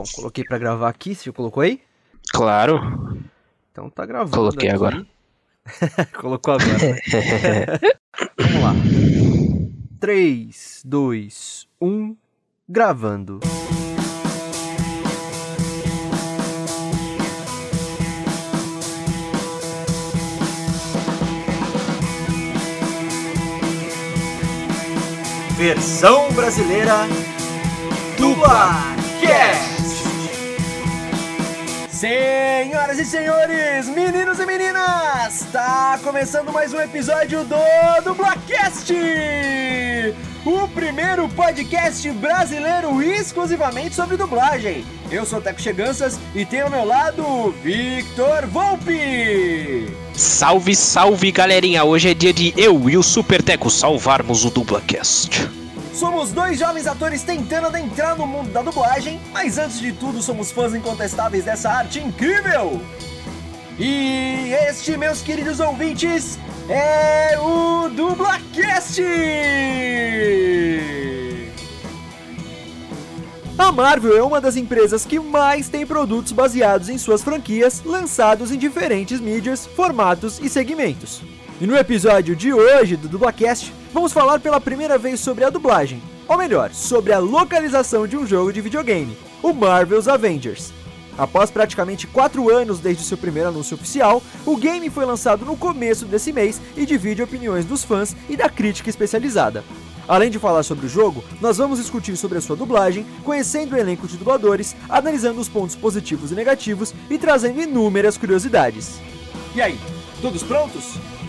Bom, coloquei pra gravar aqui, você já colocou aí? Claro. Então tá gravando. Coloquei aqui. agora. Colocou agora. Vamos lá. 3, 2, 1, gravando. Versão brasileira Dublacast. Senhoras e senhores, meninos e meninas, tá começando mais um episódio do Dublacast, o primeiro podcast brasileiro exclusivamente sobre dublagem. Eu sou o Teco Cheganças e tenho ao meu lado Victor Volpe. Salve, salve, galerinha! Hoje é dia de eu e o Super Teco salvarmos o Dublacast. Somos dois jovens atores tentando adentrar no mundo da dublagem, mas antes de tudo somos fãs incontestáveis dessa arte incrível! E este, meus queridos ouvintes, é o Dublacast! A Marvel é uma das empresas que mais tem produtos baseados em suas franquias, lançados em diferentes mídias, formatos e segmentos. E no episódio de hoje do Dublacast, vamos falar pela primeira vez sobre a dublagem, ou melhor, sobre a localização de um jogo de videogame, o Marvel's Avengers. Após praticamente 4 anos desde seu primeiro anúncio oficial, o game foi lançado no começo desse mês e divide opiniões dos fãs e da crítica especializada. Além de falar sobre o jogo, nós vamos discutir sobre a sua dublagem, conhecendo o elenco de dubladores, analisando os pontos positivos e negativos e trazendo inúmeras curiosidades. E aí, todos prontos?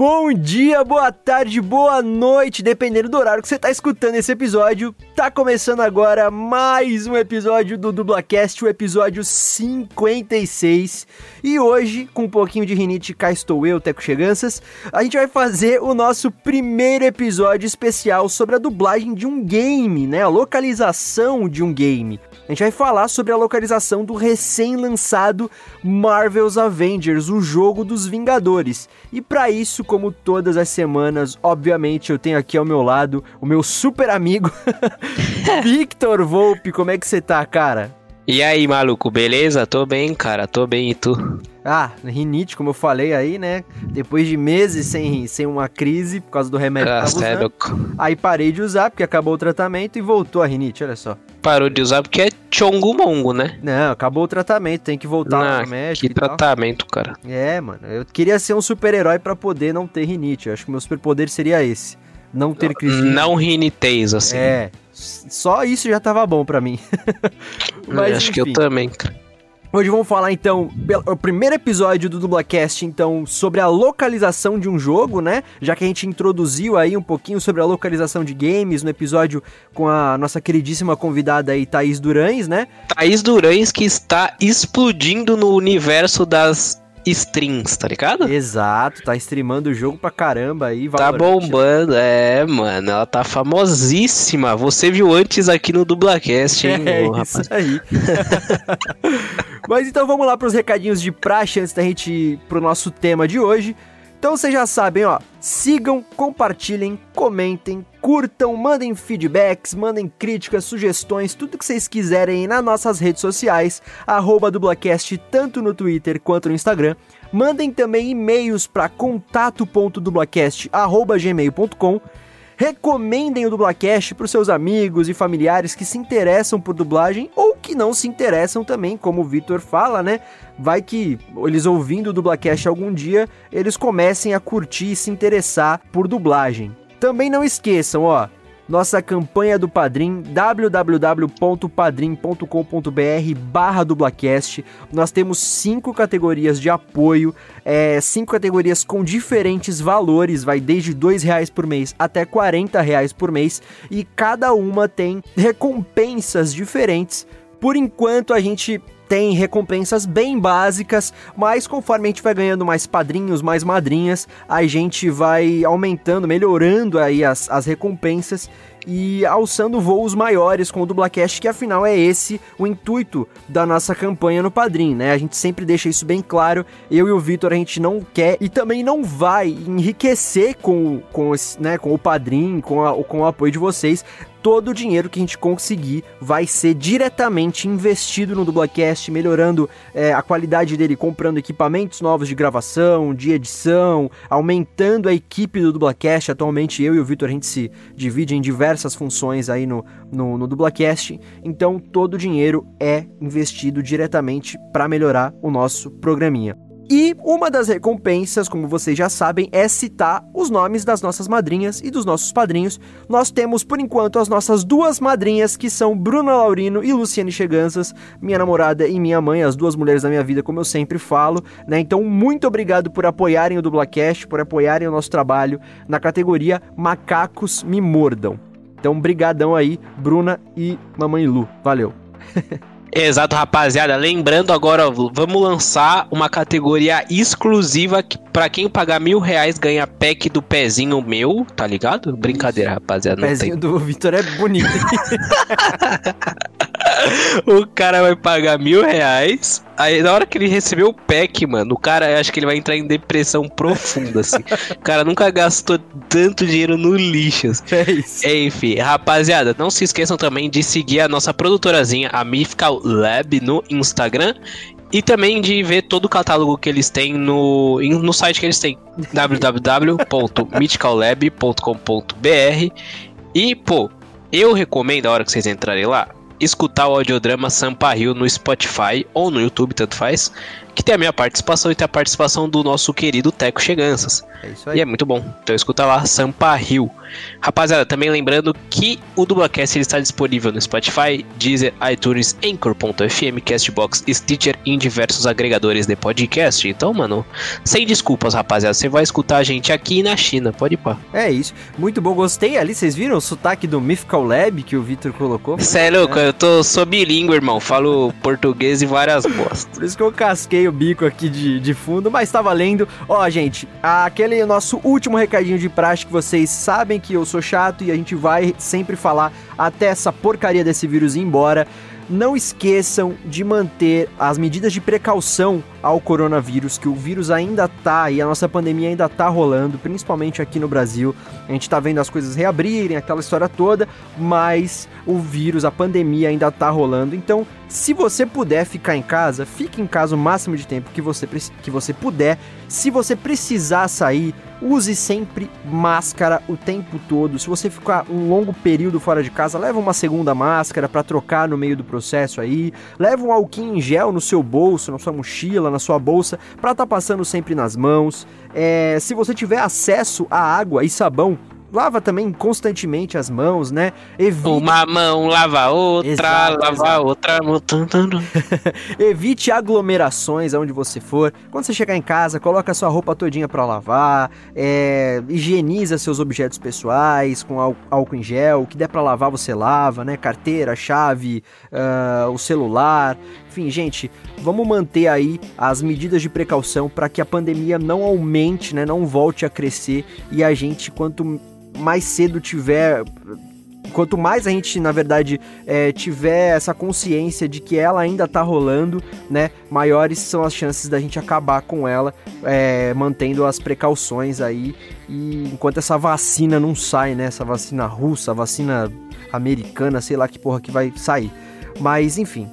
Bom dia, boa tarde, boa noite, dependendo do horário que você está escutando esse episódio. Tá começando agora mais um episódio do Dublacast, o episódio 56. E hoje, com um pouquinho de rinite, cá estou eu, Teco Cheganças, a gente vai fazer o nosso primeiro episódio especial sobre a dublagem de um game, né? A localização de um game. A gente vai falar sobre a localização do recém-lançado Marvel's Avengers, o jogo dos Vingadores. E para isso, como todas as semanas, obviamente eu tenho aqui ao meu lado o meu super amigo Victor Volpe. Como é que você tá, cara? E aí, maluco, beleza? Tô bem, cara, tô bem, e tu? Ah, rinite, como eu falei aí, né? Depois de meses sem, sem uma crise por causa do remédio Ah, que tava é usando, louco. aí parei de usar porque acabou o tratamento e voltou a rinite, olha só. Parou de usar porque é chongo-mongo, né? Não, acabou o tratamento, tem que voltar Ah, ao médico que e tal. tratamento, cara. É, mano, eu queria ser um super-herói pra poder não ter rinite. Eu acho que meu superpoder seria esse. Não ter crise. Não riniteis, assim. É, só isso já tava bom pra mim. Mas, Acho que eu enfim. também, cara. Hoje vamos falar então, o primeiro episódio do Dublacast, então, sobre a localização de um jogo, né? Já que a gente introduziu aí um pouquinho sobre a localização de games no episódio com a nossa queridíssima convidada aí, Thaís Durães, né? Thaís Durães que está explodindo no universo das strings, tá ligado? Exato, tá streamando o jogo pra caramba aí. Tá Valorant. bombando, é, mano. Ela tá famosíssima. Você viu antes aqui no Dublacast, hein, É isso rapaz? aí. Mas então vamos lá para os recadinhos de praxe antes da gente ir pro nosso tema de hoje. Então vocês já sabem, ó, sigam, compartilhem, comentem, curtam, mandem feedbacks, mandem críticas, sugestões, tudo que vocês quiserem nas nossas redes sociais, arroba dublacast, tanto no Twitter quanto no Instagram. Mandem também e-mails para contato.dublacast.gmail.com Recomendem o Dublacast para os seus amigos e familiares que se interessam por dublagem ou que não se interessam também, como o Vitor fala, né? Vai que eles ouvindo o Dublacast algum dia, eles comecem a curtir e se interessar por dublagem. Também não esqueçam, ó, nossa campanha do Padrim, www.padrim.com.br barra dublacast. Nós temos cinco categorias de apoio, é, cinco categorias com diferentes valores, vai desde dois reais por mês até 40 reais por mês, e cada uma tem recompensas diferentes. Por enquanto a gente tem recompensas bem básicas, mas conforme a gente vai ganhando mais padrinhos, mais madrinhas, a gente vai aumentando, melhorando aí as, as recompensas e alçando voos maiores com o Dublacast, que afinal é esse o intuito da nossa campanha no Padrim, né? A gente sempre deixa isso bem claro. Eu e o Vitor a gente não quer e também não vai enriquecer com, com, esse, né, com o Padrim, com, com o apoio de vocês todo o dinheiro que a gente conseguir vai ser diretamente investido no Dublacast, melhorando é, a qualidade dele, comprando equipamentos novos de gravação, de edição, aumentando a equipe do Dublacast. Atualmente eu e o Vitor a gente se divide em diversas funções aí no, no, no Dublacast, então todo o dinheiro é investido diretamente para melhorar o nosso programinha. E uma das recompensas, como vocês já sabem, é citar os nomes das nossas madrinhas e dos nossos padrinhos. Nós temos, por enquanto, as nossas duas madrinhas, que são Bruna Laurino e Luciane Cheganças, minha namorada e minha mãe, as duas mulheres da minha vida, como eu sempre falo, né? Então, muito obrigado por apoiarem o Dublacast, por apoiarem o nosso trabalho na categoria Macacos Me Mordam. Então, brigadão aí, Bruna e Mamãe Lu. Valeu. Exato, rapaziada. Lembrando agora, vamos lançar uma categoria exclusiva que para quem pagar mil reais ganha pack do pezinho meu, tá ligado? Brincadeira, rapaziada. O pezinho tem. do Vitor é bonito. o cara vai pagar mil reais. Aí na hora que ele receber o pack, mano, o cara acho que ele vai entrar em depressão profunda, assim. o cara nunca gastou tanto dinheiro no lixo. Assim. É isso. Enfim, rapaziada, não se esqueçam também de seguir a nossa produtorazinha, a Mythical Lab, no Instagram. E também de ver todo o catálogo que eles têm no, no site que eles têm, www.mythicallab.com.br. E, pô, eu recomendo a hora que vocês entrarem lá, escutar o audiodrama Sampa Rio no Spotify ou no YouTube, tanto faz, que tem a minha participação e tem a participação do nosso querido Teco Cheganças. É isso aí. E é muito bom. Então escuta lá, Sampa Rio. Rapaziada, também lembrando que o Dublacast ele está disponível no Spotify, Deezer, iTunes, Anchor.fm, Castbox, Stitcher e em diversos agregadores de podcast. Então, mano, sem desculpas, rapaziada. Você vai escutar a gente aqui na China, pode ir pá. É isso. Muito bom, gostei ali. Vocês viram o sotaque do Mythical Lab que o Victor colocou? Cê é louco, é. eu tô, sou bilíngue, irmão. Falo português e várias bostas. Por isso que eu casquei o bico aqui de, de fundo, mas tá valendo. Ó, gente, aquele nosso último recadinho de praxe que vocês sabem que eu sou chato e a gente vai sempre falar até essa porcaria desse vírus ir embora. Não esqueçam de manter as medidas de precaução ao coronavírus, que o vírus ainda tá e a nossa pandemia ainda tá rolando, principalmente aqui no Brasil. A gente tá vendo as coisas reabrirem, aquela história toda, mas o vírus, a pandemia ainda tá rolando. Então, se você puder ficar em casa, fique em casa o máximo de tempo que você, que você puder. Se você precisar sair, use sempre máscara o tempo todo. Se você ficar um longo período fora de casa, leva uma segunda máscara para trocar no meio do processo aí. Leva um alquinho em gel no seu bolso, na sua mochila, na sua bolsa, para estar tá passando sempre nas mãos. É, se você tiver acesso a água e sabão, lava também constantemente as mãos, né? Evite... Uma mão lava outra, exato, lava exato. outra. Evite aglomerações aonde você for. Quando você chegar em casa, coloca a sua roupa todinha para lavar, é... higieniza seus objetos pessoais com álcool em gel, o que der para lavar você lava, né? Carteira, chave, uh, o celular. Enfim, gente, vamos manter aí as medidas de precaução para que a pandemia não aumente, né? Não volte a crescer e a gente, quanto mais cedo tiver quanto mais a gente, na verdade, é, tiver essa consciência de que ela ainda tá rolando, né, maiores são as chances da gente acabar com ela, é, mantendo as precauções aí. E enquanto essa vacina não sai, né, essa vacina russa, vacina americana, sei lá que porra que vai sair. Mas, enfim,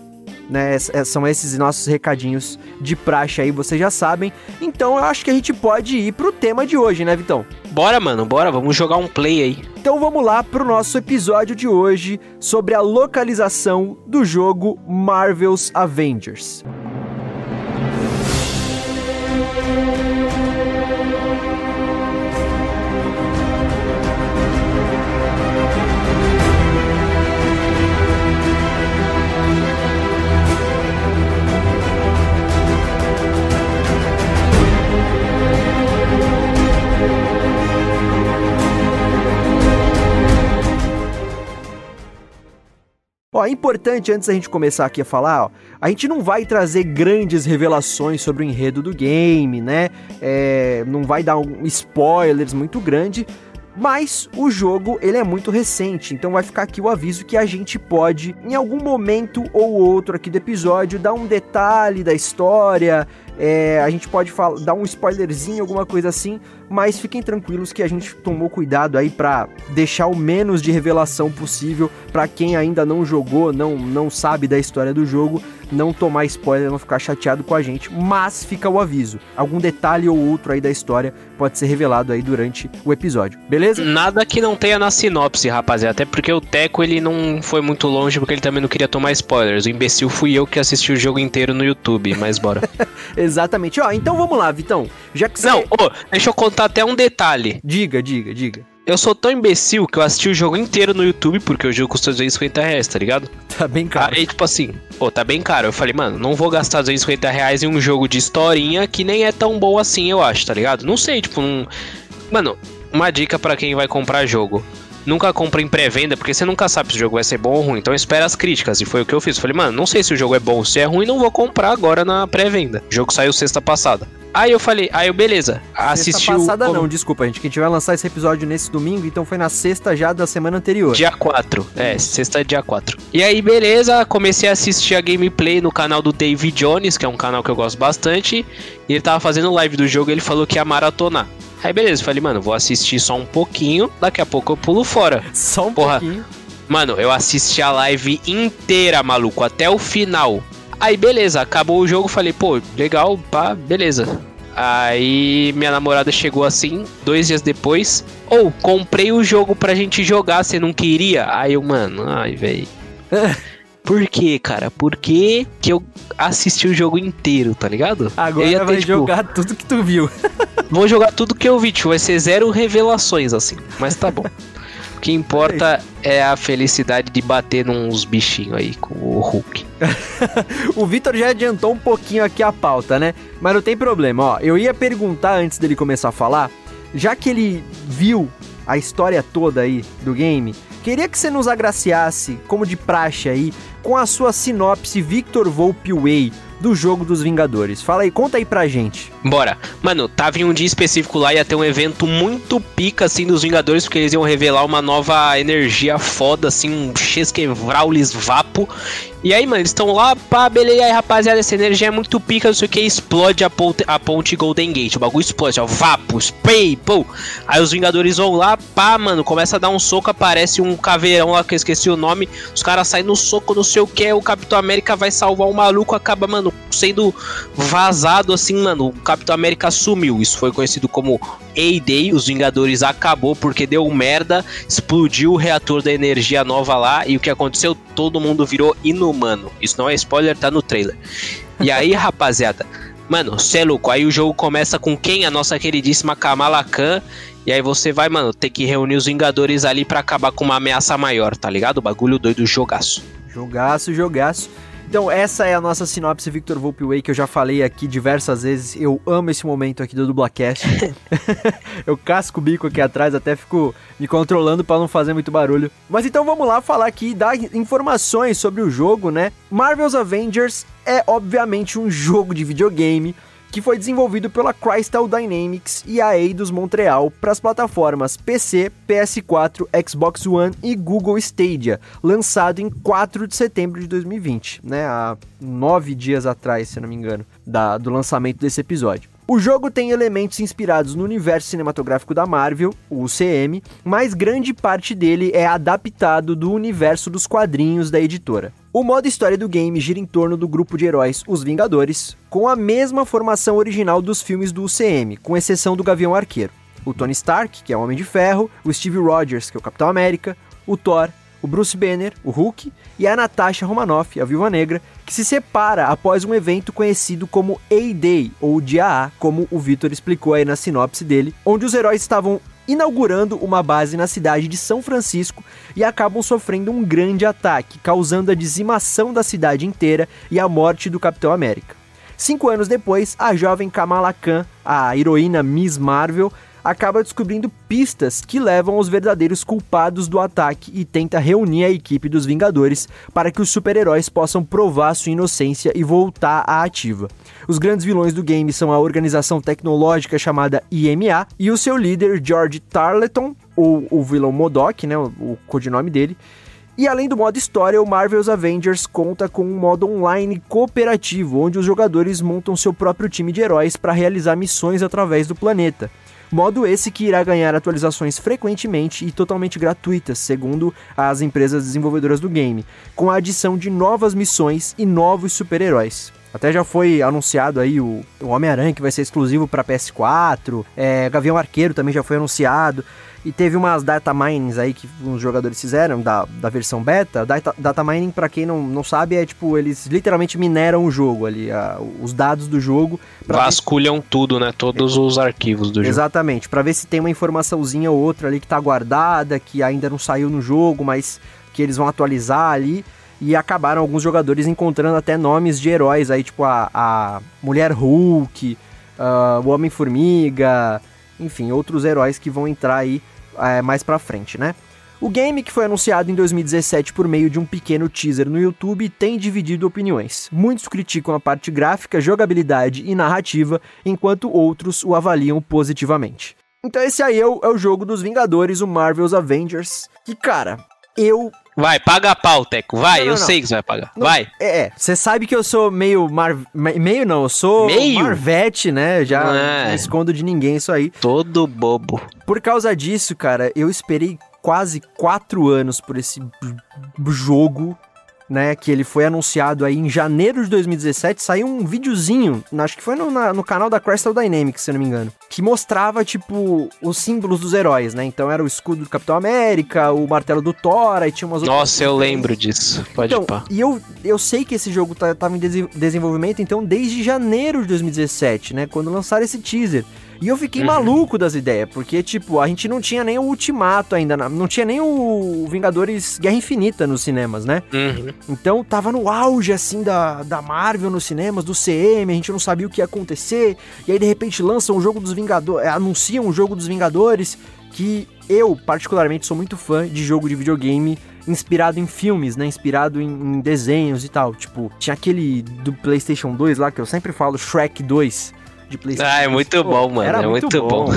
né? São esses nossos recadinhos de praxe aí, vocês já sabem. Então eu acho que a gente pode ir pro tema de hoje, né, Vitão? Bora, mano, bora, vamos jogar um play aí. Então vamos lá pro nosso episódio de hoje sobre a localização do jogo Marvel's Avengers. Ó, é importante antes da gente começar aqui a falar, ó, a gente não vai trazer grandes revelações sobre o enredo do game, né? É, não vai dar um spoilers muito grande, mas o jogo, ele é muito recente, então vai ficar aqui o aviso que a gente pode, em algum momento ou outro aqui do episódio, dar um detalhe da história, é, a gente pode dar um spoilerzinho, alguma coisa assim, mas fiquem tranquilos que a gente tomou cuidado aí para deixar o menos de revelação possível para quem ainda não jogou, não, não sabe da história do jogo, não tomar spoiler, não ficar chateado com a gente, mas fica o aviso. Algum detalhe ou outro aí da história pode ser revelado aí durante o episódio, beleza? Nada que não tenha na sinopse, rapaziada, até porque o Teco ele não foi muito longe porque ele também não queria tomar spoilers. O imbecil fui eu que assisti o jogo inteiro no YouTube, mas bora. Exatamente. Ó, então vamos lá, Vitão. Já que você... Não, oh, deixa eu contar até um detalhe. Diga, diga, diga. Eu sou tão imbecil que eu assisti o jogo inteiro no YouTube, porque o jogo custa 250 reais, tá ligado? Tá bem caro. Aí, tipo assim, pô, tá bem caro. Eu falei, mano, não vou gastar 250 reais em um jogo de historinha que nem é tão bom assim, eu acho, tá ligado? Não sei, tipo, não. Mano, uma dica para quem vai comprar jogo. Nunca compra em pré-venda, porque você nunca sabe se o jogo vai ser bom ou ruim. Então espera as críticas. E foi o que eu fiz. Falei, mano, não sei se o jogo é bom ou se é ruim, não vou comprar agora na pré-venda. O jogo saiu sexta passada. Aí eu falei, aí eu, beleza, assisti Sexta passada não, desculpa, gente, que a gente vai lançar esse episódio nesse domingo, então foi na sexta já da semana anterior. Dia 4, é, sexta dia 4. E aí, beleza, comecei a assistir a gameplay no canal do David Jones, que é um canal que eu gosto bastante, e ele tava fazendo live do jogo, ele falou que ia maratonar. Aí beleza, falei, mano, vou assistir só um pouquinho, daqui a pouco eu pulo fora. Só um Porra, pouquinho. Mano, eu assisti a live inteira, maluco, até o final. Aí beleza, acabou o jogo, falei, pô, legal, pá, beleza. Aí minha namorada chegou assim, dois dias depois. Ou, oh, comprei o jogo pra gente jogar, você não queria? Aí eu, mano, ai, velho. Por quê, cara? Porque que eu assisti o jogo inteiro, tá ligado? Agora eu vai ter, tipo, jogar tudo que tu viu. vou jogar tudo que eu vi, tio. Vai ser zero revelações, assim. Mas tá bom. O que importa é a felicidade de bater nos bichinhos aí com o Hulk. o Vitor já adiantou um pouquinho aqui a pauta, né? Mas não tem problema, ó. Eu ia perguntar antes dele começar a falar, já que ele viu a história toda aí do game, queria que você nos agraciasse, como de praxe aí, com a sua sinopse Victor Volpe Way do jogo dos Vingadores. Fala aí, conta aí pra gente. Bora. Mano, tava em um dia específico lá, ia ter um evento muito pica, assim, dos Vingadores, porque eles iam revelar uma nova energia foda, assim, um Chesquevraulis Vapo. E aí, mano, eles estão lá, pá, beleza, aí, rapaziada, essa energia é muito pica, não sei o que, explode a ponte, a ponte Golden Gate, o bagulho explode, ó, vapo, spray, pô. Aí os Vingadores vão lá, pá, mano, começa a dar um soco, aparece um caveirão lá, que eu esqueci o nome, os caras saem no soco, não sei o que, o Capitão América vai salvar o maluco, acaba, mano, sendo vazado, assim, mano, o Capitão América sumiu, isso foi conhecido como A-Day, os Vingadores acabou porque deu merda, explodiu o reator da energia nova lá, e o que aconteceu? Todo mundo virou inumano. Isso não é spoiler, tá no trailer. E aí, rapaziada, mano, cê é louco. Aí o jogo começa com quem? A nossa queridíssima Kamala Khan. E aí você vai, mano, ter que reunir os Vingadores ali para acabar com uma ameaça maior, tá ligado? O bagulho doido, jogaço. Jogaço, jogaço. Então, essa é a nossa sinopse Victor Volpeway, que eu já falei aqui diversas vezes. Eu amo esse momento aqui do Dublacast. eu casco o bico aqui atrás, até fico me controlando para não fazer muito barulho. Mas então vamos lá falar aqui, dar informações sobre o jogo, né? Marvel's Avengers é obviamente um jogo de videogame que foi desenvolvido pela Crystal Dynamics e a Eidos Montreal para as plataformas PC, PS4, Xbox One e Google Stadia, lançado em 4 de setembro de 2020, né, há nove dias atrás, se não me engano, da, do lançamento desse episódio. O jogo tem elementos inspirados no universo cinematográfico da Marvel, o UCM, mas grande parte dele é adaptado do universo dos quadrinhos da editora. O modo história do game gira em torno do grupo de heróis Os Vingadores, com a mesma formação original dos filmes do UCM, com exceção do Gavião Arqueiro. O Tony Stark, que é o Homem de Ferro, o Steve Rogers, que é o Capitão América, o Thor, o Bruce Banner, o Hulk, e a Natasha Romanoff, a Viúva Negra, que se separa após um evento conhecido como A-Day, ou Dia A, como o Victor explicou aí na sinopse dele, onde os heróis estavam inaugurando uma base na cidade de São Francisco e acabam sofrendo um grande ataque, causando a dizimação da cidade inteira e a morte do Capitão América. Cinco anos depois, a jovem Kamala Khan, a heroína Miss Marvel, acaba descobrindo pistas que levam aos verdadeiros culpados do ataque e tenta reunir a equipe dos Vingadores para que os super-heróis possam provar sua inocência e voltar à ativa. Os grandes vilões do game são a organização tecnológica chamada IMA e o seu líder George Tarleton, ou o vilão Modok, né, o, codinome dele, e além do modo história, o Marvel's Avengers conta com um modo online cooperativo, onde os jogadores montam seu próprio time de heróis para realizar missões através do planeta. Modo esse que irá ganhar atualizações frequentemente e totalmente gratuitas, segundo as empresas desenvolvedoras do game, com a adição de novas missões e novos super-heróis. Até já foi anunciado aí o, o Homem-Aranha que vai ser exclusivo para PS4, é, Gavião Arqueiro também já foi anunciado. E teve umas data minings aí que os jogadores fizeram da, da versão beta. Data, data mining, para quem não, não sabe, é tipo, eles literalmente mineram o jogo ali, a, os dados do jogo. Vasculham ver... tudo, né? Todos é. os arquivos do jogo. Exatamente, para ver se tem uma informaçãozinha ou outra ali que tá guardada, que ainda não saiu no jogo, mas que eles vão atualizar ali e acabaram alguns jogadores encontrando até nomes de heróis aí, tipo a, a Mulher Hulk, uh, o Homem-Formiga, enfim, outros heróis que vão entrar aí é, mais pra frente, né? O game, que foi anunciado em 2017 por meio de um pequeno teaser no YouTube, tem dividido opiniões. Muitos criticam a parte gráfica, jogabilidade e narrativa, enquanto outros o avaliam positivamente. Então esse aí é o, é o jogo dos Vingadores, o Marvel's Avengers, que, cara, eu Vai, paga a pau, Teco. Vai, não, não, eu não. sei que você vai pagar. Vai. É, você sabe que eu sou meio mar... Meio não, eu sou meio? Marvete, né? Já é. não escondo de ninguém isso aí. Todo bobo. Por causa disso, cara, eu esperei quase quatro anos por esse jogo né? Que ele foi anunciado aí em janeiro de 2017. Saiu um videozinho, acho que foi no, na, no canal da Crystal Dynamics, se não me engano, que mostrava, tipo, os símbolos dos heróis, né? Então era o escudo do Capitão América, o martelo do Thor, e tinha umas outras. Nossa, eu lembro disso. Pode então, pá. E eu, eu sei que esse jogo tá, tava em desenvolvimento, então, desde janeiro de 2017, né? Quando lançaram esse teaser. E eu fiquei uhum. maluco das ideias, porque, tipo, a gente não tinha nem o Ultimato ainda, não tinha nem o Vingadores Guerra Infinita nos cinemas, né? Uhum. Então tava no auge, assim, da, da Marvel nos cinemas, do CM, a gente não sabia o que ia acontecer, e aí de repente lançam o jogo dos Vingadores, é, anunciam o jogo dos Vingadores, que eu, particularmente, sou muito fã de jogo de videogame inspirado em filmes, né? Inspirado em, em, desenhos e tal. Tipo, tinha aquele do PlayStation 2 lá que eu sempre falo, Shrek 2 de PlayStation. Ah, é muito Pô, bom, mano. Era é muito, muito bom. bom.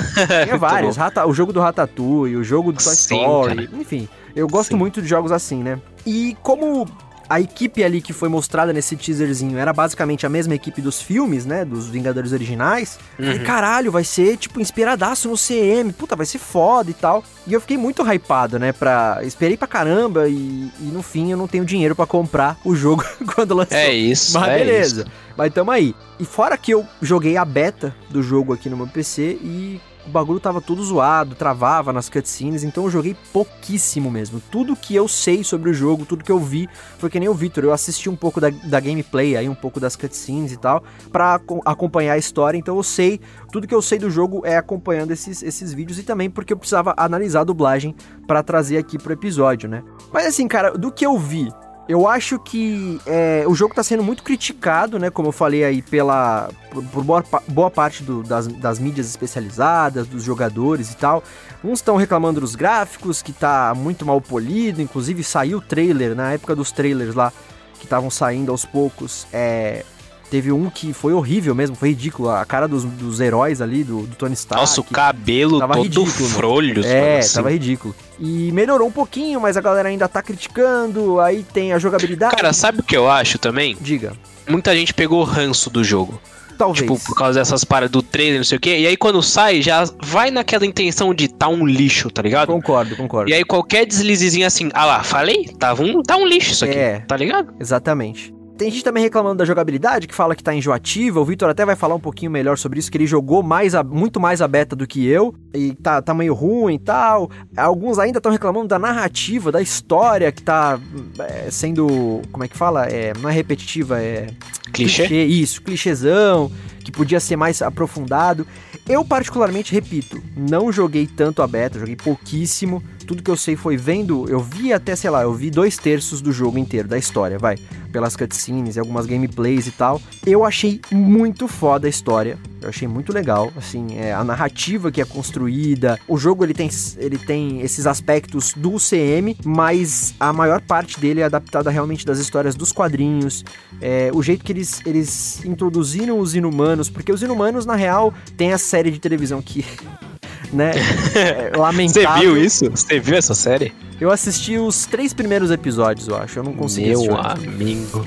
Tinha vários. Rata, o jogo do Ratatouille, o jogo do Toy Sim, Story. Cara. Enfim, eu gosto Sim. muito de jogos assim, né? E como a equipe ali que foi mostrada nesse teaserzinho era basicamente a mesma equipe dos filmes, né? Dos Vingadores originais. Uhum. Falei, caralho, vai ser, tipo, inspiradaço no CM. Puta, vai ser foda e tal. E eu fiquei muito hypado, né? Pra... Esperei pra caramba e, e no fim eu não tenho dinheiro para comprar o jogo quando lançou. É isso, Mas é beleza. Isso. Mas tamo aí. E fora que eu joguei a beta do jogo aqui no meu PC e o bagulho tava todo zoado, travava nas cutscenes, então eu joguei pouquíssimo mesmo. Tudo que eu sei sobre o jogo, tudo que eu vi, foi que nem o Victor, eu assisti um pouco da, da gameplay, aí um pouco das cutscenes e tal, pra acompanhar a história, então eu sei, tudo que eu sei do jogo é acompanhando esses, esses vídeos e também porque eu precisava analisar a dublagem para trazer aqui pro episódio, né? Mas assim, cara, do que eu vi, eu acho que é, o jogo está sendo muito criticado, né? Como eu falei aí, pela, por, por boa, boa, parte do, das, das mídias especializadas, dos jogadores e tal. Uns estão reclamando dos gráficos, que tá muito mal polido. Inclusive saiu o trailer, na época dos trailers lá, que estavam saindo aos poucos. É, Teve um que foi horrível mesmo, foi ridículo. A cara dos, dos heróis ali, do, do Tony Stark. Nossa, o cabelo tava todo ridículo, frolho. É, assim. tava ridículo. E melhorou um pouquinho, mas a galera ainda tá criticando. Aí tem a jogabilidade. Cara, sabe o que eu acho também? Diga. Muita gente pegou ranço do jogo. Talvez. Tipo, por causa dessas paradas do trailer, não sei o quê. E aí quando sai, já vai naquela intenção de tá um lixo, tá ligado? Concordo, concordo. E aí qualquer deslizezinho assim, ah lá, falei? Tava um, tá um lixo isso aqui, é, tá ligado? Exatamente. Tem gente também reclamando da jogabilidade, que fala que tá enjoativa. O Victor até vai falar um pouquinho melhor sobre isso, que ele jogou mais a, muito mais a beta do que eu. E tá, tá meio ruim e tal. Alguns ainda estão reclamando da narrativa, da história, que tá é, sendo. Como é que fala? É, não é repetitiva, é. Clichê? clichê? Isso, clichêzão que podia ser mais aprofundado. Eu, particularmente, repito, não joguei tanto a beta, joguei pouquíssimo. Tudo que eu sei foi vendo, eu vi até, sei lá, eu vi dois terços do jogo inteiro, da história, vai. Pelas cutscenes e algumas gameplays e tal. Eu achei muito foda a história. Eu achei muito legal, assim, é, a narrativa que é construída. O jogo ele tem, ele tem esses aspectos do CM, mas a maior parte dele é adaptada realmente das histórias dos quadrinhos. É, o jeito que eles, eles introduziram os inumanos, porque os inumanos, na real, tem a série de televisão que. né? É, lamentável. Você viu isso? Você viu essa série? Eu assisti os três primeiros episódios, eu acho. Eu não consegui Meu amigo.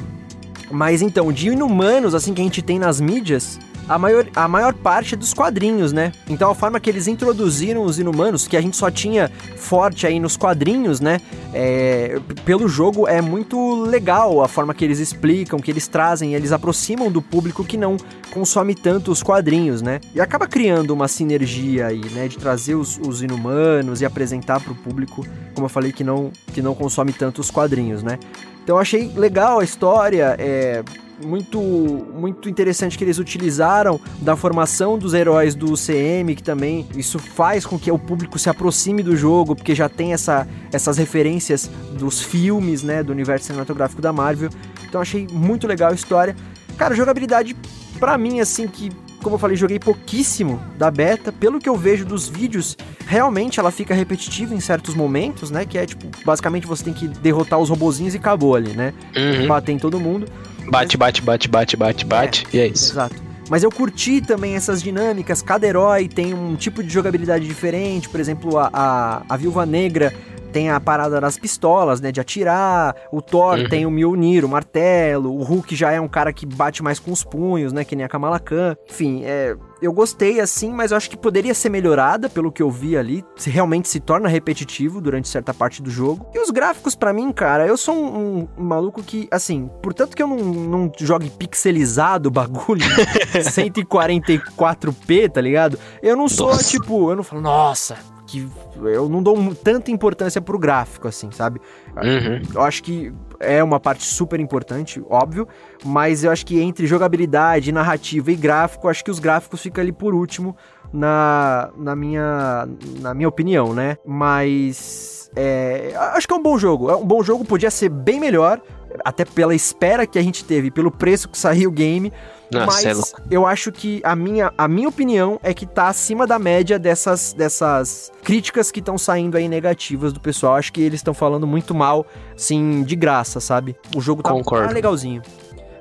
Mas então, de inumanos, assim, que a gente tem nas mídias, a maior, a maior parte dos quadrinhos, né? Então a forma que eles introduziram os inumanos, que a gente só tinha forte aí nos quadrinhos, né? É, pelo jogo é muito legal a forma que eles explicam, que eles trazem, eles aproximam do público que não consome tanto os quadrinhos, né? E acaba criando uma sinergia aí, né? De trazer os, os inumanos e apresentar para o público, como eu falei, que não, que não consome tanto os quadrinhos, né? Então eu achei legal a história, é, muito muito interessante que eles utilizaram da formação dos heróis do CM, que também isso faz com que o público se aproxime do jogo, porque já tem essa, essas referências dos filmes, né, do universo cinematográfico da Marvel. Então achei muito legal a história. Cara, jogabilidade para mim assim que como eu falei, joguei pouquíssimo da beta. Pelo que eu vejo dos vídeos, realmente ela fica repetitiva em certos momentos, né? Que é tipo, basicamente você tem que derrotar os robozinhos e acabou ali, né? Uhum. Bater em todo mundo. Bate, bate, bate, bate, bate, bate, é, e é isso. Exato. Mas eu curti também essas dinâmicas. Cada herói tem um tipo de jogabilidade diferente. Por exemplo, a, a, a Viúva Negra tem a parada das pistolas, né? De atirar. O Thor uhum. tem o Mjolnir, o martelo. O Hulk já é um cara que bate mais com os punhos, né? Que nem a Kamala Khan. Enfim, é, eu gostei assim, mas eu acho que poderia ser melhorada pelo que eu vi ali. Se realmente se torna repetitivo durante certa parte do jogo. E os gráficos, para mim, cara, eu sou um, um, um, maluco que, assim, portanto que eu não, não jogue pixelizado o bagulho, 144p, tá ligado? Eu não sou, nossa. tipo, eu não falo, nossa, que eu não dou tanta importância pro gráfico, assim, sabe? Uhum. Eu acho que é uma parte super importante, óbvio, mas eu acho que entre jogabilidade, narrativa e gráfico, acho que os gráficos ficam ali por último na, na, minha, na minha opinião, né? Mas é, acho que é um bom jogo. É um bom jogo, podia ser bem melhor, até pela espera que a gente teve, pelo preço que saiu o game. Nossa, mas é eu acho que a minha, a minha opinião é que tá acima da média dessas, dessas críticas que estão saindo aí negativas do pessoal. Acho que eles estão falando muito mal, assim, de graça, sabe? O jogo tá, tá legalzinho.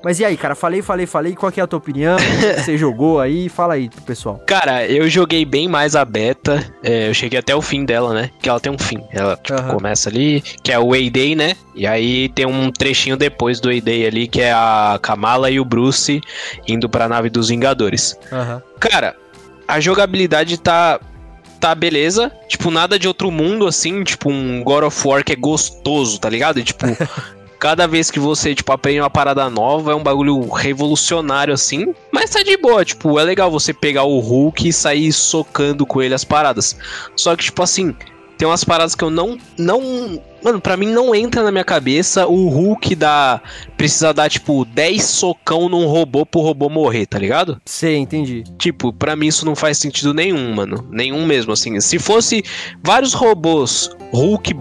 Mas e aí, cara? Falei, falei, falei. Qual que é a tua opinião? Você jogou aí? Fala aí pro pessoal. Cara, eu joguei bem mais a beta. É, eu cheguei até o fim dela, né? Que ela tem um fim. Ela tipo, uhum. começa ali, que é o Way né? E aí tem um trechinho depois do Way ali, que é a Kamala e o Bruce indo pra nave dos Vingadores. Uhum. Cara, a jogabilidade tá tá beleza. Tipo, nada de outro mundo, assim. Tipo, um God of War que é gostoso, tá ligado? E, tipo, cada vez que você, tipo, aprende uma parada nova, é um bagulho revolucionário, assim. Mas tá de boa, tipo, é legal você pegar o Hulk e sair socando com ele as paradas. Só que, tipo assim, tem umas paradas que eu não. não Mano, pra mim não entra na minha cabeça o Hulk da. Precisa dar, tipo, 10 socão num robô pro robô morrer, tá ligado? Sim, entendi. Tipo, pra mim isso não faz sentido nenhum, mano. Nenhum mesmo, assim. Se fosse vários robôs Hulk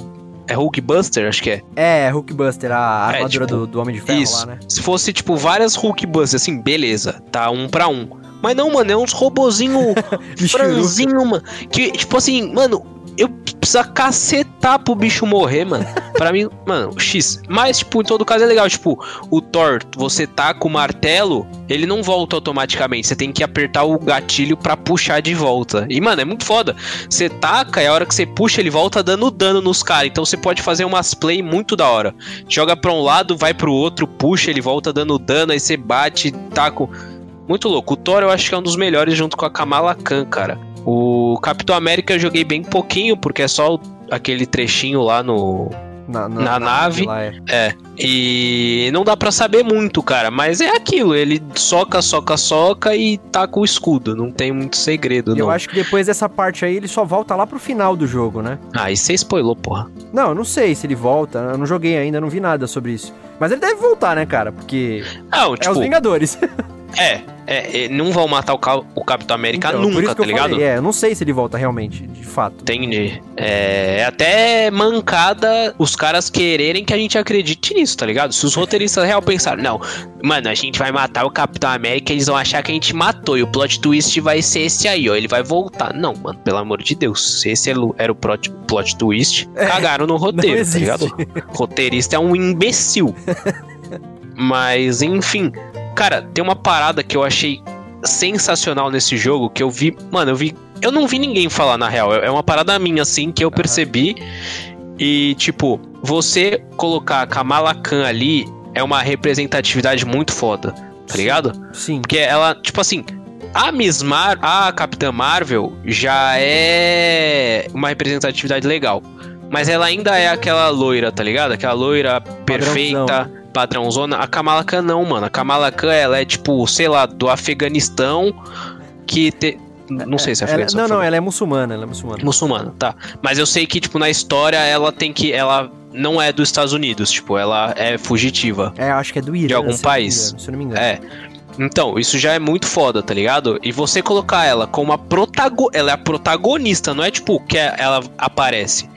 é Hulkbuster, acho que é. É, Hulkbuster, a é, armadura tipo, do, do, Homem de Ferro isso. lá, né? Se fosse, tipo, várias Hulkbusters, assim, beleza, tá um pra um. Mas não, mano, é uns robozinho franzinho, mano. Que, tipo assim, mano, eu preciso cacetar pro bicho morrer, mano. Pra mim, mano, X. Mas, tipo, em todo caso é legal. Tipo, o Thor, você tá com o martelo, ele não volta automaticamente. Você tem que apertar o gatilho pra puxar de volta. E, mano, é muito foda. Você taca e a hora que você puxa, ele volta dando dano nos caras. Então você pode fazer umas play muito da hora. Joga pra um lado, vai pro outro, puxa, ele volta dando dano, aí você bate, taca. Muito louco. O Thor eu acho que é um dos melhores junto com a Kamala Khan, cara. O Capitão América eu joguei bem pouquinho, porque é só aquele trechinho lá no. Na, na, na nave. nave é. é. E não dá para saber muito, cara. Mas é aquilo. Ele soca, soca, soca e tá com o escudo. Não tem muito segredo, Eu acho que depois dessa parte aí ele só volta lá pro final do jogo, né? Ah, e você spoilou, porra. Não, eu não sei se ele volta. Eu não joguei ainda, não vi nada sobre isso. Mas ele deve voltar, né, cara? Porque. Não, tipo, é os tipo, Vingadores. É, é, é, não vão matar o, o Capitão América Então, nunca, tá ligado? falei, é, eu não sei se ele volta realmente, de fato. Entendi. É, é até mancada os caras quererem que a gente acredite nisso, tá ligado? Se os roteiristas real pensaram, não, mano, a gente vai matar o Capitão América, eles vão achar que a gente matou, e o plot twist vai ser esse aí, ó, ele vai voltar. Não, mano, pelo amor de Deus, se esse era o plot, plot twist, cagaram no roteiro, tá ligado? O roteirista é um imbecil. Mas, enfim, cara, tem uma parada que eu achei sensacional nesse jogo que eu vi, mano, eu vi, eu não vi ninguém falar na real, é uma parada minha assim que eu percebi e tipo, você colocar a Kamala Khan ali é uma representatividade muito foda, tá ligado? Sim. Porque ela, tipo assim, a Miss Mar a Capitã Marvel já é uma representatividade legal. Mas ela ainda é aquela loira, tá ligado? Aquela loira perfeita, padrãozona. A Kamala Khan não, mano. A Kamala Khan, ela é tipo, sei lá, do Afeganistão que te... Não sei se é Ela- Afeganistão. não, não, ela é muçulmana, ela é muçulmana. Muçulmana, tá. Mas eu sei que, tipo, na história ela tem que. Ela não é dos Estados Unidos, tipo, ela é fugitiva. É, eu acho que é do Irã. algum se país. engano, Se eu não me engano. É. Então, isso já é muito foda, tá ligado? E você colocar ela como a protago... ela é a protagonista, não é tipo que ela aparece.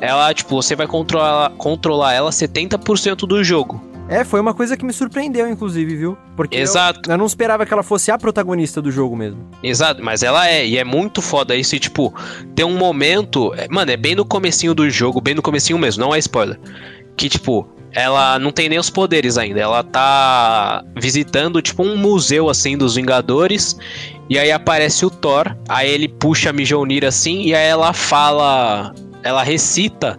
Ela, tipo, você vai controlar, controlar ela 70% do jogo. É, foi uma coisa que me surpreendeu, inclusive, viu? Porque eu- Exato. Eu, não esperava que ela fosse a protagonista do jogo mesmo. Exato, mas ela é, e é muito foda isso, e tipo, tem um momento, é, mano, é bem no comecinho do jogo, bem no comecinho mesmo, não é spoiler, que tipo, ela não tem nem os poderes ainda, ela tá visitando tipo um museu assim dos Vingadores, e aí aparece o Thor, aí ele puxa a Mjolnir assim, e aí ela fala, ela recita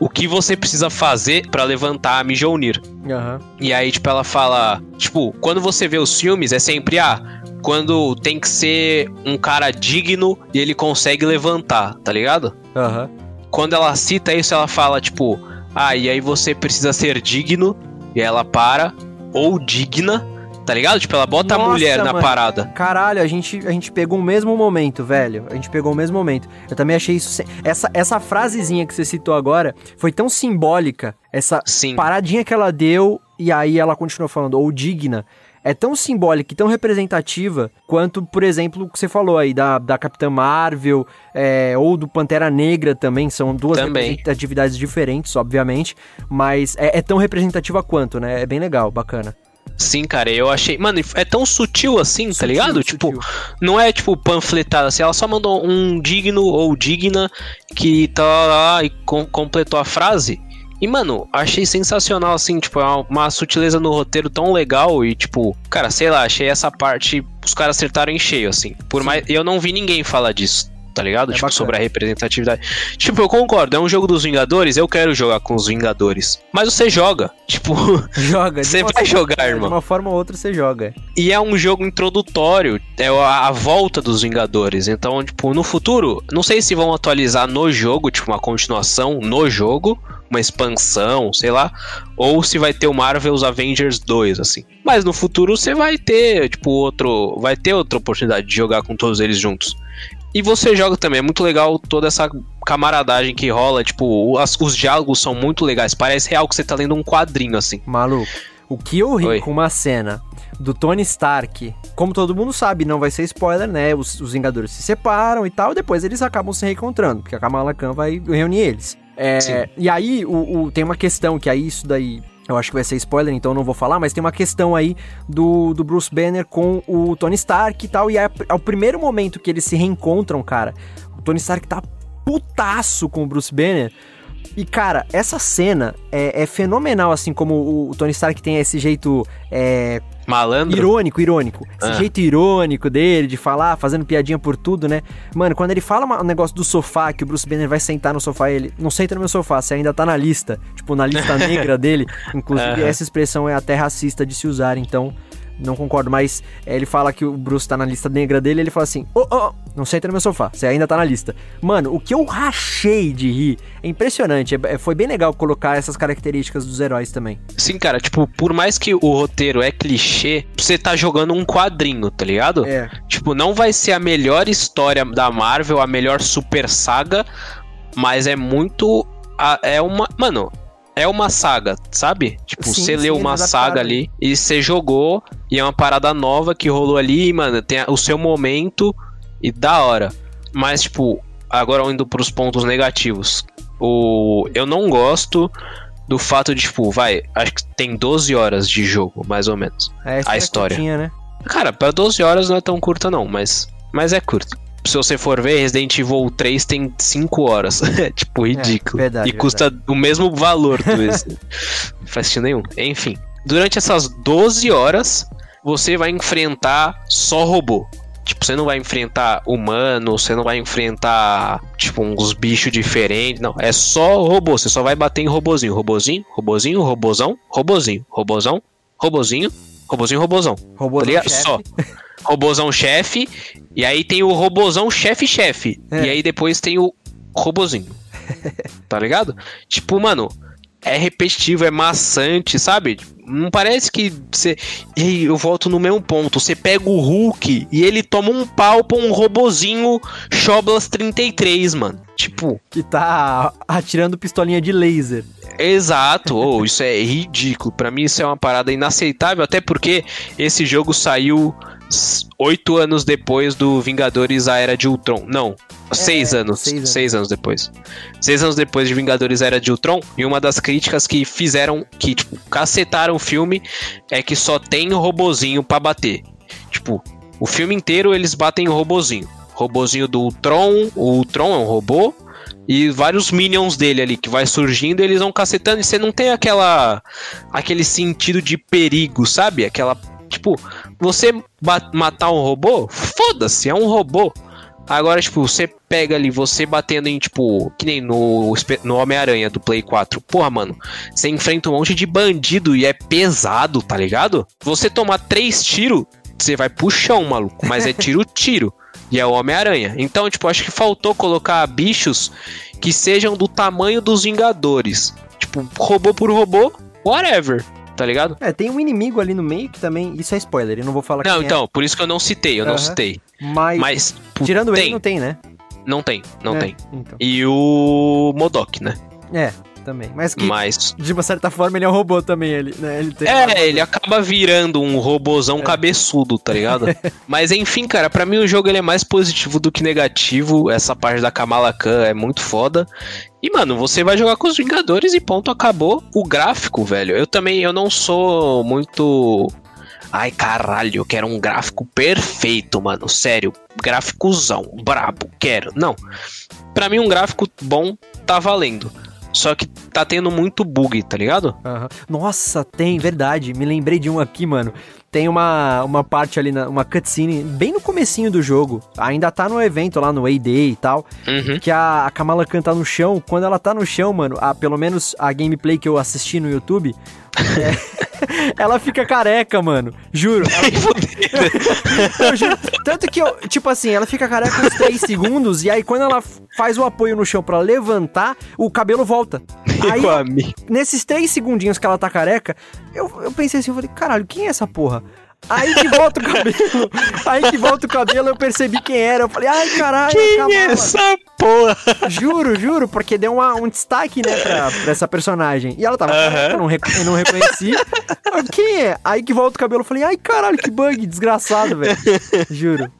o que você precisa fazer pra levantar a Mjolnir. Aham. E aí, tipo, ela fala. Tipo, quando você vê os filmes, é sempre, ah, quando tem que ser um cara digno e ele consegue levantar, tá ligado? Aham. Quando ela cita isso, ela fala, tipo, ah, e aí você precisa ser digno, e ela para, ou digna, tá ligado? Tipo, ela bota a Nossa, mulher na mano. parada. Caralho, a gente, a gente pegou o mesmo momento, velho. A gente pegou o mesmo momento. Eu também achei isso. se- Essa, essa frasezinha que você citou agora foi tão simbólica. Essa Sim. paradinha que ela deu e aí ela continuou falando, ou digna. É tão simbólica e tão representativa quanto, por exemplo, o que você falou aí da, da Capitã Marvel é, ou do Pantera Negra também. São duas Também. representatividades diferentes, obviamente. Mas é, é tão representativa quanto, né? É bem legal, bacana. Sim, cara, eu achei. Mano, é tão sutil assim, tá Sutil, ligado? sutil. Tipo, não é tipo panfletada assim, ela só mandou um digno ou digna que tá lá e com- completou a frase. E, mano, achei sensacional, assim, tipo, é uma, uma sutileza no roteiro tão legal e, tipo, cara, sei lá, achei essa parte, os caras acertaram em cheio, assim. Por mais. Eu não vi ninguém falar disso, tá ligado? É tipo, bacana. sobre a representatividade. Tipo, eu concordo, é um jogo dos Vingadores, eu quero jogar com os Vingadores. Mas você joga, tipo. Joga. de Você vai forma- jogar, De irmão. uma forma ou outra você joga. E é um jogo introdutório, é a, a volta dos Vingadores. Então, tipo, no futuro, não sei se vão atualizar no jogo, tipo, uma continuação no jogo, uma expansão, sei lá, ou se vai ter o Marvel's Avengers 2, assim. Mas no futuro você vai ter, tipo, outro. Vai ter outra oportunidade de jogar com todos eles juntos. E você joga também, é muito legal toda essa camaradagem que rola, tipo, as- os diálogos são muito legais. Parece real que você tá lendo um quadrinho, assim. Maluco, o que eu ri Oi. com uma cena do Tony Stark, como todo mundo sabe, não vai ser spoiler, né? Os, os Vingadores se separam e tal, depois eles acabam se reencontrando, porque a Kamala Khan vai reunir eles. É, e aí, o, o- tem uma questão que aí isso daí. Eu acho que vai ser spoiler, então não vou falar, mas tem uma questão aí do, do Bruce Banner com o Tony Stark e tal. E é, é o primeiro momento que eles se reencontram, cara. O Tony Stark tá putaço com o Bruce Banner. E, cara, essa cena é, é fenomenal, assim, como o, o Tony Stark tem esse jeito é, Malandro. irônico, irônico. Esse Ah. jeito irônico dele, de falar, fazendo piadinha por tudo, né? Mano, quando ele fala um negócio do sofá, que o Bruce Banner vai sentar no sofá, ele não senta no meu sofá, você ainda tá na lista. Tipo, na lista negra dele. Inclusive, essa expressão é até racista de se usar, então não concordo. Mas é, ele fala que o Bruce tá na lista negra dele, ele fala assim: Ô, ô, não senta no meu sofá, você ainda tá na lista. Mano, o que eu rachei de rir é impressionante. É- é- foi bem legal colocar essas características dos heróis também. Sim, cara, tipo, por mais que o roteiro é clichê, você tá jogando um quadrinho, tá ligado? É. Tipo, não vai ser a melhor história da Marvel, a melhor super saga, mas é muito. é uma. Mano, é uma saga, sabe? Tipo, Sim, você sim, leu uma saga ali e você jogou E é uma parada nova que rolou ali, mano. Tem o seu momento e da hora. Mas, tipo, agora indo pros pontos negativos. O, eu não gosto do fato de, tipo, vai, acho que tem 12 horas de jogo, mais ou menos. É, a história. Curtinha, né? Cara, pra 12 horas não é tão curta, não, mas, mas é curto. Se você for ver, Resident Evil 3 tem 5 horas. É, tipo, ridículo. É, verdade, e custa o mesmo valor do esse. não faz sentido nenhum. Enfim, durante essas 12 horas, você vai enfrentar só robô. Tipo, você não vai enfrentar humano, você não vai enfrentar, tipo, uns bichos diferentes. Não, é só robô. Você só vai bater em robozinho. Robozinho, robozinho, robozão, robozinho, robozão, robozinho, robozinho, robozão. Robôzão Tá. Só. Robozão chefe. E aí tem o robozão chefe-chefe. É. E aí depois tem o robozinho. tá ligado? Tipo, mano, é repetitivo, é maçante, sabe? Não parece que você. E eu volto no mesmo ponto. Você pega o Hulk e ele toma um pau pra um robozinho Choblas 33, mano. Tipo, Que tá atirando pistolinha de laser. Exato, oh, isso é ridículo. Pra mim isso é uma parada inaceitável, até porque esse jogo saiu oito anos depois do Vingadores A Era de Ultron. Não, seis anos. seis anos. Seis anos depois. Seis anos depois de Vingadores A Era de Ultron. E uma das críticas que fizeram, que tipo, cacetaram o filme, é que só tem robozinho pra bater. Tipo, o filme inteiro eles batem o robozinho. Robozinho do Ultron, o Ultron é um robô, e vários minions dele ali que vai surgindo, eles vão cacetando e você não tem aquela aquele sentido de perigo, sabe? Aquela tipo, você matar um robô, foda-se, é um robô. Agora, tipo, você pega ali, você batendo em, tipo, que nem no, no Homem-Aranha do Play 4. Porra, mano, você enfrenta um monte de bandido e é pesado, tá ligado? Você tomar três tiros, você vai pro chão, maluco. Mas é tiro-tiro. E é o Homem-Aranha. Então, tipo, acho que faltou colocar bichos que sejam do tamanho dos Vingadores. Tipo, robô por robô, whatever. Tá ligado? É, tem um inimigo ali no meio que também. Isso é spoiler, eu não vou falar Não, quem então, por isso que eu não citei, eu não Aham. citei. é. Mas, Mas, tirando tem, ele, não tem, né? não tem, não É, tem. Então. E o Modok, né? É, também. Mas que, Mas. de uma certa forma, ele é um robô também, ele, né? Ele tem É, ele acaba virando um robozão cabeçudo, tá ligado? Mas enfim, cara, pra mim o jogo ele é mais positivo do que negativo. Essa parte da Kamala Khan é muito foda. E, mano, você vai jogar com os Vingadores e ponto, acabou. O gráfico, velho. Eu também, eu não sou muito. Ai, caralho, eu quero um gráfico perfeito, mano. Sério, gráficozão, brabo, quero. Não. Pra mim, um gráfico bom tá valendo. Só que tá tendo muito bug, tá ligado? Aham. Nossa, tem, verdade. Me lembrei de um aqui, mano. Tem uma, uma parte ali, na, uma cutscene, bem no comecinho do jogo. Ainda tá no evento lá no A-Day e tal. Uhum. Que a, a Kamala Khan tá no chão. Quando ela tá no chão, mano, a, pelo menos a gameplay que eu assisti no YouTube. é, ela fica careca, mano. Juro. Ela- Eu juro. Tanto que eu, tipo assim, ela fica careca uns 3 segundos. E aí, quando ela faz o apoio no chão pra levantar, o cabelo volta. Aí, nesses três segundinhos que ela tá careca, eu, eu pensei assim, eu falei, caralho, quem é essa porra? Aí que volta o cabelo, aí que volta o cabelo, eu percebi quem era. Eu falei, ai caralho, Quem é essa porra? Juro, juro, porque deu uma- um destaque, né, pra, pra essa personagem. E ela tava eu não, eu não reconheci. Quem é? Aí que volta o cabelo, eu falei, ai caralho, que bug, desgraçado, velho. Juro.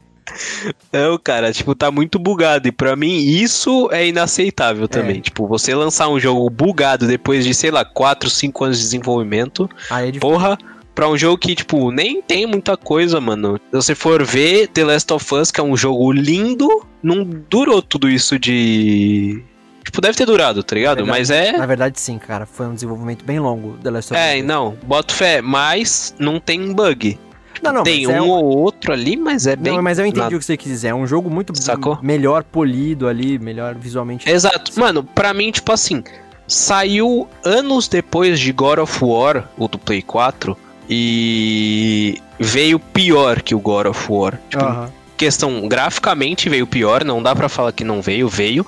Não, cara, tipo, tá muito bugado. E pra mim, isso é inaceitável também. Tipo, você lançar um jogo bugado depois de, sei lá, 4, 5 anos de desenvolvimento. Aí é difícil. Porra, pra um jogo que, tipo, nem tem muita coisa, mano. Se você for ver The Last of Us, que é um jogo lindo, não durou tudo isso de. Tipo, deve ter durado, tá ligado? Verdade. Mas é. Na verdade, sim, cara. Foi um desenvolvimento bem longo The Last of É, Us. não, boto fé, mas não tem bug. Não, não, tem mas um é ou outro ali, mas é bem. Não, mas eu entendi nada. o que você quis dizer. É um jogo muito Sacou? melhor polido ali, melhor visualmente. Exato. Mano, pra mim, tipo assim, saiu anos depois de God of War, o do Play 4, e veio pior que o God of War. Tipo, Aham. questão graficamente veio pior, não dá pra falar que não veio, veio.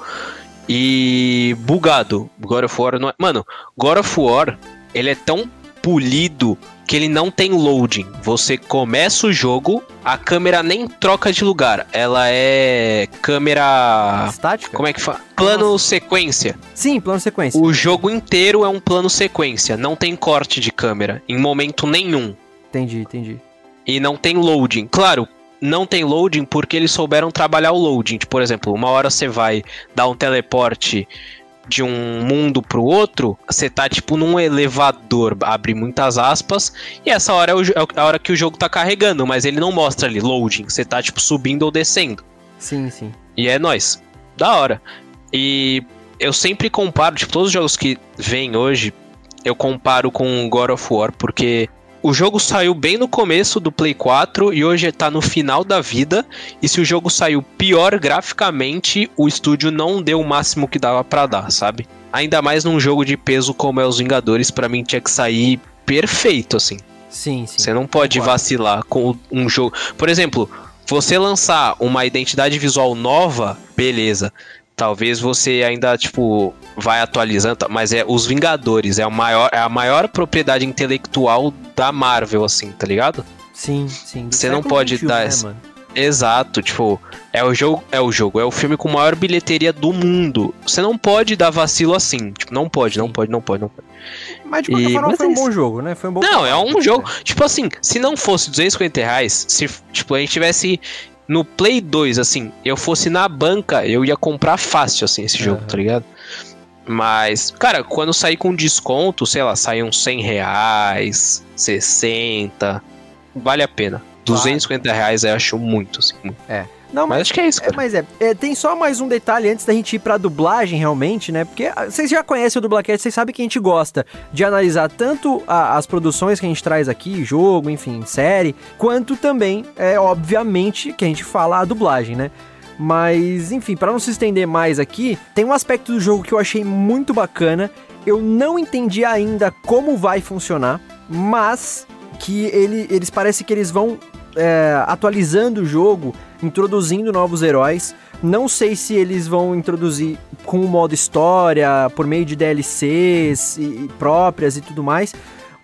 E bugado. God of War não é... Mano, God of War, ele é tão polido que ele não tem loading. Você começa o jogo, a câmera nem troca de lugar. Ela é câmera Estática? como é que fala? Plano sequência. Sim, plano sequência. O jogo inteiro é um plano sequência, não tem corte de câmera em momento nenhum. Entendi, entendi. e não tem loading. Claro, não tem loading porque eles souberam trabalhar o loading. Tipo, por exemplo, uma hora você vai dar um teleporte de um mundo pro outro, você tá tipo num elevador, abre muitas aspas, e essa hora é, o, é a hora que o jogo tá carregando, mas ele não mostra ali loading, você tá tipo subindo ou descendo. Sim, sim. E é nós. Da hora. E eu sempre comparo, tipo, todos os jogos que vêm hoje, eu comparo com God of War, porque o jogo saiu bem no começo do Play 4 e hoje tá no final da vida. E se o jogo saiu pior graficamente, o estúdio não deu o máximo que dava para dar, sabe? Ainda mais num jogo de peso como é os Vingadores, para mim tinha que sair perfeito, assim. Sim, sim. Você não pode Concordo. vacilar com um jogo. Por exemplo, você lançar uma identidade visual nova, beleza. Talvez você ainda, tipo, vai atualizando, mas é os Vingadores, é, o maior, é a maior propriedade intelectual da Marvel, assim, tá ligado? Sim, sim. Você não pode 21, dar né, essa. Exato, tipo, é o jogo, é o jogo, é o filme com maior bilheteria do mundo. Você não pode dar vacilo assim, tipo, não pode, não pode, não pode, não pode. Mas de qualquer e, forma foi um bom jogo, né? Foi um bom Não, é um jogo, tipo assim, se não fosse 250 reais, se tipo, a gente tivesse no Play 2, assim, eu fosse na banca, eu ia comprar fácil, assim, esse jogo, uhum. tá ligado? Mas, cara, quando sair com desconto, sei lá, sair uns 100 reais, 60, vale a pena. 250 reais eu acho muito, assim. Muito. É. Não, mas, mas, acho que é isso, é, cara. É, mas é, é, tem só mais um detalhe antes da gente ir pra dublagem, realmente, né? Porque ah, vocês já conhecem o Dublacast, vocês sabem que a gente gosta de analisar tanto a, as produções que a gente traz aqui, jogo, enfim, série, quanto também, é, obviamente, que a gente fala a dublagem, né? Mas, enfim, para não se estender mais aqui, tem um aspecto do jogo que eu achei muito bacana. Eu não entendi ainda como vai funcionar, mas que ele, eles parece que eles vão é, atualizando o jogo, introduzindo novos heróis. Não sei se eles vão introduzir com o modo história, por meio de DLCs e, e próprias e tudo mais,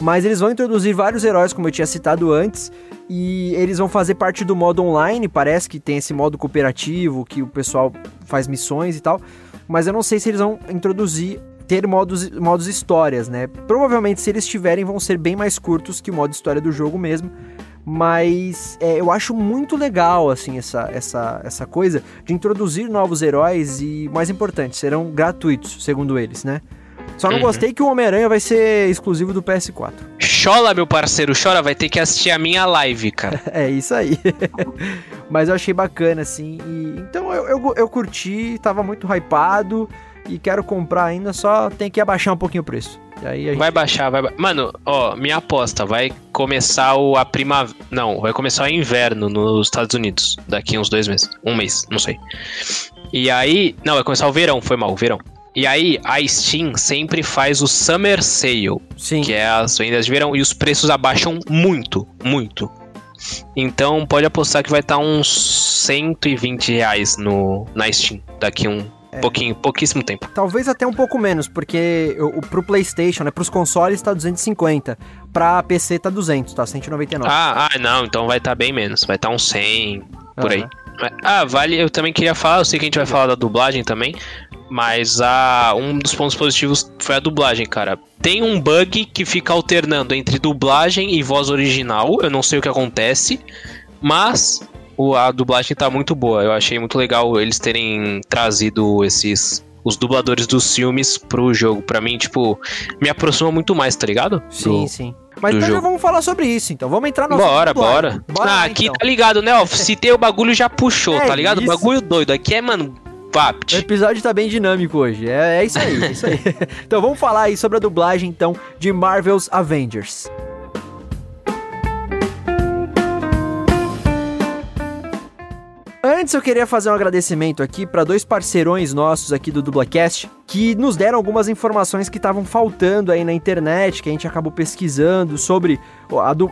mas eles vão introduzir vários heróis, como eu tinha citado antes, e eles vão fazer parte do modo online. Parece que tem esse modo cooperativo que o pessoal faz missões e tal, mas eu não sei se eles vão introduzir ter modos, modos histórias, né? Provavelmente, se eles tiverem, vão ser bem mais curtos que o modo história do jogo mesmo. Mas é, eu acho muito legal, assim, essa, essa, essa coisa de introduzir novos heróis e, mais importante, serão gratuitos, segundo eles, né? Só não uhum. gostei que o Homem-Aranha vai ser exclusivo do PS4. Chora, meu parceiro, chora, vai ter que assistir a minha live, cara. é isso aí. Mas eu achei bacana, assim. E... Então eu, eu, eu curti, tava muito hypado e quero comprar ainda, só tem que abaixar um pouquinho o preço. Gente... Vai baixar, vai. Mano, ó, minha aposta, vai começar o, a primavera. Não, vai começar o inverno nos Estados Unidos. Daqui uns dois meses. Um mês, não sei. E aí. Não, vai começar o verão, foi mal, o verão. E aí, a Steam sempre faz o Summer Sale. Sim. Que é as vendas de verão. E os preços abaixam muito, muito. Então pode apostar que vai estar uns 120 reais no, na Steam daqui um, é. Pouquinho, pouquíssimo tempo. Talvez até um pouco menos, porque o, pro PlayStation, né, pros consoles tá 250, pra PC tá 200, tá 199. Ah, ah não, então vai estar tá bem menos, vai estar tá uns 100 por aí. Ah, vale, eu também queria falar, eu sei que a gente vai falar da dublagem também, mas a, um dos pontos positivos foi a dublagem, cara. Tem um bug que fica alternando entre dublagem e voz original, eu não sei o que acontece, mas o, a dublagem tá muito boa. Eu achei muito legal eles terem trazido esses os dubladores dos filmes pro jogo. Para mim, tipo, me aproxima muito mais, tá ligado? Sim, do, sim. Mas então jogo. já vamos falar sobre isso, então. Vamos entrar no Bora, bora. bora ah, aqui então. tá ligado, né? Ó, citei o bagulho já puxou, é tá ligado? Isso. Bagulho doido. Aqui é, mano, Papt. O episódio tá bem dinâmico hoje. É, é isso aí, é isso aí. então vamos falar aí sobre a dublagem, então, de Marvel's Avengers. Antes eu queria fazer um agradecimento aqui para dois parceirões nossos aqui do Dublacast que nos deram algumas informações que estavam faltando aí na internet, que a gente acabou pesquisando sobre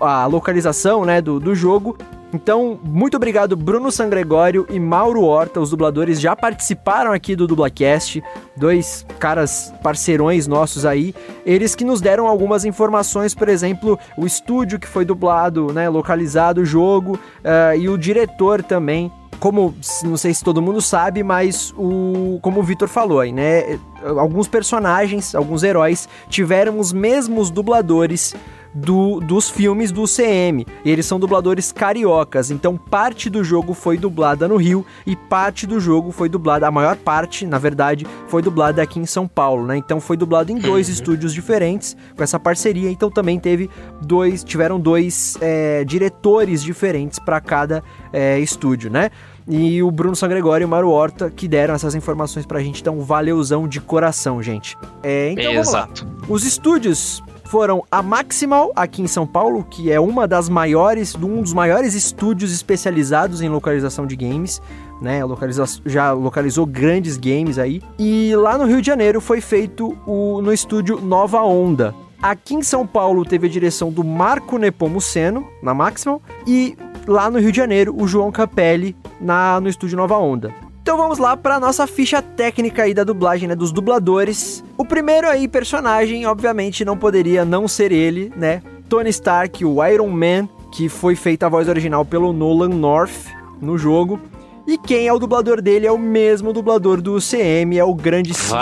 a, a localização né, do, do jogo. Então, muito obrigado, Bruno Sangregório e Mauro Horta, os dubladores já participaram aqui do Dublacast, dois caras parceirões nossos aí, eles que nos deram algumas informações, por exemplo, o estúdio que foi dublado, né, localizado o jogo, uh, e o diretor também, como não sei se todo mundo sabe, mas o como o Vitor falou aí, né? Alguns personagens, alguns heróis tiveram os mesmos dubladores do, dos filmes do CM. E eles são dubladores cariocas, então parte do jogo foi dublada no Rio e parte do jogo foi dublada, a maior parte, na verdade, foi dublada aqui em São Paulo, né? Então foi dublado em dois uhum. estúdios diferentes com essa parceria. Então também teve dois, tiveram dois é, diretores diferentes para cada é, estúdio, né? E o Bruno Sangregório e o Maru Horta que deram essas informações pra gente. Então, valeuzão de coração, gente. É, então, Exato. Os estúdios foram a Maximal, aqui em São Paulo, que é uma das maiores, um dos maiores estúdios especializados em localização de games, né? Localiza já localizou grandes games aí. E lá no Rio de Janeiro foi feito o, no estúdio Nova Onda. Aqui em São Paulo teve a direção do Marco Nepomuceno, na Maximal, e lá no Rio de Janeiro, o João Capelli, na, no estúdio Nova Onda. Então vamos lá para nossa ficha técnica aí da dublagem, né, dos dubladores. O primeiro aí personagem, obviamente, não poderia não ser ele, né? Tony Stark, o Iron Man, que foi feita a voz original pelo Nolan North no jogo. E quem é o dublador dele é o mesmo dublador do UCM, é o grandíssimo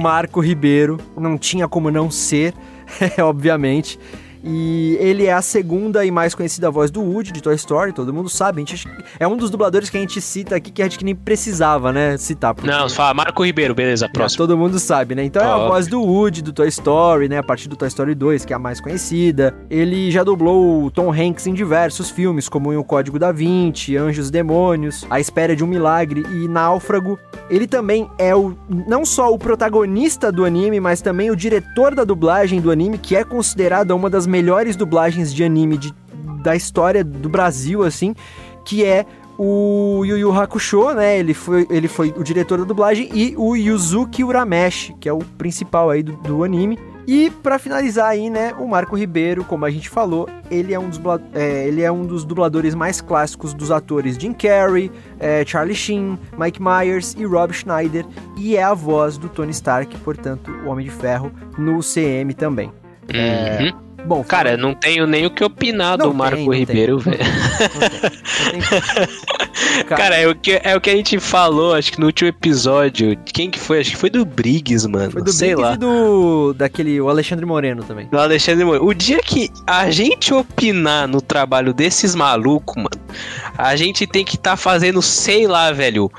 Marco Ribeiro. Não tinha como não ser, obviamente. E ele é a segunda e mais conhecida voz do Woody de Toy Story, todo mundo sabe. A gente, é um dos dubladores que a gente cita aqui que a gente nem precisava, né, citar. Porque... Não, fala Marco Ribeiro, beleza, próximo. É, todo mundo sabe, né? Então é a voz do Woody do Toy Story, né? A partir do Toy Story 2, que é a mais conhecida. Ele já dublou o Tom Hanks em diversos filmes, como em O Código da Vinci, Anjos e Demônios, A Espera de um Milagre e Náufrago. Ele também é o não só o protagonista do anime, mas também o diretor da dublagem do anime, que é considerada uma das melhores dublagens de anime de, da história do Brasil, assim, que é o Yu Yu Hakusho, né? Ele foi, ele foi o diretor da dublagem e o Yuzuki Urameshi, que é o principal aí do, do anime. E para finalizar aí, né, o Marco Ribeiro, como a gente falou, ele é um dos, é, ele é um dos dubladores mais clássicos dos atores Jim Carrey, é, Charlie Sheen, Mike Myers e Rob Schneider, e é a voz do Tony Stark, portanto, o Homem de Ferro, no CM também. É, uhum. É, Bom, cara, não tenho nem o que opinar não do Marco tem, Ribeiro, velho. Cara, cara, é, o que, é o que a gente falou, acho que no último episódio. Quem que foi? Acho que foi do Briggs, mano. Foi do Sei Briggs lá. e do. daquele. O Alexandre Moreno também. Do Alexandre Moreno. O dia que a gente opinar no trabalho desses malucos, mano, a gente tem que estar tá fazendo, sei lá, velho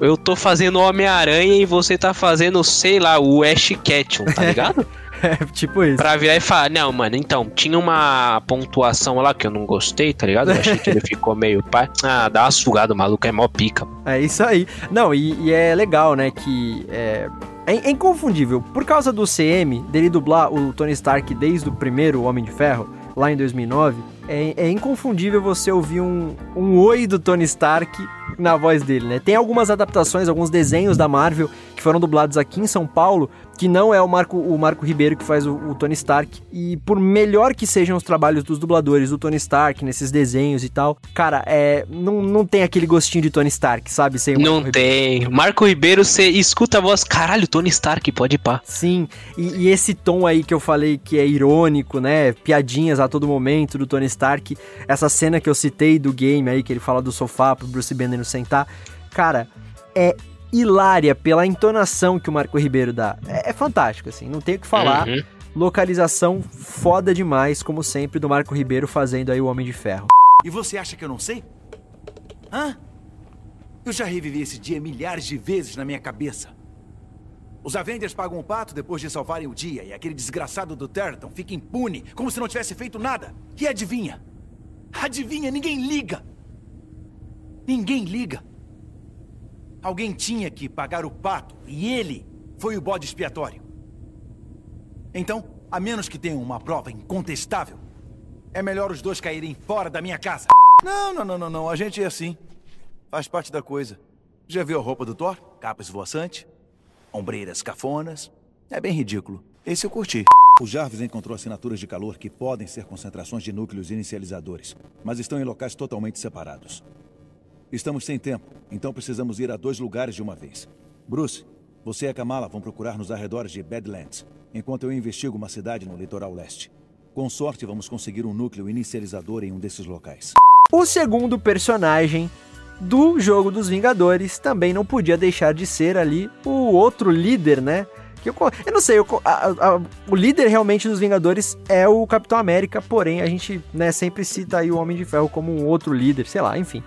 eu tô fazendo Homem-Aranha e você tá fazendo, sei lá, o Ash Ketchum, tá ligado? É, tipo isso. Pra virar e falar, não, mano, então, tinha uma pontuação lá que eu não gostei, tá ligado? Eu achei que ele ficou meio pá. Ah, dá uma sugada, o maluco é mó pica. É isso aí. Não, e, e é legal, né, que é, é, é, inconfundível. Por causa do CM, dele dublar o Tony Stark desde o primeiro Homem de Ferro, lá em 2009, é, é inconfundível você ouvir um, um oi do Tony Stark na voz dele, né? Tem algumas adaptações, alguns desenhos da Marvel que foram dublados aqui em São Paulo, que não é o Marco, o Marco Ribeiro que faz o, o, Tony Stark. E por melhor que sejam os trabalhos dos dubladores do Tony Stark nesses desenhos e tal, cara, é não, não tem aquele gostinho de Tony Stark, sabe? Sem não Marco tem. Ribeiro. Marco Ribeiro, você escuta a voz, caralho, Tony Stark, pode ir pá. Sim, e, e, esse tom aí que eu falei que é irônico, né? Piadinhas a todo momento do Tony Stark. Essa cena que eu citei do game aí, que ele fala do sofá pro Bruce Banner sentar. Cara, é hilária pela entonação que o Marco Ribeiro dá. É, é fantástico, assim, não tem o que falar. Uhum. Localização foda demais, como sempre, do Marco Ribeiro fazendo aí o Homem de Ferro. E você acha que eu não sei? Hã? Eu já revivi esse dia milhares de vezes na minha cabeça. Os Avengers pagam o pato depois de salvarem o dia, e aquele desgraçado do Terraton fica impune, como se não tivesse feito nada. E adivinha? Adivinha, ninguém liga. Ninguém liga. Alguém tinha que pagar o pato e ele foi o bode expiatório. Então, a menos que tenham uma prova incontestável, é melhor os dois caírem fora da minha casa. Não, não, não, não, não. A gente é assim. Faz parte da coisa. Já viu a roupa do Thor? Capa esvoaçante, ombreiras cafonas. É bem ridículo. Esse eu curti. O Jarvis encontrou assinaturas de calor que podem ser concentrações de núcleos inicializadores, mas estão em locais totalmente separados. Estamos sem tempo, então precisamos ir a dois lugares de uma vez. Bruce, você e a Kamala vão procurar nos arredores de Badlands, enquanto eu investigo uma cidade no litoral leste. Com sorte, vamos conseguir um núcleo inicializador em um desses locais. O segundo personagem do jogo dos Vingadores também não podia deixar de ser ali o outro líder, né? Eu, eu não sei, eu, a, a, o líder realmente dos Vingadores é o Capitão América, porém a gente né, sempre cita aí o Homem de Ferro como um outro líder, sei lá, enfim.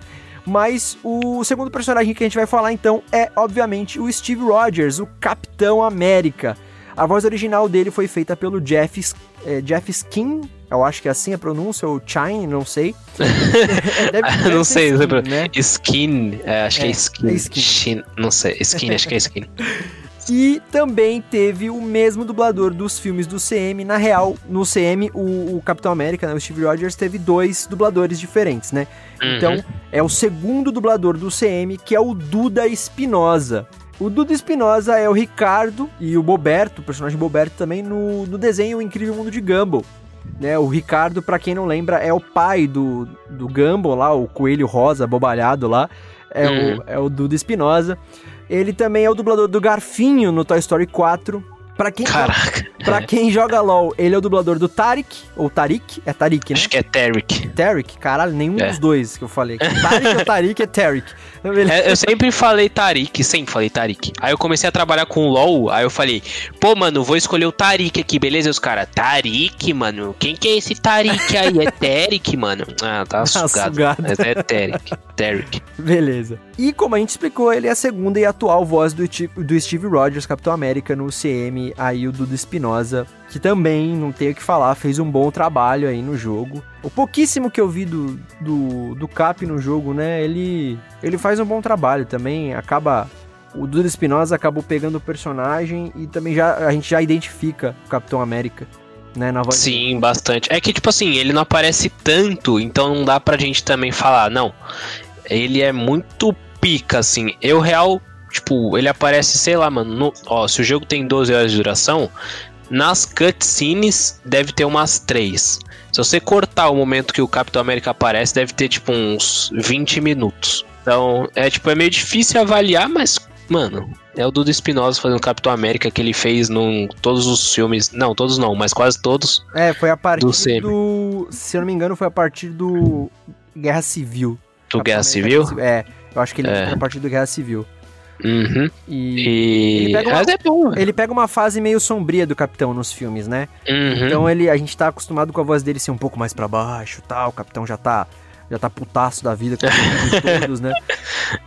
Mas o segundo personagem que a gente vai falar então é, obviamente, o Steve Rogers, o Capitão América. A voz original dele foi feita pelo Jeff, é, Jeff Skin, eu acho que é assim a pronúncia, ou Chine, não sei. deve, deve não sei, skin, né? Skin, é, acho é, que é Skin. É skin. Shin, não sei, Skin, acho que é Skin. E também teve o mesmo dublador dos filmes do CM. Na real, no CM, o, o Capitão América, né, o Steve Rogers, teve dois dubladores diferentes, né? Uhum. Então, é o segundo dublador do CM, que é o Duda Espinosa. O Duda Espinosa é o Ricardo e o Boberto, o personagem Boberto também, no, no desenho O Incrível Mundo de Gumball. Né, o Ricardo, para quem não lembra, é o pai do, do Gumball lá, o coelho rosa bobalhado lá. É, uhum. o, é o Duda Espinosa. Ele também é o dublador do Garfinho no Toy Story 4. Pra quem, Caraca. Pra quem joga LOL, ele é o dublador do Tarik, ou Tarik, é Tarik, né? Acho que é Tarik. Tarik, caralho, nenhum é. dos dois que eu falei. Tarik ou Tarik é Tarik. É, eu sempre falei Tarik, sempre falei Tarik. Aí eu comecei a trabalhar com LOL, aí eu falei, pô, mano, vou escolher o Tarik aqui, beleza? E os caras, Tarik, mano, quem que é esse Tarik aí? É Tarik, mano. Ah, tá, tá sugado. sugado. Mas é Tarik, Tarik. Beleza. E como a gente explicou, ele é a segunda e atual voz do, do Steve Rogers, Capitão América, no CM, aí o Dudu Espinosa que também, não tenho o que falar, fez um bom trabalho aí no jogo. O pouquíssimo que eu vi do, do, do Cap no jogo, né, ele, ele faz um bom trabalho também, acaba... O Duda Espinosa acabou pegando o personagem e também já, a gente já identifica o Capitão América. Né, na voz Sim, bastante. É que, tipo assim, ele não aparece tanto, então não dá pra gente também falar, não. Ele é muito pica, assim. Eu, real, tipo, ele aparece, sei lá, mano. No, ó, se o jogo tem 12 horas de duração, nas cutscenes deve ter umas três. Se você cortar o momento que o Capitão América aparece, deve ter tipo uns 20 minutos. Então, é tipo, é meio difícil avaliar, mas, mano, é o Dudu Espinosa fazendo Capitão América que ele fez em todos os filmes. Não, todos não, mas quase todos. É, foi a partir do. do se eu não me engano, foi a partir do Guerra Civil. Do Guerra Civil? É, eu acho que ele é. foi a partir do Guerra Civil. Uhum. E, e... Ele, pega uma, é bom, ele pega uma fase meio sombria do Capitão nos filmes, né? Uhum. Então ele, a gente tá acostumado com a voz dele ser um pouco mais para baixo tal. O Capitão já tá já tá putaço da vida com todos, né?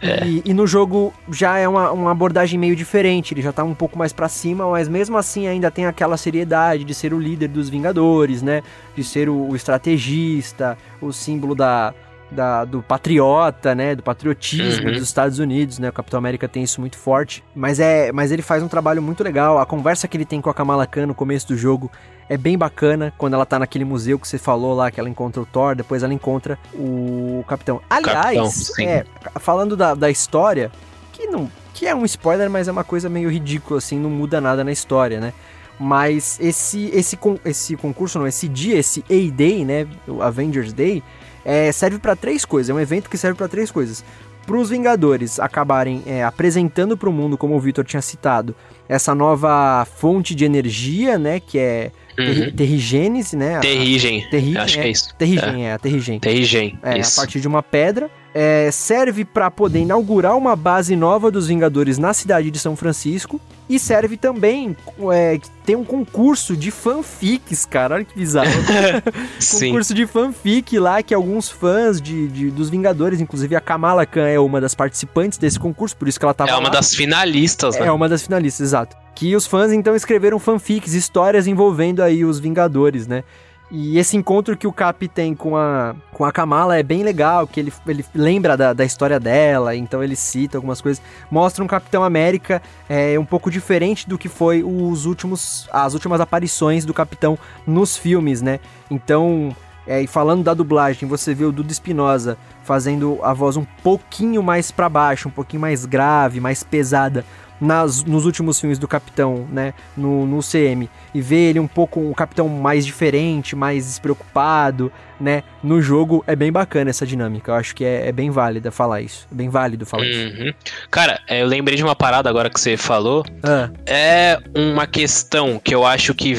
É. E, e, no jogo já é uma, uma abordagem meio diferente, ele já tá um pouco mais para cima, mas mesmo assim ainda tem aquela seriedade de ser o líder dos Vingadores, né? De ser o, o estrategista, o símbolo da, da, do patriota, né, do patriotismo uhum. dos Estados Unidos, né, o Capitão América tem isso muito forte, mas é, mas ele faz um trabalho muito legal, a conversa que ele tem com a Kamala Khan no começo do jogo é bem bacana, quando ela tá naquele museu que você falou lá, que ela encontra o Thor, depois ela encontra o Capitão. Aliás, Capitão, é, falando da, da história, que não, que é um spoiler, mas é uma coisa meio ridícula, assim, não muda nada na história, né, mas esse, esse, esse concurso, não, esse dia, esse A-Day, né, o Avengers Day, é, serve para três coisas. É um evento que serve para três coisas. Para os Vingadores acabarem é, apresentando para o mundo, como o Victor tinha citado, essa nova fonte de energia, né? Que é uhum. terrigênese, né? Terrigen. Terrigen. Acho é, que é isso. Terrigen, é, é a Terrigen. Terrigen. É, isso. a partir de uma pedra é, serve para poder inaugurar uma base nova dos Vingadores na cidade de São Francisco e serve também é, tem um concurso de fanfics, cara, olha que bizarro. concurso de fanfic lá que alguns fãs de, de, dos Vingadores, inclusive a Kamala Khan é uma das participantes desse concurso, por isso que ela tava É uma lá. das finalistas, né? É uma das finalistas, exato. Que os fãs então escreveram fanfics, histórias envolvendo aí os Vingadores, né? E esse encontro que o Cap tem com a, com a Kamala é bem legal, que ele, ele lembra da, da história dela, então ele cita algumas coisas. Mostra um Capitão América é, um pouco diferente do que foi os últimos, as últimas aparições do Capitão nos filmes, né? Então, é, e falando da dublagem, você vê o Dudu Espinosa fazendo a voz um pouquinho mais para baixo, um pouquinho mais grave, mais pesada nas, nos últimos filmes do Capitão, né, no, no CM, e ver ele um pouco, um Capitão mais diferente, mais despreocupado, né, no jogo, é bem bacana essa dinâmica. Eu acho que é, é bem válida falar isso. É bem válido falar uhum. isso. Cara, é, eu lembrei de uma parada agora que você falou. Ah. É uma questão que eu acho que.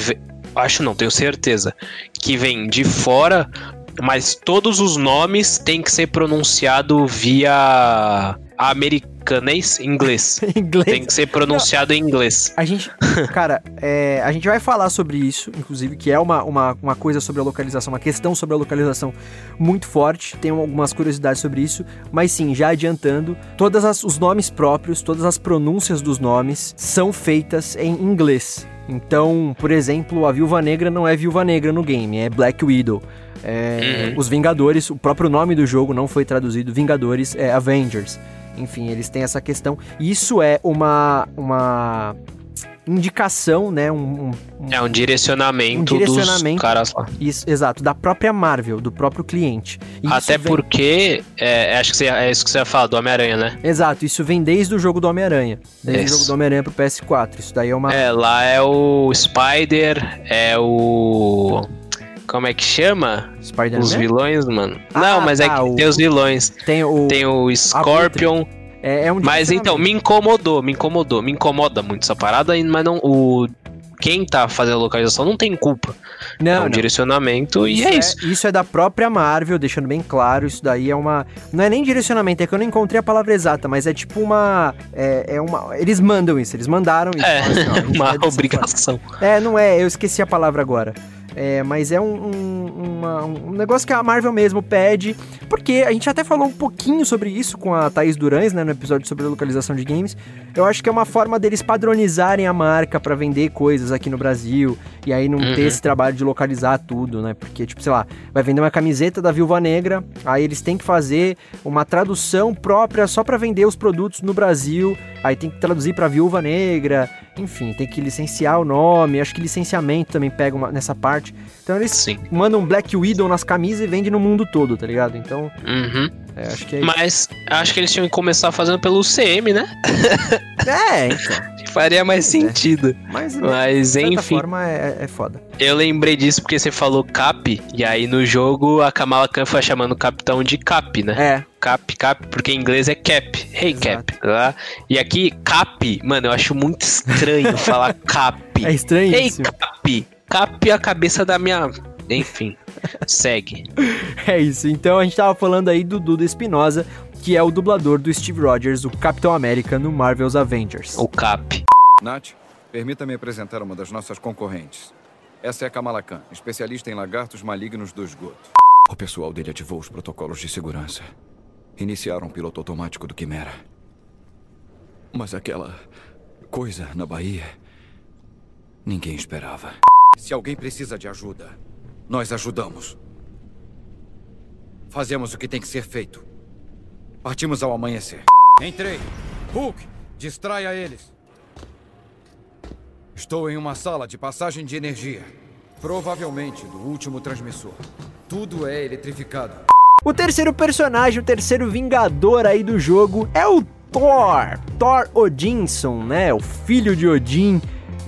Acho não, tenho certeza. Que vem de fora mas todos os nomes têm que ser pronunciado via americanês, inglês. inglês. Tem que ser pronunciado em inglês. A gente, cara, é, a gente vai falar sobre isso, inclusive, que é uma, uma, uma coisa sobre a localização, uma questão sobre a localização muito forte. Tem algumas curiosidades sobre isso, mas sim, já adiantando, todos os nomes próprios, todas as pronúncias dos nomes são feitas em inglês. Então, por exemplo, a Viúva Negra não é Viúva Negra no game, é Black Widow. É, Uhum. Os Vingadores, o próprio nome do jogo não foi traduzido, Vingadores é Avengers. Enfim, eles têm essa questão. Isso é uma, uma indicação, né? Um, um- É um direcionamento, Um direcionamento. dos caras lá. isso, exato, da própria Marvel, do próprio cliente. Isso Até vem- porque, é, acho que você, é isso que você ia falar, do Homem-Aranha, né? Exato, isso vem desde o jogo do Homem-Aranha. Desde Isso. o jogo do Homem-Aranha pro PS4. Isso daí é uma. É, lá é o Spider, é o. Como é que chama? Os vilões, mano. Ah, Não, mas é tá, que o- tem os vilões. Tem o. Tem o Scorpion. é, é um Mas então, me incomodou, me incomodou. Me incomoda muito essa parada, e- mas não. O. Quem tá fazendo a localização não tem culpa. é Não, um não. direcionamento e é isso. Isso é da própria Marvel, deixando bem claro. Isso daí é uma. Não é nem direcionamento, é que eu não encontrei a palavra exata, mas é tipo uma. É, é uma. Eles mandam isso, eles mandaram isso. É, Falaram assim, ó, gente uma obrigação. É, não é, eu esqueci a palavra agora. É, mas é um, um, uma- um negócio que a Marvel mesmo pede, porque a gente até falou um pouquinho sobre isso com a Thaís Durães, né, no episódio sobre a localização de games. Eu acho que é uma forma deles padronizarem a marca pra vender coisas aqui no Brasil, e aí não Uhum. ter esse trabalho de localizar tudo, né? Porque, tipo, sei lá, vai vender uma camiseta da Viúva Negra, aí eles têm que fazer uma tradução própria só pra vender os produtos no Brasil, aí tem que traduzir pra Viúva Negra, enfim, tem que licenciar o nome, acho que licenciamento também pega uma- nessa parte. Então eles Sim. mandam Black Widow nas camisas e vendem no mundo todo, tá ligado? Então, Uhum. é, acho que é. Mas acho que eles tinham que começar fazendo pelo CM, né? É, então. Faria mais sentido. Mas, de Mas certa enfim, forma, é, é foda. eu lembrei disso porque você falou Cap, e aí no jogo a Kamala Khan foi chamando o capitão de Cap, né? É, Cap, Cap, porque em inglês é Cap. Hey, Exato. Cap. Tá? E aqui, Cap, mano, eu acho muito estranho falar Cap. é estranho isso. Cap. Cap é a cabeça da minha. Enfim, segue. É isso. Então a gente tava falando aí do Duda Espinosa, que é o dublador do Steve Rogers, o Capitão América no Marvel's Avengers. O Cap. Nath, permita-me apresentar uma das nossas concorrentes. Essa é a Kamala Khan, especialista em lagartos malignos do esgoto. O pessoal dele ativou os protocolos de segurança. Iniciaram o piloto automático do Quimera. Mas aquela coisa na Bahia. Ninguém esperava. Se alguém precisa de ajuda, nós ajudamos. Fazemos o que tem que ser feito. Partimos ao amanhecer. Entrei. Hulk, distraia eles. Estou em uma sala de passagem de energia. Provavelmente do último transmissor. Tudo é eletrificado. O terceiro personagem, o terceiro vingador aí do jogo é o Thor. Thor Odinson, né? O filho de Odin.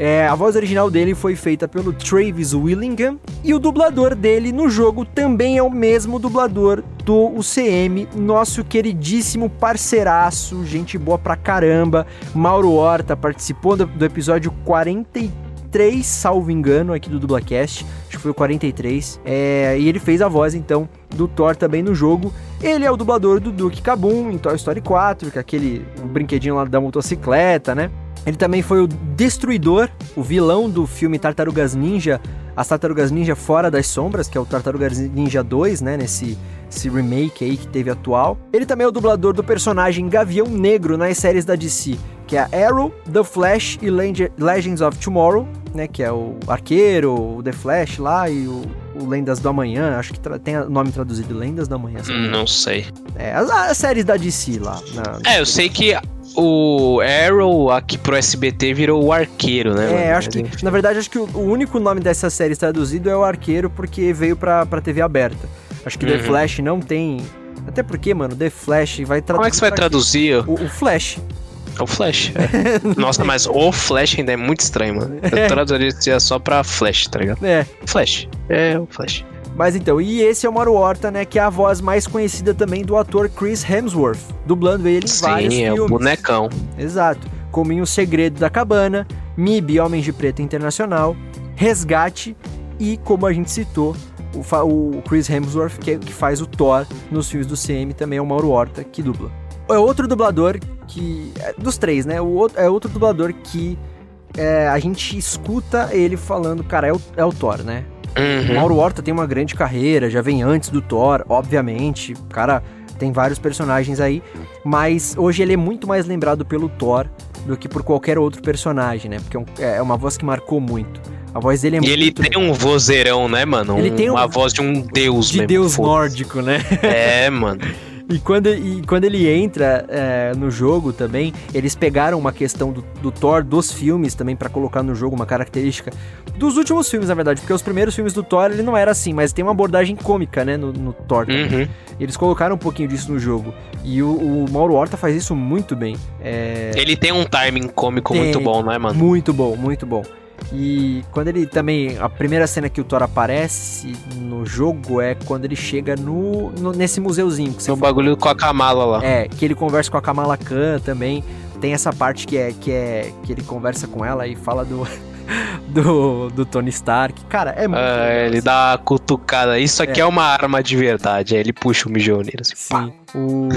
É, a voz original dele foi feita pelo Travis Willingham e o dublador dele no jogo também é o mesmo dublador do UCM, nosso queridíssimo parceiraço, gente boa pra caramba, Mauro Horta participou do, do episódio 43, salvo engano, aqui do Dublacast, acho que foi o 43, é, e ele fez a voz então do Thor também no jogo. Ele é o dublador do Duke Kabum em Toy Story 4, que é aquele brinquedinho lá da motocicleta, né? Ele também foi o Destruidor, o vilão do filme Tartarugas Ninja, as Tartarugas Ninja Fora das Sombras, que é o Tartarugas Ninja 2, né, nesse esse remake aí que teve atual. Ele também é o dublador do personagem Gavião Negro nas séries da DC, que é a Arrow, The Flash e Leg- Legends of Tomorrow, né, que é o Arqueiro, o The Flash lá e o, o Lendas do Amanhã, acho que tem o nome traduzido Lendas do Amanhã. engano. Não sei. É, as, as séries da DC lá. na- É, eu sei que o Arrow aqui pro SBT virou o arqueiro, né? É, mano? acho que, na verdade, acho que o, o único nome dessa série traduzido é o Arqueiro, porque veio pra, pra TV aberta. Acho que The Uhum. Flash não tem. Até porque, mano, The Flash vai traduzir. Como é que você vai traduzir? O, o Flash. o Flash? é. Nossa, mas o Flash ainda é muito estranho, mano. Eu traduziria só pra Flash, tá ligado? É. Flash. É o Flash. Mas então, e esse é o Mauro Horta, né? Que é a voz mais conhecida também do ator Chris Hemsworth, dublando ele em vários Sim, é o filmes. bonecão. Exato. Como em O Segredo da Cabana, MIB Homens de Preto Internacional, Resgate e, como a gente citou, o, o Chris Hemsworth, que, é- que faz o Thor nos filmes do CM, também é o Mauro Horta que dubla. é outro dublador que. é dos três, né? O outro, é outro dublador que é, a gente escuta ele falando, cara, é o, é o Thor, né? O Uhum. Mauro Horta tem uma grande carreira, já vem antes do Thor, obviamente. O cara tem vários personagens aí, mas hoje ele é muito mais lembrado pelo Thor do que por qualquer outro personagem, né? Porque é um- é uma voz que marcou muito. A voz dele é E muito ele tem um vozeirão, né, mano? Ele tem uma um- voz de um deus de mesmo. deus nórdico, né? É, mano. E quando, e quando ele entra é, no jogo também, eles pegaram uma questão do, do Thor dos filmes também pra colocar no jogo, uma característica dos últimos filmes, na verdade, porque os primeiros filmes do Thor ele não era assim, mas tem uma abordagem cômica, né, no, no Thor. também. Uhum. Eles colocaram um pouquinho disso no jogo. E o, o Mauro Horta faz isso muito bem. É, Ele tem um timing cômico Tem. muito bom, né, mano? muito bom, muito bom. E quando ele também. A primeira cena que o Thor aparece no jogo é quando ele chega no, no- nesse museuzinho que você O bagulho com a Kamala lá. É, que ele conversa com a Kamala Khan também. Tem essa parte que é que é que ele conversa com ela e fala do do, do Tony Stark. Cara, é muito Ah, ele assim. dá uma cutucada. Isso aqui é, uma arma de verdade. Aí ele puxa o mijoneiro assim. pá. O,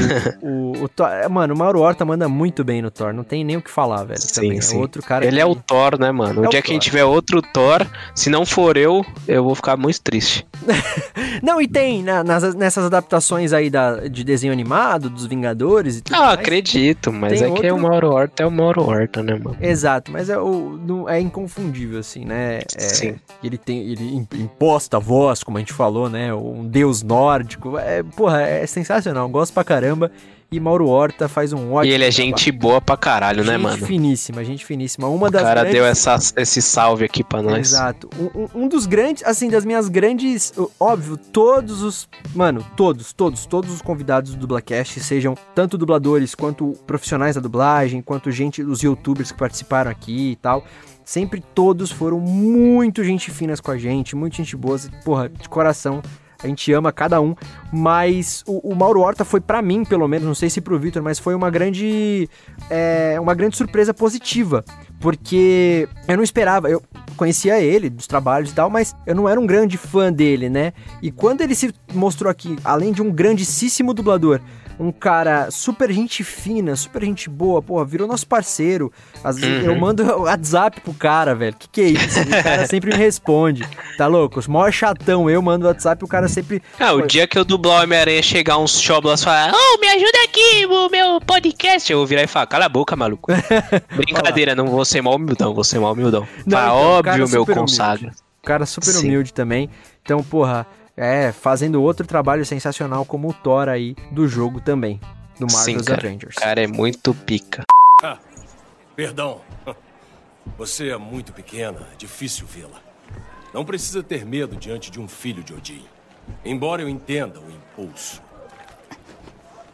o, o Thor, é, mano, o Mauro Horta manda muito bem no Thor, não tem nem o que falar, velho. Sim, também. sim. É outro cara. Ele que- é o Thor, né, mano? É o dia que a gente tiver outro Thor, se não for eu, eu vou ficar muito triste. Não, e tem na- nas, nessas adaptações aí da, de desenho animado, dos Vingadores e tudo Ah, mais. acredito, mas é que é o outro- Mauro Horta, é o Mauro Horta, né, mano? Exato, mas é, o, é inconfundível, assim, né? É, Sim. Ele tem. Ele im- imposta a voz, como a gente falou, né? Um deus nórdico. É, porra, é sensacional. Gosto pra caramba. E Mauro Horta faz um ótimo. E ele é trabalho. gente boa pra caralho, né, Gente mano? finíssima, gente finíssima. Uma O das cara grandes... deu essa, esse salve aqui pra nós. Exato. Um, um- dos grandes, assim, das minhas grandes. Óbvio, todos os. Mano, todos, todos, todos os convidados do Dublacast, sejam tanto dubladores quanto profissionais da dublagem, quanto gente, os youtubers que participaram aqui e tal. Sempre todos foram muito gente finas com a gente, muito gente boa, porra, de coração. A gente ama cada um, mas o, o Mauro Horta foi pra mim, pelo menos, não sei se pro Victor, mas foi uma grande é, uma grande surpresa positiva, porque eu não esperava, eu conhecia ele dos trabalhos e tal, mas eu não era um grande fã dele, né? E quando ele se mostrou aqui, além de um grandíssimo dublador, um cara super gente fina, super gente boa, porra, virou nosso parceiro. Às vezes Uhum. eu mando WhatsApp pro cara, velho. Que que é isso? O cara sempre me responde. Tá louco? Os maior chatão, eu mando WhatsApp e o cara sempre. Ah, o dia que eu dublar o Homem-Aranha chegar uns choblas e falar, oh, me ajuda aqui, o meu podcast. Eu vou virar e falar, cala a boca, maluco. Brincadeira, não vou ser mal humildão, vou ser mal humildão. Não, Fala, então, óbvio, meu super consagra. humilde. O cara super Sim. humilde também. Então, porra, é, fazendo outro trabalho sensacional como o Thor aí do jogo também. Do Sim, Marvel's cara. Avengers. O cara é muito pica. Perdão. Você é muito pequena, é difícil vê-la. Não precisa ter medo diante de um filho de Odin. Embora eu entenda o impulso.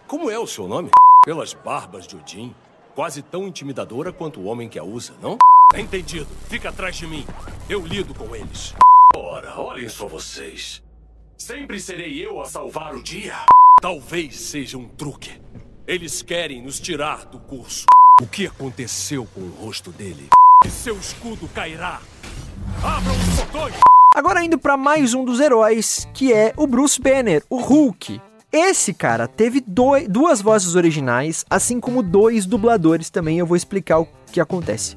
Como é o seu nome? Pelas barbas de Odin, quase tão intimidadora quanto o homem que a usa, não? Entendido. Fica atrás de mim. Eu lido com eles. Ora, olhem só vocês. Sempre serei eu a salvar o dia. Talvez seja um truque. Eles querem nos tirar do curso. O que aconteceu com o rosto dele? E seu escudo cairá. Abram os portões! Agora indo pra mais um dos heróis, que é o Bruce Banner, o Hulk. Esse cara teve doi- duas vozes originais, assim como dois dubladores também. Eu vou explicar o que acontece.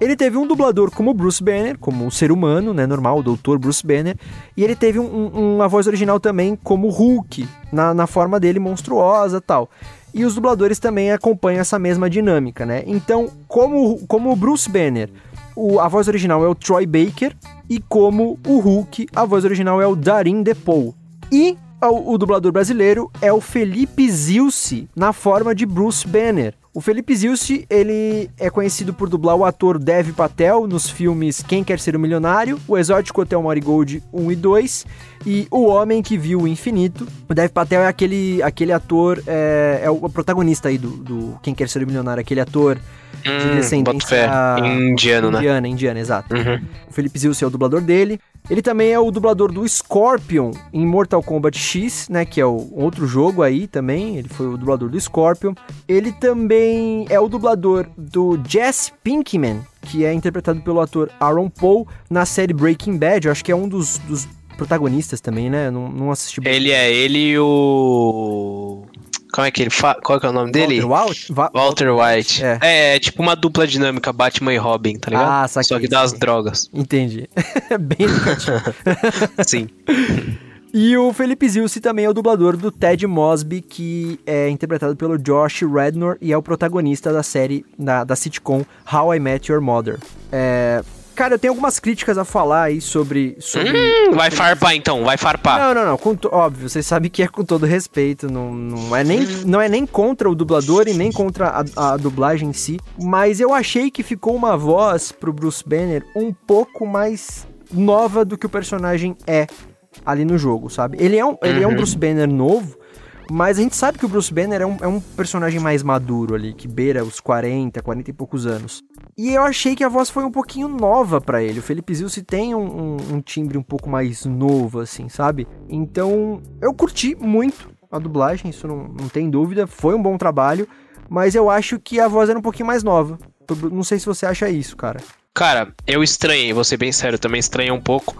Ele teve um dublador como Bruce Banner, como um ser humano, né, normal, o Dr. Bruce Banner, e ele teve um- um- uma voz original também como Hulk, na, na forma dele monstruosa tal. E os dubladores também acompanham essa mesma dinâmica, né? Então, como, como o Bruce Banner, o- a voz original é o Troy Baker, e como o Hulk, a voz original é o Darin DePaul. E o, o dublador brasileiro é o Felipe Zilce, na forma de Bruce Banner. O Felipe Zilce, ele é conhecido por dublar o ator Dev Patel nos filmes Quem Quer Ser o Milionário, O Exótico Hotel Marigold 1 e 2 e O Homem que Viu o Infinito. O Dev Patel é aquele, aquele ator, é, é o protagonista aí do, do Quem Quer Ser o Milionário, aquele ator de Hum, descendência fé. Indiano, né? indiana, indiana, exato. Uhum. O Felipe Zilce é o dublador dele. Ele também é o dublador do Scorpion em Mortal Kombat X, né? Que é o outro jogo aí também. Ele foi o dublador do Scorpion. Ele também é o dublador do Jesse Pinkman, que é interpretado pelo ator Aaron Paul na série Breaking Bad. Eu acho que é um dos, dos protagonistas também, né? Não, não assisti. Ele é ele e o. Como é que ele fala? Qual que é o nome dele? Walter White? Va- Walter White. É. É. é tipo uma dupla dinâmica, Batman e Robin, tá ligado? Ah, saquei, Só que dá as drogas. Entendi. Bem. Sim. E o Felipe Zilsi também é o dublador do Ted Mosby, que é interpretado pelo Josh Rednor e é o protagonista da série, da, da sitcom How I Met Your Mother. É, Cara, eu tenho algumas críticas a falar aí sobre... sobre... Hum, vai farpar então, vai farpar. Não, não, não. com Óbvio, vocês sabem que é com todo respeito. Não, não, é nem, não é nem contra o dublador e nem contra a, a dublagem em si. Mas eu achei que ficou uma voz pro Bruce Banner um pouco mais nova do que o personagem é ali no jogo, sabe? Ele é um, ele é um Bruce Banner novo. Mas a gente sabe que o Bruce Banner é um, é um personagem mais maduro ali, que beira os 40, 40 e poucos anos. E eu achei que a voz foi um pouquinho nova pra ele. O Felipe Zilsi tem um, um- um timbre um pouco mais novo, assim, sabe? Então, eu curti muito a dublagem, isso não, não tem dúvida. Foi um bom trabalho, mas eu acho que a voz era um pouquinho mais nova. Não sei se você acha isso, cara. Cara, eu estranhei, vou ser bem sério, também estranhei um pouco.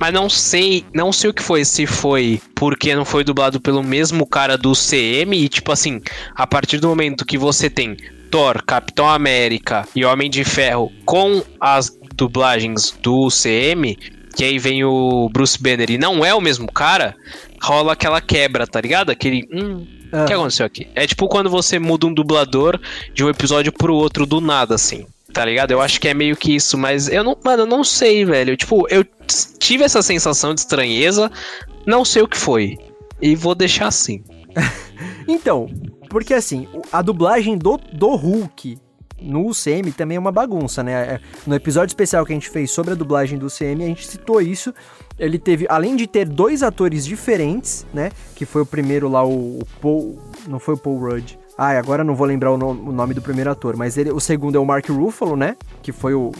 Mas não sei, não sei o que foi. Se foi porque não foi dublado pelo mesmo cara do CM e, tipo assim, a partir do momento que você tem Thor, Capitão América e Homem de Ferro com as dublagens do CM, que aí vem o Bruce Banner e não é o mesmo cara, rola aquela quebra, tá ligado? Aquele. Hum, o que Ah. aconteceu aqui? É tipo quando você muda um dublador de um episódio pro outro do nada, assim. Tá ligado? Eu acho que é meio que isso, mas eu não. Mano, eu não sei, velho. Tipo, eu tive essa sensação de estranheza, não sei o que foi. E vou deixar assim. Então, porque assim, a dublagem do, do Hulk no UCM também é uma bagunça, né? É, No episódio especial que a gente fez sobre a dublagem do UCM, a gente citou isso. Ele teve, além de ter dois atores diferentes, né? Que foi o primeiro lá, o, o Paul. Não foi o Paul Rudd. Ah, agora não vou lembrar o, no- o nome do primeiro ator, mas ele, o segundo é o Mark Ruffalo, né? Que foi o.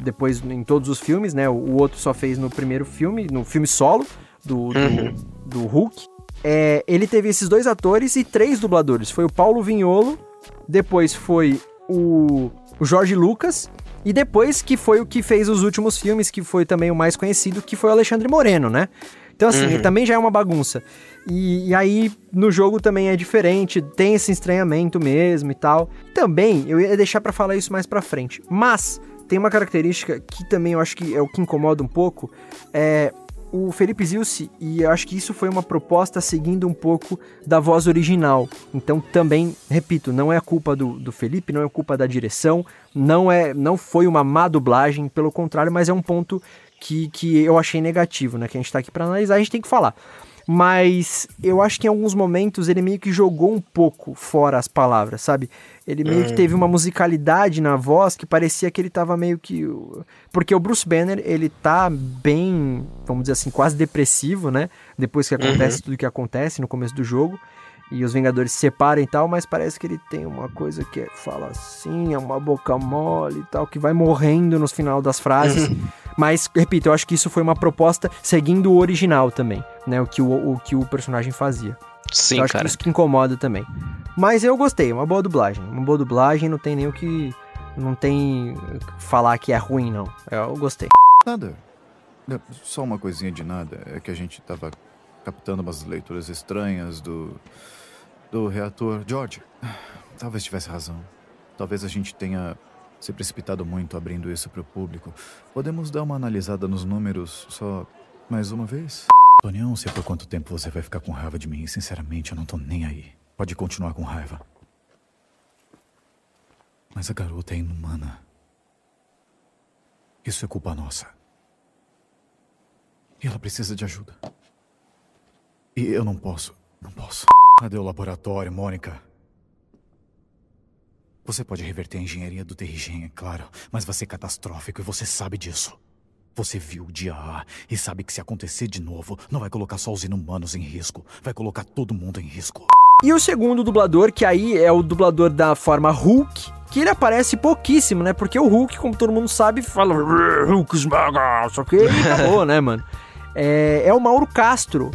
Depois em todos os filmes, né? O, o outro só fez no primeiro filme, no filme solo do, do, do Hulk. É, ele teve esses dois atores e três dubladores. Foi o Paulo Vinholo, depois foi o, o Jorge Lucas, e depois que foi o que fez os últimos filmes, que foi também o mais conhecido, que foi o Alexandre Moreno, né? Então, assim, também já é uma bagunça. E, e aí, no jogo também é diferente, tem esse estranhamento mesmo e tal. Também, eu ia deixar pra falar isso mais pra frente. Mas, tem uma característica que também eu acho que é o que incomoda um pouco, é o Felipe Zilsi, e eu acho que isso foi uma proposta seguindo um pouco da voz original. Então também, repito, não é culpa do, do Felipe, não é culpa da direção, não é, não foi uma má dublagem, pelo contrário, mas é um ponto que, que eu achei negativo, né? Que a gente tá aqui pra analisar, a gente tem que falar. Mas eu acho que em alguns momentos ele meio que jogou um pouco fora as palavras, sabe? Ele meio que teve uma musicalidade na voz que parecia que ele tava meio que. Porque o Bruce Banner, ele tá bem, vamos dizer assim, quase depressivo, né? Depois que acontece tudo que acontece no começo do jogo. E os Vingadores se separam e tal, mas parece que ele tem uma coisa que é, fala assim, é uma boca mole e tal, que vai morrendo no final das frases. Mas, repito, eu acho que isso foi uma proposta seguindo o original também, né? O que o, o, que o personagem fazia. Sim, eu acho cara. que isso que incomoda também. Mas eu gostei, uma boa dublagem. Uma boa dublagem, não tem nem o que. Não tem falar que é ruim, não. Eu gostei. Nada. Só uma coisinha de nada. É que a gente tava captando umas leituras estranhas do. do reator. George, talvez tivesse razão. Talvez a gente tenha se precipitado muito abrindo isso pro público. Podemos dar uma analisada nos números só mais uma vez? Tony, não sei por quanto tempo você vai ficar com raiva de mim. Sinceramente, eu não tô nem aí. Pode continuar com raiva. Mas a garota é inumana. Isso é culpa nossa. E ela precisa de ajuda. E eu não posso. Não posso. Cadê o laboratório, Mônica? Você pode reverter a engenharia do Terrigen, é claro, mas vai ser catastrófico e você sabe disso. Você viu o dia A e sabe que se acontecer de novo, não vai colocar só os inumanos em risco, vai colocar todo mundo em risco. E o segundo dublador, que aí é o dublador da forma Hulk, que ele aparece pouquíssimo, né? Porque o Hulk, como todo mundo sabe, fala Hulk esmaga, só que e acabou, né, mano? É, é o Mauro Castro.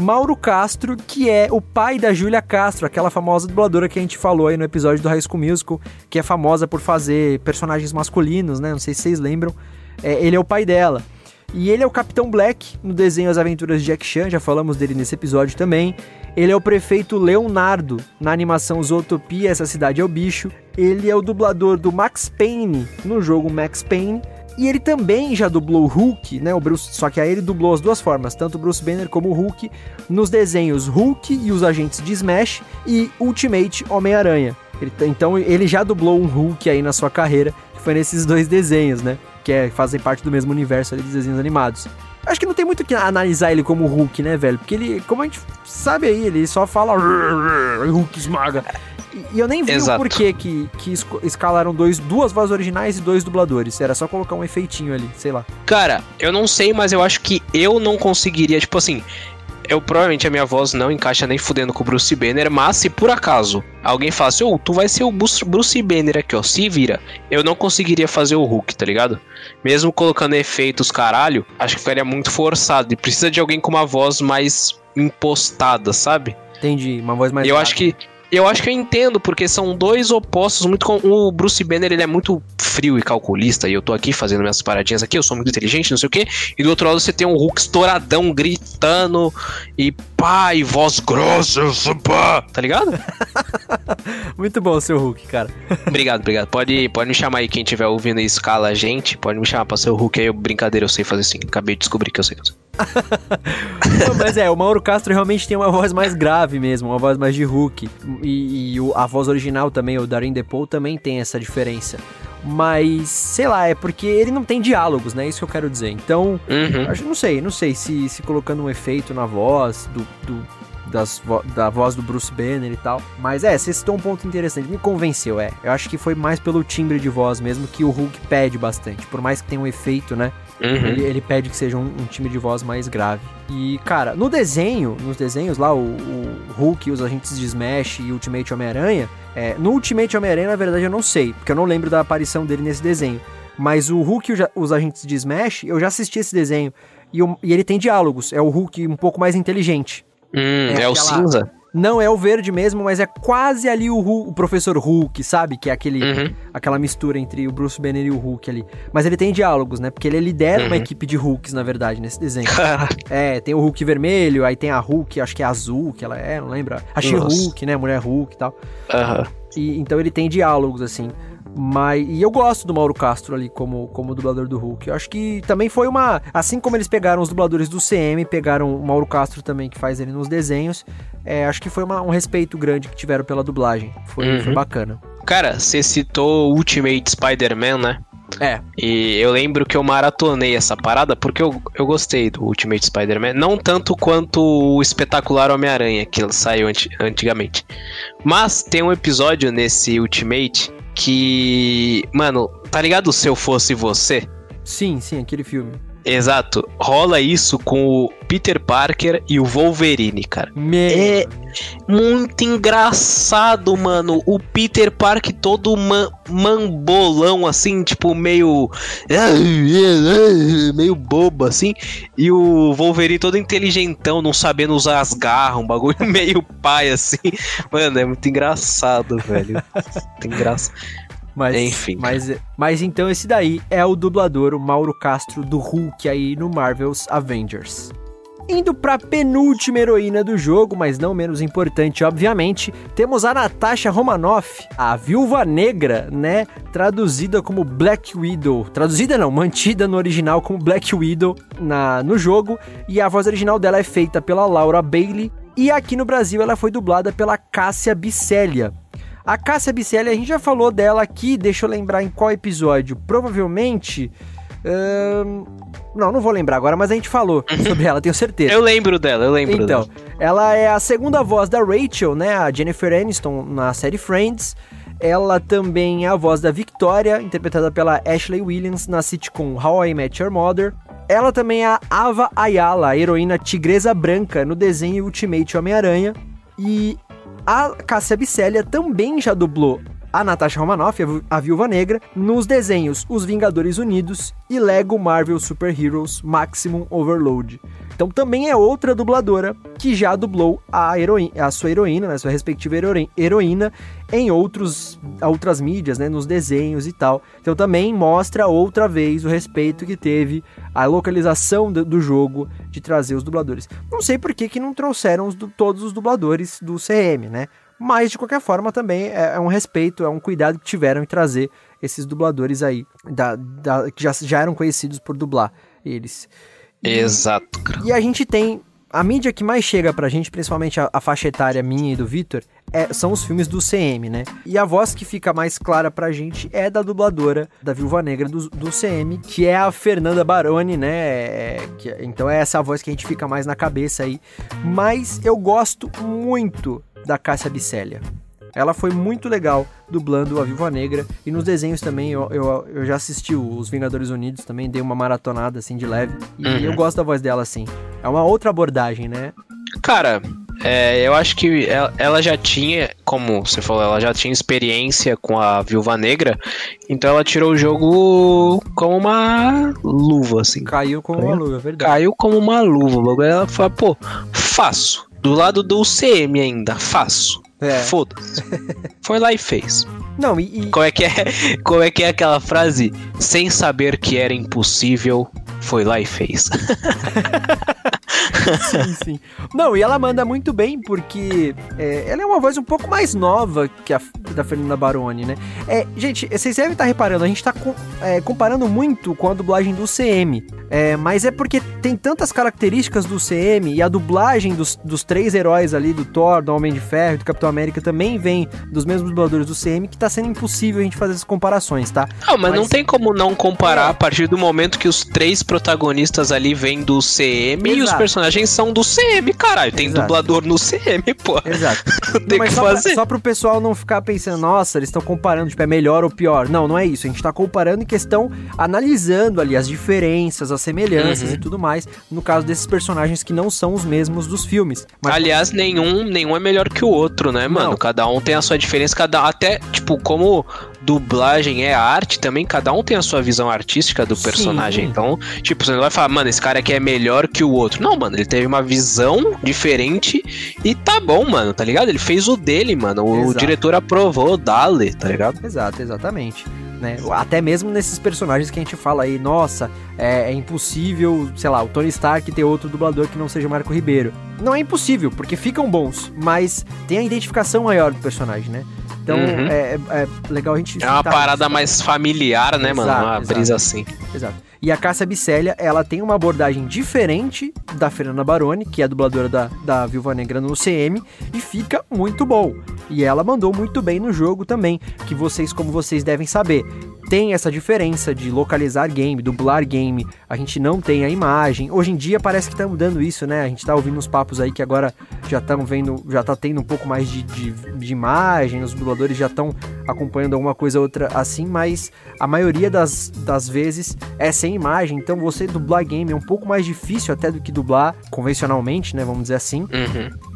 Mauro Castro, que é o pai da Júlia Castro, aquela famosa dubladora que a gente falou aí no episódio do High School Musical, que é famosa por fazer personagens masculinos, né? Não sei se vocês lembram. É, ele é o pai dela. E ele é o Capitão Black no desenho As Aventuras de Jack Chan, já falamos dele nesse episódio também. Ele é o prefeito Leonardo na animação Zootopia, essa cidade é o bicho. Ele é o dublador do Max Payne no jogo Max Payne. E ele também já dublou Hulk, né? O Bruce, só que aí ele dublou as duas formas, tanto Bruce Banner como Hulk, nos desenhos Hulk e os Agentes de Smash e Ultimate Homem-Aranha. Então ele já dublou um Hulk aí na sua carreira, que foi nesses dois desenhos, né? Que é, fazem parte do mesmo universo ali dos desenhos animados. Acho que não tem muito que analisar ele como Hulk, né, velho? Porque ele, como a gente sabe aí, ele só fala Hulk esmaga. E eu nem vi Exato. o porquê que, que escalaram dois, duas vozes originais e dois dubladores. Era só colocar um efeitinho ali, sei lá. Cara, eu não sei, mas eu acho que eu não conseguiria, tipo assim. Eu provavelmente a minha voz não encaixa nem fudendo com o Bruce Banner, mas se por acaso alguém falasse, ô, oh, tu vai ser o Bruce Banner aqui, ó, se vira, eu não conseguiria fazer o Hulk, tá ligado? Mesmo colocando efeitos caralho, acho que ficaria muito forçado. E precisa de alguém com uma voz mais impostada, sabe? Entendi, uma voz mais. Eu grave. acho que eu acho que eu entendo, porque são dois opostos muito. Com... O Bruce Banner ele é muito frio e calculista, e eu tô aqui fazendo minhas paradinhas aqui, eu sou muito inteligente, não sei o quê. E do outro lado você tem um Hulk estouradão gritando e pá, e voz grossa, pá, tá ligado? muito bom o seu Hulk, cara. obrigado, obrigado. Pode, pode me chamar aí quem estiver ouvindo e escala a gente, pode me chamar pra ser o Hulk aí, eu, brincadeira, eu sei fazer assim. Acabei de descobrir que eu sei fazer. Mas é, o Mauro Castro realmente tem uma voz mais grave mesmo, uma voz mais de Hulk. E, e o, a voz original também, o Darin DePaul, também tem essa diferença. Mas, sei lá, é porque ele não tem diálogos, né? Isso que eu quero dizer. Então, uhum. acho, não sei, não sei se, se colocando um efeito na voz do, do das da voz do Bruce Banner e tal. Mas é, você citou um ponto interessante. Me convenceu, é. Eu acho que foi mais pelo timbre de voz mesmo que o Hulk pede bastante. Por mais que tenha um efeito, né? Uhum. Ele, ele, pede que seja um, um, time de voz mais grave. E, cara, no desenho, nos desenhos lá, o, o Hulk, os agentes de Smash e Ultimate Homem-Aranha. É, no Ultimate Homem-Aranha, na verdade, eu não sei, porque eu não lembro da aparição dele nesse desenho. Mas o Hulk e os agentes de Smash, eu já assisti esse desenho. E, e ele tem diálogos. É o Hulk um pouco mais inteligente. Hum, é, é o cinza? Não é o verde mesmo, mas é quase ali o, Hulk, o professor Hulk, sabe? Que é aquele, uhum. aquela mistura entre o Bruce Banner e o Hulk ali. Mas ele tem diálogos, né? Porque ele lidera uhum. uma equipe de Hulks, na verdade, nesse desenho. é, tem o Hulk vermelho, aí tem a Hulk, acho que é azul, que ela é, não lembra? A She-Hulk, né? Mulher Hulk e tal. Uhum. E, então ele tem diálogos, assim. Mas, e eu gosto do Mauro Castro ali como, como dublador do Hulk. Eu acho que também foi uma. Assim como eles pegaram os dubladores do CM, pegaram o Mauro Castro também, que faz ele nos desenhos. É, acho que foi uma, um respeito grande que tiveram pela dublagem. Foi, uhum. foi bacana. Cara, você citou Ultimate Spider-Man, né? É. E eu lembro que eu maratonei essa parada porque eu, eu gostei do Ultimate Spider-Man. Não tanto quanto o espetacular Homem-Aranha, que saiu antigamente. Mas tem um episódio nesse Ultimate que. Mano, tá ligado se eu fosse você? Sim, sim, aquele filme. Exato. Rola isso com o Peter Parker e o Wolverine, cara. Meu. É muito engraçado, mano. O Peter Parker todo man mambolão, assim, tipo, meio. meio bobo, assim. E o Wolverine todo inteligentão, não sabendo usar as garras, um bagulho meio pai, assim. Mano, é muito engraçado, velho. Muito engraçado. Mas, Enfim. Mas, mas então esse daí é o dublador, o Mauro Castro do Hulk aí no Marvel's Avengers. Indo para penúltima heroína do jogo, mas não menos importante, obviamente, temos a Natasha Romanoff, a Viúva Negra, né? Traduzida como Black Widow. Traduzida não, mantida no original como Black Widow na, no jogo. E a voz original dela é feita pela Laura Bailey. E aqui no Brasil ela foi dublada pela Cássia Biscelia. A Cássia Bicelli, a gente já falou dela aqui, deixa eu lembrar em qual episódio. Provavelmente. Hum, não, não vou lembrar agora, mas a gente falou sobre ela, tenho certeza. Eu lembro dela, eu lembro então, dela. ela é a segunda voz da Rachel, né? A Jennifer Aniston na série Friends. Ela também é a voz da Victoria, interpretada pela Ashley Williams na sitcom How I Met Your Mother. Ela também é a Ava Ayala, a heroína tigresa branca no desenho Ultimate Homem-Aranha. E a Cássia Biscelia também já dublou a Natasha Romanoff, a Vi- a Viúva Negra, nos desenhos Os Vingadores Unidos e Lego Marvel Super Heroes Maximum Overload. Então também é outra dubladora que já dublou a, heroína, a sua heroína, né, sua respectiva heroína, em outros, outras mídias, né, nos desenhos e tal. Então também mostra outra vez o respeito que teve a localização do, do jogo de trazer os dubladores. Não sei por que, que não trouxeram os todos os dubladores do CM, né? Mas de qualquer forma também é, é um respeito, é um cuidado que tiveram em trazer esses dubladores aí, da, da- que já, já eram conhecidos por dublar eles. Exato. E a gente tem. A mídia que mais chega pra gente, principalmente a, a faixa etária minha e do Vitor, é- são os filmes do CM, né? E a voz que fica mais clara pra gente é da dubladora da Viúva Negra do, do CM, que é a Fernanda Baroni, né? É- que- então é essa voz que a gente fica mais na cabeça aí. Mas eu gosto muito da Cássia Bissélia. Ela foi muito legal dublando a Viúva Negra. E nos desenhos também, eu, eu, eu já assisti os Vingadores Unidos também, dei uma maratonada assim de leve. E Uhum. eu gosto da voz dela assim. É uma outra abordagem, né? Cara, é, eu acho que ela, ela já tinha, como você falou, ela já tinha experiência com a Viúva Negra, então ela tirou o jogo como uma luva, assim. Caiu com Caiu? uma luva, é verdade. Caiu como uma luva. O bagulho ela falou, pô, faço. Do lado do CM ainda, faço. É. Foda-se. Foi lá e fez. Não, e, e- Como é que é, como é que é aquela frase? Sem saber que era impossível, foi lá e fez. sim, sim. Não, e ela manda muito bem, porque é, ela é uma voz um pouco mais nova que a da Fernanda Baroni, né? É, gente, vocês devem estar reparando, a gente tá com- é, comparando muito com a dublagem do CM. É, mas é porque tem tantas características do CM e a dublagem dos, dos três heróis ali, do Thor, do Homem de Ferro e do Capitão América, também vem dos mesmos dubladores do CM, que tá sendo impossível a gente fazer essas comparações, tá? Não, mas, não Mas- tem como não comparar É. a partir do momento que os três protagonistas ali vêm do CM e os Exato. Personagens são do CM, caralho. Tem Exato. dublador no CM, pô. Exato. Não tem o mas que só, pra, fazer. só pro pessoal não ficar pensando, nossa, eles estão comparando, tipo, é melhor ou pior. Não, não é isso. A gente tá comparando em questão, analisando ali as diferenças, as semelhanças Uhum. e tudo mais, no caso desses personagens que não são os mesmos dos filmes. Mas Aliás, nenhum, nenhum é melhor que o outro, né, mano? Não. Cada um tem a sua diferença, cada até, tipo, como dublagem é arte, também cada um tem a sua visão artística do Sim. personagem. Então, tipo, você não vai falar, mano, esse cara aqui é melhor que o outro. Não, mano, ele teve uma visão diferente e tá bom, mano, tá ligado? Ele fez o dele, mano. O Exato. diretor aprovou, dale, tá ligado? Exato, exatamente. Né? Até mesmo nesses personagens que a gente fala aí, nossa, é, é impossível, sei lá, o Tony Stark ter outro dublador que não seja Marco Ribeiro. Não é impossível, porque ficam bons, mas tem a identificação maior do personagem, né? Então Uhum. é, é- é legal a gente. É uma parada isso. mais familiar, né, mano? Exato, Uma exato. brisa assim. Exato. E a Cássia Bissélia, ela tem uma abordagem diferente da Fernanda Baroni, que é a dubladora da, da Viúva Negra no CM, e fica muito bom. E ela mandou muito bem no jogo também, que vocês, como vocês devem saber, tem essa diferença de localizar game, dublar game, a gente não tem a imagem. Hoje em dia parece que tá mudando isso, né? A gente tá ouvindo uns papos aí que agora já estão vendo, já tá tendo um pouco mais de, de, de imagem, os dubladores já estão acompanhando alguma coisa ou outra assim, mas a maioria das, das vezes é sem imagem, então você dublar game é um pouco mais difícil até do que dublar convencionalmente, né? Vamos dizer assim. Uhum.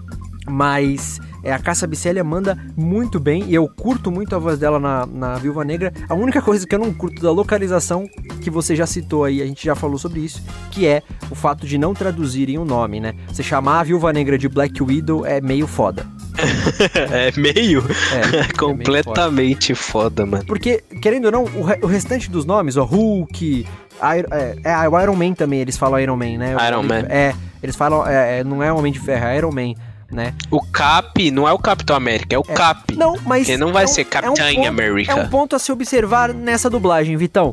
Mas é, a Cássia Bissélia manda muito bem e eu curto muito a voz dela na, na Viúva Negra. A única coisa que eu não curto da localização, que você já citou aí, a gente já falou sobre isso, que é o fato de não traduzirem o nome, né? Você chamar a Viúva Negra de Black Widow é meio foda. É meio É, completamente foda, mano. Porque, querendo ou não, o, re- o restante dos nomes, ó, Hulk, é, é, o Iron Man também, eles falam Iron Man, né? Iron Ele- Man. É, eles falam, é, é, não é Homem de Ferro, é Iron Man, né? O Cap não é o Capitão América, é o Cap. Não, mas... Ele não vai é um- ser é um América. É um ponto a se observar nessa dublagem, Vitão.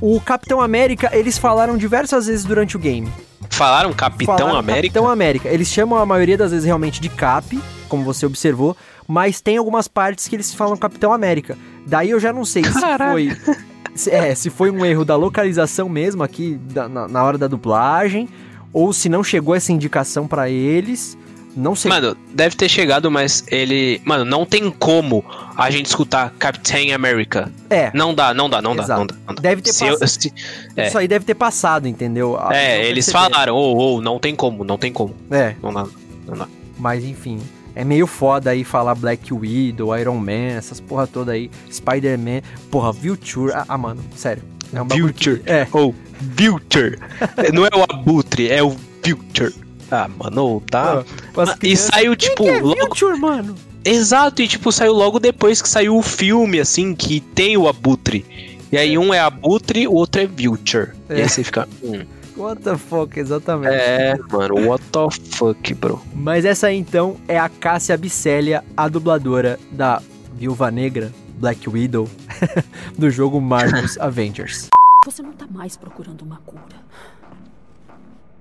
O Capitão América, eles falaram diversas vezes durante o game. Falaram Capitão Falaram América? Capitão América. Eles chamam a maioria das vezes realmente de Cap, como você observou, mas tem algumas partes que eles falam Capitão América. Daí eu já não sei se Caralho. foi. se- É, se foi um erro da localização mesmo aqui da- na, na hora da dublagem, ou se não chegou essa indicação pra eles. Não sei. Mano, deve ter chegado, mas ele. Mano, não tem como a gente escutar Captain America. é, Não dá, não dá, não dá, não dá, não dá. Deve ter Se eu- passado. se- é. isso aí deve ter passado, entendeu? Ah, É, eles falaram, ou, ou, não tem como, não tem como. É, Não dá, não dá. Mas enfim. É meio foda aí falar Black Widow, Iron Man, essas porra toda aí, Spider-Man, porra, Vulture. Ah, ah, mano, sério. É um bagulho que- Vulture. É. Ou Vulture. Não é o Abutre, é o Vulture. Ah, mano, tá. As Ah, e saiu, tipo, Quem que é logo. Mano? Exato, e tipo, saiu logo depois que saiu o filme, assim, que tem o Abutre. E aí um é Abutre, o outro é Vulture. E É. aí você fica. Hum, What the fuck, exatamente. é, mano, what the fuck, bro. Mas essa aí então é a Cássia Abicélia, a dubladora da Viúva Negra, Black Widow, do jogo Marvel's Avengers. Você não tá mais procurando uma cura.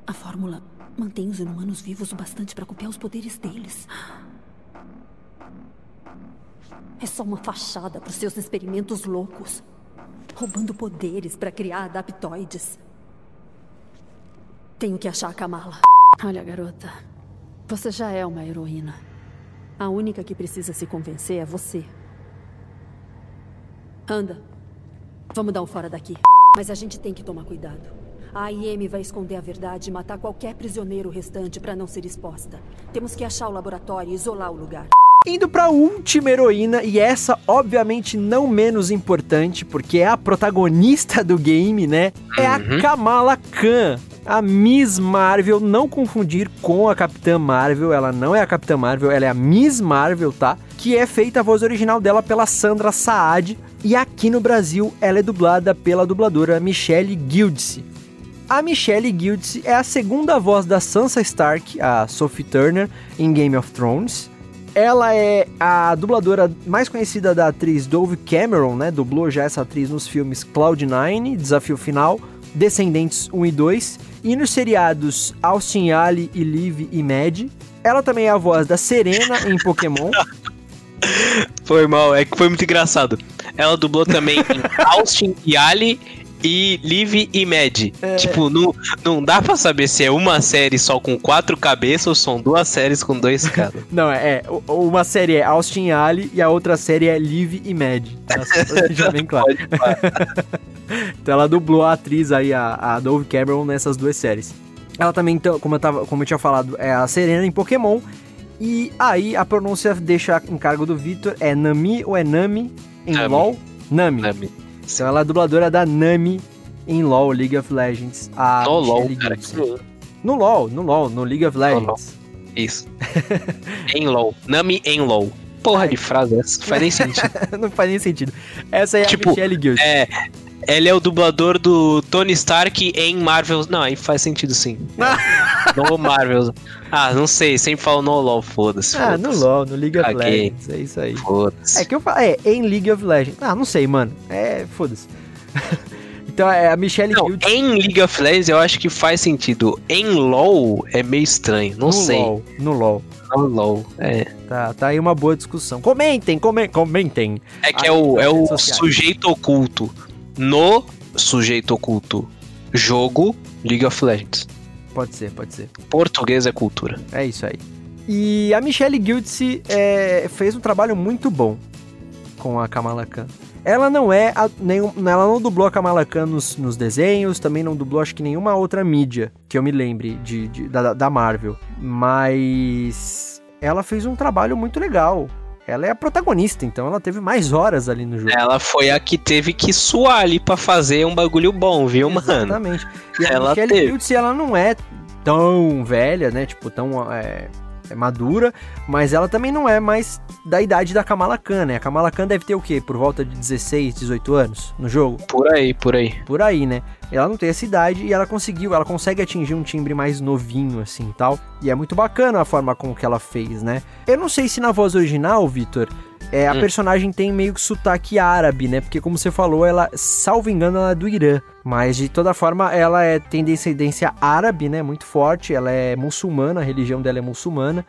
A fórmula mantém os inumanos vivos o bastante para copiar os poderes deles. É só uma fachada para os seus experimentos loucos. Roubando poderes para criar adaptoides. Tenho que achar a Kamala. Olha, garota. Você já é uma heroína. A única que precisa se convencer é você. Anda. Vamos dar um fora daqui. Mas a gente tem que tomar cuidado. A AIM vai esconder a verdade e matar qualquer prisioneiro restante para não ser exposta. Temos que achar o laboratório e isolar o lugar. Indo pra última heroína, e essa obviamente não menos importante, porque é a protagonista do game, né? É a Kamala Khan. A Miss Marvel, não confundir com a Capitã Marvel, ela não é a Capitã Marvel, ela é a Miss Marvel, tá? Que é feita a voz original dela pela Sandra Saad, e aqui no Brasil ela é dublada pela dubladora Michelle Gildsey. A Michelle Gildsey é a segunda voz da Sansa Stark, a Sophie Turner, em Game of Thrones. Ela é a dubladora mais conhecida da atriz Dove Cameron, né? Dublou já essa atriz nos filmes Cloud9, Desafio Final, Descendentes 1 e 2, e nos seriados Austin Alley e Liv e Mad. Ela também é a voz da Serena em Pokémon. Foi mal, é que foi muito engraçado. Ela dublou também em Austin e Ali e Live e Mad. Tipo, não, não dá pra saber se é uma série só com quatro cabeças ou são duas séries com dois caras. Não, é, é, uma série é Austin Alley e a outra série é Liv e Mad. Tá? Pra deixar bem claro. Então ela dublou a atriz aí, a, a Dove Cameron, nessas duas séries. Ela também, então, como eu, tava, como eu tinha falado, é a Serena em Pokémon. E aí a pronúncia deixa em cargo do Victor. É Nami ou é Nami em Nami. LoL? Nami. Nami. Então ela é a dubladora da Nami em LoL, League of Legends. A No LOL, cara. Gibson. No LoL, no LoL, no League of Legends. Isso. em LOL. Nami em LOL. Porra de frase essa. Faz nem sentido. Não faz nem sentido. Essa é Tipo, a Michelle Gilson. É. Ele é o dublador do Tony Stark em Marvel. Não, aí faz sentido sim. no Marvel. Ah, não sei, sempre falo no LOL, foda-se. Ah, no. LoL, no League of. Legends, é isso aí. Foda-se. É que eu falo, é, em League of Legends. Ah, não sei, mano. É, foda-se. então é a Michelle Não, em League of Legends eu acho que faz sentido. Em LoL é meio estranho, não no sei. LoL. No LoL. No LoL, é. Tá, tá aí uma boa discussão. Comentem, come- comentem. É que é o, é o sociais. sujeito oculto. No sujeito oculto. Jogo League of Legends. Pode ser, pode ser. Português é cultura. É isso aí. E a Michelle Gildsey é, fez um trabalho muito bom com a Kamala Khan. Ela não é a, nenhum, ela não dublou a Kamala Khan nos, nos desenhos, também não dublou acho que nenhuma outra mídia que eu me lembre de, de- da, da Marvel. Mas ela fez um trabalho muito legal. Ela é a protagonista, então ela teve mais horas ali no jogo. Ela foi a que teve que suar ali pra fazer um bagulho bom, viu, mano? Exatamente. E a Ela Michelle teve. Ela não é tão velha, né? Tipo, tão é, é madura, mas ela também não é mais da idade da Kamala Khan, né? A Kamala Khan deve ter o quê? Por volta de 16, 18 anos no jogo? Por aí, por aí. Por aí, né? Ela não tem essa idade e ela conseguiu, ela consegue atingir um timbre mais novinho, assim, tal. E é muito bacana a forma como que ela fez, né? Eu não sei se na voz original, Vitor, é, a Hum. personagem tem meio que sotaque árabe, né? Porque, como você falou, ela, salvo engano, ela é do Irã. Mas, de toda forma, ela é, tem descendência árabe, né? Muito forte. Ela é muçulmana, a religião dela é muçulmana.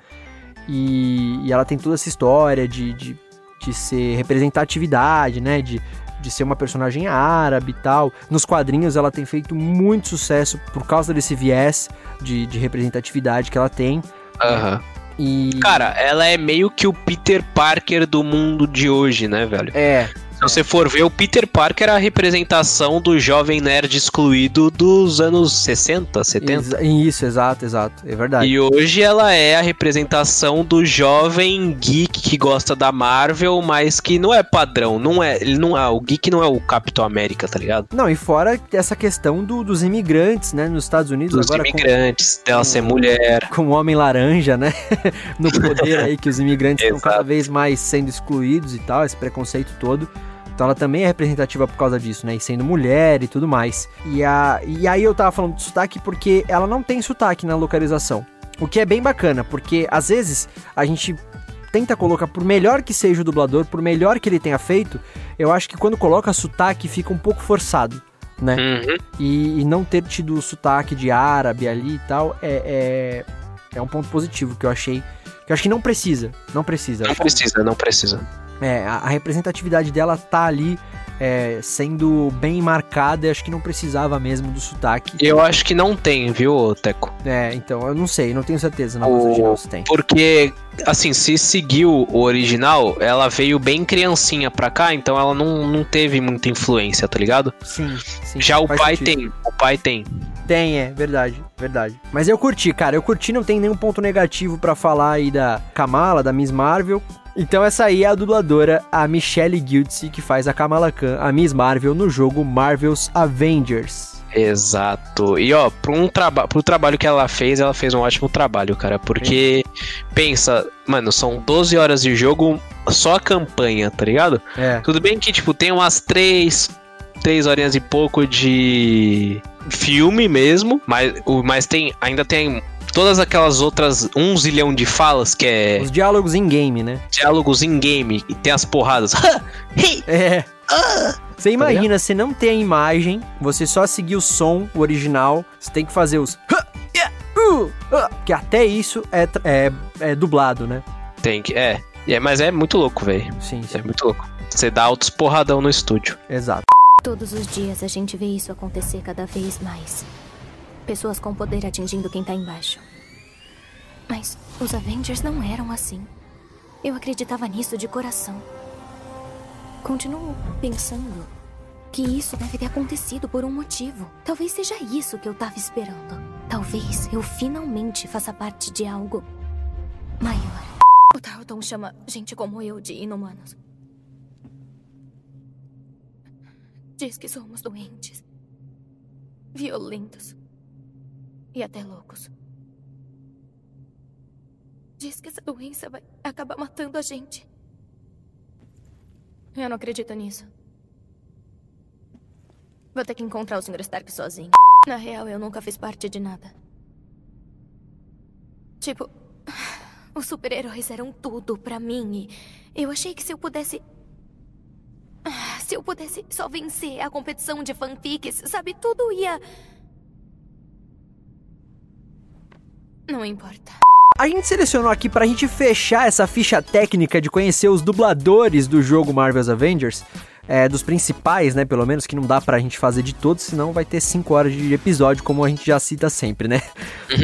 E, e ela tem toda essa história de, de, de ser representatividade, né? De, de ser uma personagem árabe e tal. Nos quadrinhos, ela tem feito muito sucesso por causa desse viés de, de representatividade que ela tem. Aham. E. Cara, ela é meio que o Peter Parker do mundo de hoje, né, velho? É, Se você for ver, o Peter Parker era a representação do jovem nerd excluído dos anos 60, 70. Exa- Isso, exato, exato. É verdade. E hoje ela é a representação do jovem geek que gosta da Marvel, mas que não é padrão, não é, ele não é, o geek não é o Capitão América, tá ligado? Não, e fora essa questão do- dos imigrantes, né, nos Estados Unidos, Dos agora com, imigrantes, dela ser mulher. com o Homem Laranja, né, no poder aí, que os imigrantes estão cada vez mais sendo excluídos e tal, esse preconceito todo. Então ela também é representativa por causa disso, né, e sendo mulher e tudo mais. E, a, e aí eu tava falando de sotaque porque ela não tem sotaque na localização. O que é bem bacana, porque às vezes a gente tenta colocar, por melhor que seja o dublador, por melhor que ele tenha feito, eu acho que quando coloca sotaque fica um pouco forçado, né? Uhum. E, e não ter tido o sotaque de árabe ali e tal é, é, é um ponto positivo que eu achei. Que eu acho que não precisa. Não precisa. Não que- precisa, não precisa. É, a, a representatividade dela tá ali é, sendo bem marcada e acho que não precisava mesmo do sotaque. Eu acho que não tem, viu, Teco? É, então, eu não sei, não tenho certeza na voz original se tem. Porque, assim, se seguiu o original, ela veio bem criancinha pra cá, então ela não, não teve muita influência, tá ligado? Sim, sim. Já o pai sentido. tem, o pai tem. Tem, é, verdade, verdade. Mas eu curti, cara, eu curti, não tem nenhum ponto negativo pra falar aí da Kamala, da Miss Marvel. Então essa aí é a dubladora, a Michelle Giltzy, que faz a Kamala Khan, a Miss Marvel, no jogo Marvel's Avengers. Exato. E ó, pro, um traba pro trabalho que ela fez, ela fez um ótimo trabalho, cara. Porque, pensa, mano, são 12 horas de jogo, só a campanha, tá ligado? É, Tudo bem que, tipo, tem umas 3, 3 horinhas e pouco de filme mesmo, mas, o- mas tem, ainda tem todas aquelas outras, um zilhão de falas, que é os diálogos em game, né? diálogos in game, e tem as porradas. É. Você imagina, você não tem a imagem, você só seguir o som, o original, você tem que fazer os. Que até isso é, é, é dublado, né? Tem que, é. É, mas é muito louco, velho. Sim, sim. É muito louco. Você dá altos porradão no estúdio. Exato. Todos os dias a gente vê isso acontecer cada vez mais. Pessoas com poder atingindo quem tá embaixo. Mas os Avengers não eram assim. Eu acreditava nisso de coração. Continuo pensando que isso deve ter acontecido por um motivo. Talvez seja isso que eu tava esperando. Talvez eu finalmente faça parte de algo maior. O Tarleton chama gente como eu de inumanos. Diz que somos doentes, violentos e até loucos. Diz que essa doença vai acabar matando a gente. Eu não acredito nisso. Vou ter que encontrar o Sr. Stark sozinho. Na real, eu nunca fiz parte de nada. Tipo, os super-heróis eram tudo pra mim e eu achei que se eu pudesse se eu pudesse só vencer a competição de fanfics, sabe, tudo ia. Não importa. A gente selecionou aqui pra gente fechar essa ficha técnica de conhecer os dubladores do jogo Marvel's Avengers. é, dos principais, né? Pelo menos, que não dá pra gente fazer de todos, senão vai ter 5 horas de episódio, como a gente já cita sempre, né?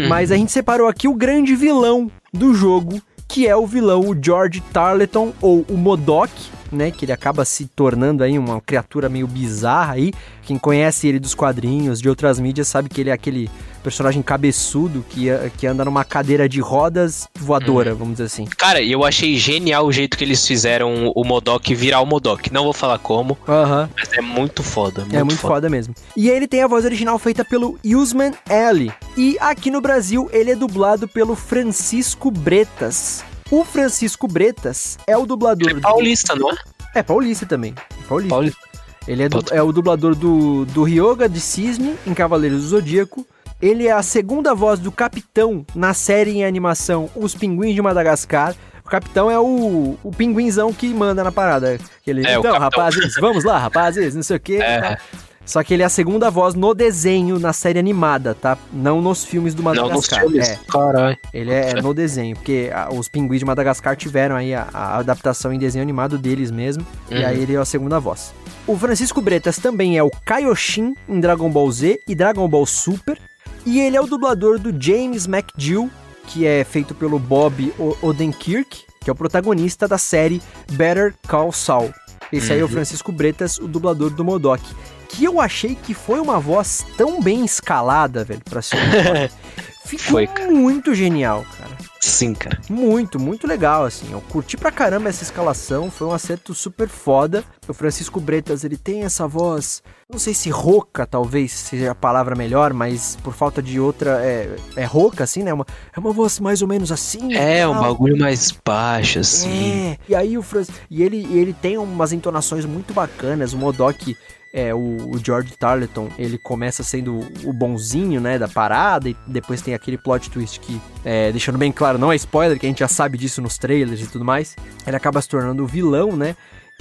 Mas a gente separou aqui o grande vilão do jogo, que é o vilão, o George Tarleton, ou o Modok, né? Que ele acaba se tornando aí uma criatura meio bizarra aí. Quem conhece ele dos quadrinhos, de outras mídias, sabe que ele é aquele personagem cabeçudo que, que anda numa cadeira de rodas voadora, vamos dizer assim. Cara, e eu achei genial o jeito que eles fizeram o Modok virar o Modok. Não vou falar como, mas é muito foda. Muito é muito foda. mesmo. E ele tem a voz original feita pelo Usman Ellie. E aqui no Brasil ele é dublado pelo Francisco Bretas. O Francisco Bretas é o dublador. Ele é paulista, não é? É paulista também. Paulista. Paulista. Ele é, du- é o dublador do, do Ryoga de Cisne em Cavaleiros do Zodíaco. Ele é a segunda voz do Capitão na série em animação Os Pinguins de Madagascar. O Capitão é o, o pinguinzão que manda na parada. Ele, É, então, Capitão." rapazes, vamos lá, rapazes, não sei o quê. É. tá? Só que ele é a segunda voz no desenho, na série animada, tá? Não nos filmes do Não nos Madagascar. filmes. É, Caralho. ele é no desenho, porque ah, os pinguins de Madagascar tiveram aí a, a adaptação em desenho animado deles mesmo, e Uhum. aí ele é a segunda voz. O Francisco Bretas também é o Kaioshin em Dragon Ball Z e Dragon Ball Super, e ele é o dublador do James McGill, que é feito pelo Bob Odenkirk, que é o protagonista da série Better Call Saul. Esse aí é o Francisco Bretas, o dublador do Modok. Que eu achei que foi uma voz tão bem escalada, velho, pra ser um. Ficou Foi, cara. muito genial, cara. Sim, cara. Muito, muito legal, assim. Eu curti pra caramba essa escalação, foi um acerto super foda. O Francisco Bretas, ele tem essa voz, não sei se rouca, talvez seja a palavra melhor, mas por falta de outra, é, é rouca, assim, né? Uma, é uma voz mais ou menos assim. É, um tal. bagulho mais baixo, assim. É, e aí o Franz, e ele, e ele tem umas entonações muito bacanas. O Modok, é, o, o George Tarleton, ele começa sendo o bonzinho, né, da parada, e depois tem aquele plot twist que, é, deixando bem claro, não é spoiler, que a gente já sabe disso nos trailers e tudo mais. Ele acaba se tornando o vilão, né?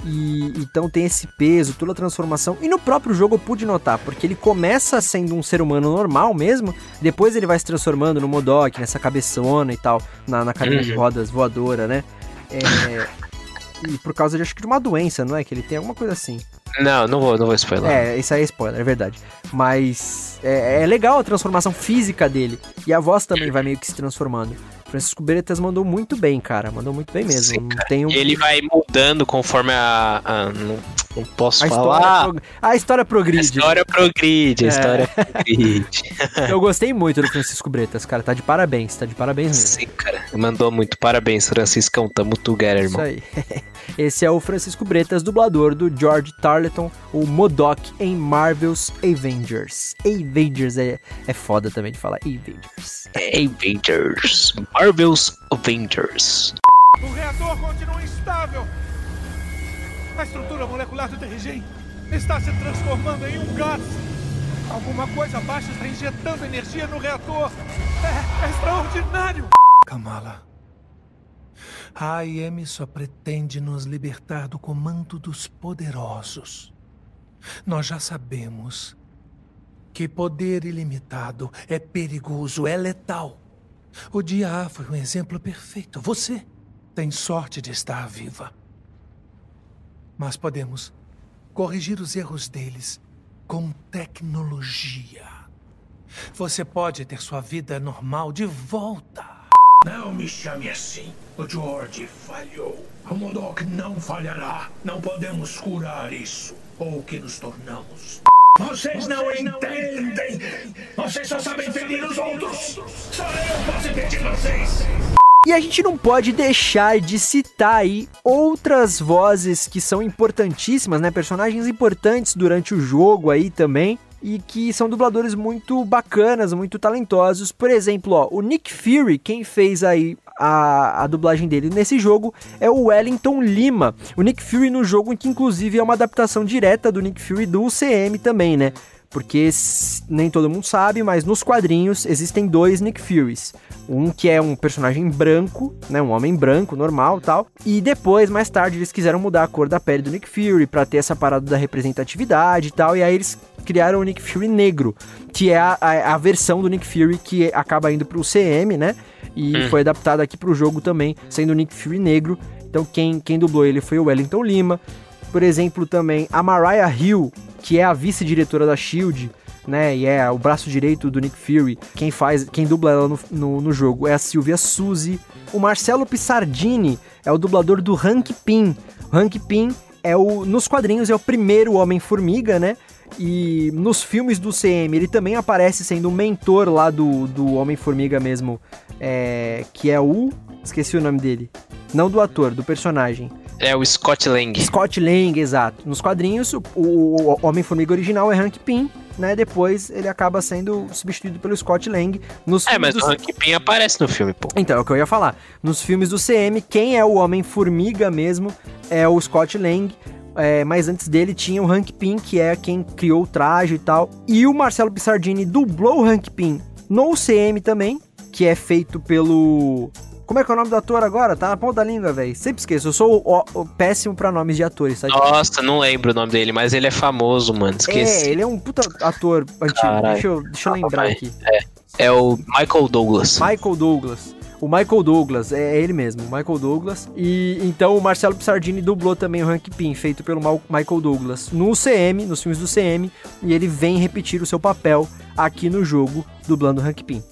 E então tem esse peso, toda a transformação. E no próprio jogo eu pude notar, porque ele começa sendo um ser humano normal mesmo, depois ele vai se transformando no Modok, nessa cabeçona e tal, na, na cadeira de Uhum. rodas voadora, né? É, e por causa de acho que de uma doença, não é? Que ele tem alguma coisa assim. Não, não vou, não vou spoiler. É, isso aí é spoiler, é verdade. Mas é, é legal a transformação física dele. E a voz também vai meio que se transformando. Francisco Bretas mandou muito bem, cara. Mandou muito bem mesmo. Sim, um... Ele vai mudando conforme a. a- não, não posso a, falar. história prog- a história A progride. história progride, a É. história progride. Eu gostei muito do Francisco Bretas, cara. Tá de parabéns, tá de parabéns mesmo. Sim, cara. Mandou muito. Parabéns, Franciscão. Tamo together, Isso irmão. aí. Esse é o Francisco Bretas, dublador do George Tarleton, o Modok em Marvel's Avengers. Avengers é, é foda também de falar. Avengers. Avengers. Marvel's Avengers. O reator continua instável. A estrutura molecular do Terrigen está se transformando em um gás. Alguma coisa abaixo está injetando energia no reator. É, é extraordinário. Kamala, a AIM só pretende nos libertar do comando dos poderosos. Nós já sabemos que poder ilimitado é perigoso, é letal. O dia foi um exemplo perfeito. Você tem sorte de estar viva. Mas podemos corrigir os erros deles com tecnologia. Você pode ter sua vida normal de volta. Não me chame assim. O George falhou. O Modok não falhará. Não podemos curar isso. Ou o que nos tornamos. Vocês não entendem! Vocês só sabem ferir os outros! Só eu posso impedir vocês! E a gente não pode deixar de citar aí outras vozes que são importantíssimas, né? Personagens importantes durante o jogo aí também. E que são dubladores muito bacanas, muito talentosos. Por exemplo, ó, o Nick Fury, quem fez aí a, a dublagem dele nesse jogo é o Wellington Lima. O Nick Fury no jogo, que inclusive é uma adaptação direta do Nick Fury do UCM também, né? Porque nem todo mundo sabe, mas nos quadrinhos existem dois Nick Furies. Um que é um personagem branco, né, um homem branco, normal tal. E depois, mais tarde, eles quiseram mudar a cor da pele do Nick Fury pra ter essa parada da representatividade e tal. E aí eles criaram o Nick Fury negro, que é a, a, a versão do Nick Fury que acaba indo pro CM, né? E foi adaptada aqui pro jogo também, sendo o Nick Fury negro. Então quem, quem dublou ele foi o Wellington Lima. Por exemplo, também a Mariah Hill, que é a vice-diretora da SHIELD, né, e é o braço direito do Nick Fury. Quem faz, quem dubla ela no, no, no jogo é a Sylvia Suzy. O Marcelo Pissardini é o dublador do Hank Pym. Hank Pym é o, nos quadrinhos é o primeiro Homem-Formiga, né? E nos filmes do CM ele também aparece sendo o mentor lá do, do Homem-Formiga mesmo, é, que é o... Esqueci o nome dele. Não do ator, do personagem. É o Scott Lang. Scott Lang, exato. Nos quadrinhos, o, Homem-Formiga original é Hank Pym, né? Depois ele acaba sendo substituído pelo Scott Lang. Nos É, mas do- o Hank Pym aparece no filme, pô. Então, é o que eu ia falar. Nos filmes do CM, quem é o Homem-Formiga mesmo é o Scott Lang. É, mas antes dele tinha o Hank Pym, que é quem criou o traje e tal. E o Marcelo Pissardini dublou o Hank Pym no CM também, que é feito pelo... Como é que é o nome do ator agora? Tá na ponta da língua, velho. Sempre esqueço. Eu sou o, o- péssimo pra nomes de atores, tá? Nossa, não lembro o nome dele, mas ele é famoso, mano. É, Esqueci. ele é um puta ator antigo. Deixa eu, deixa eu lembrar aqui. É o Michael Douglas. Michael Douglas. O Michael Douglas, é ele mesmo, o Michael Douglas. E então o Marcelo Pissardini dublou também o Hank Pym, feito pelo Michael Douglas no CM, nos filmes do CM, e ele vem repetir o seu papel aqui no jogo, dublando o Hank Pym.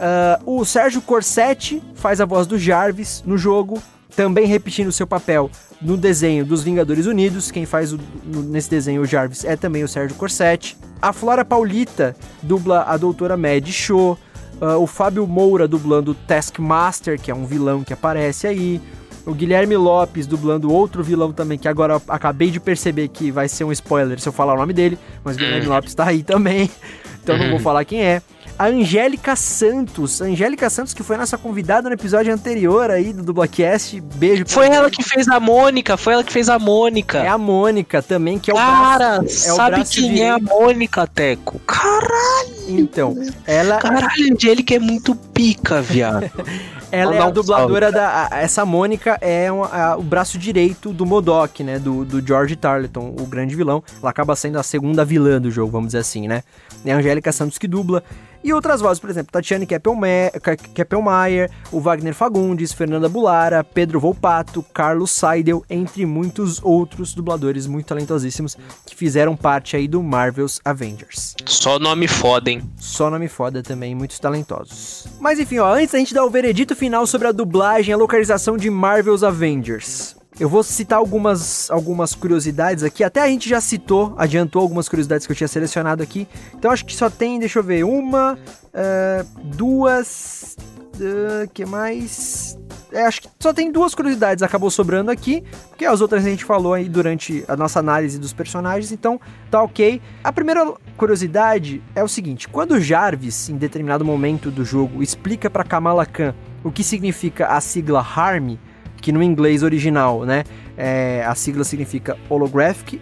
Ah, o Sérgio Corsetti faz a voz do Jarvis no jogo. também repetindo o seu papel no desenho dos Vingadores Unidos. Quem faz o, no, nesse desenho o Jarvis é também o Sérgio Corsetti. A Flora Paulita dubla a doutora Mad Show. Uh, o Fábio Moura dublando Taskmaster, que é um vilão que aparece aí. O Guilherme Lopes dublando outro vilão também, que agora acabei de perceber que vai ser um spoiler se eu falar o nome dele, mas o Guilherme Uhum. Lopes tá aí também, então não vou falar quem é. A Angélica Santos, a Angélica Santos que foi nossa convidada no episódio anterior aí do Dublacast, beijo. pra Foi ela que fez a Mônica, foi ela que fez a Mônica. É a Mônica também, que é o Cara, braço, é o sabe braço quem é a direito. Mônica, Teco? Caralho, Então, ela, caralho, a Angélica é muito pica, viado. Ela é Mandar a um dubladora da. a- essa Mônica é a- o braço direito do Modok, né? Do, do George Tarleton, o grande vilão. Ela acaba sendo a segunda vilã do jogo, vamos dizer assim, né? É a Angélica Santos que dubla. E outras vozes, por exemplo, Tatiane Keppelme- Ke- Keppelmeier, o Wagner Fagundes, Fernanda Bulara, Pedro Volpato, Carlos Seidel, entre muitos outros dubladores muito talentosíssimos que fizeram parte aí do Marvel's Avengers. Só nome foda, hein? Só nome foda também, muitos talentosos. Mas enfim, ó, antes da gente dar o veredito final sobre a dublagem e a localização de Marvel's Avengers. Eu vou citar algumas, algumas curiosidades aqui. Até a gente já citou, adiantou algumas curiosidades que eu tinha selecionado aqui. Então acho que só tem, deixa eu ver, uma, eh, duas. eh, que mais? É, acho que só tem duas curiosidades, acabou sobrando aqui, porque as outras a gente falou aí durante a nossa análise dos personagens, então tá ok. A primeira curiosidade é o seguinte: quando Jarvis, em determinado momento do jogo, explica pra Kamala Khan o que significa a sigla HARM, que no inglês original, né, é, a sigla significa Holographic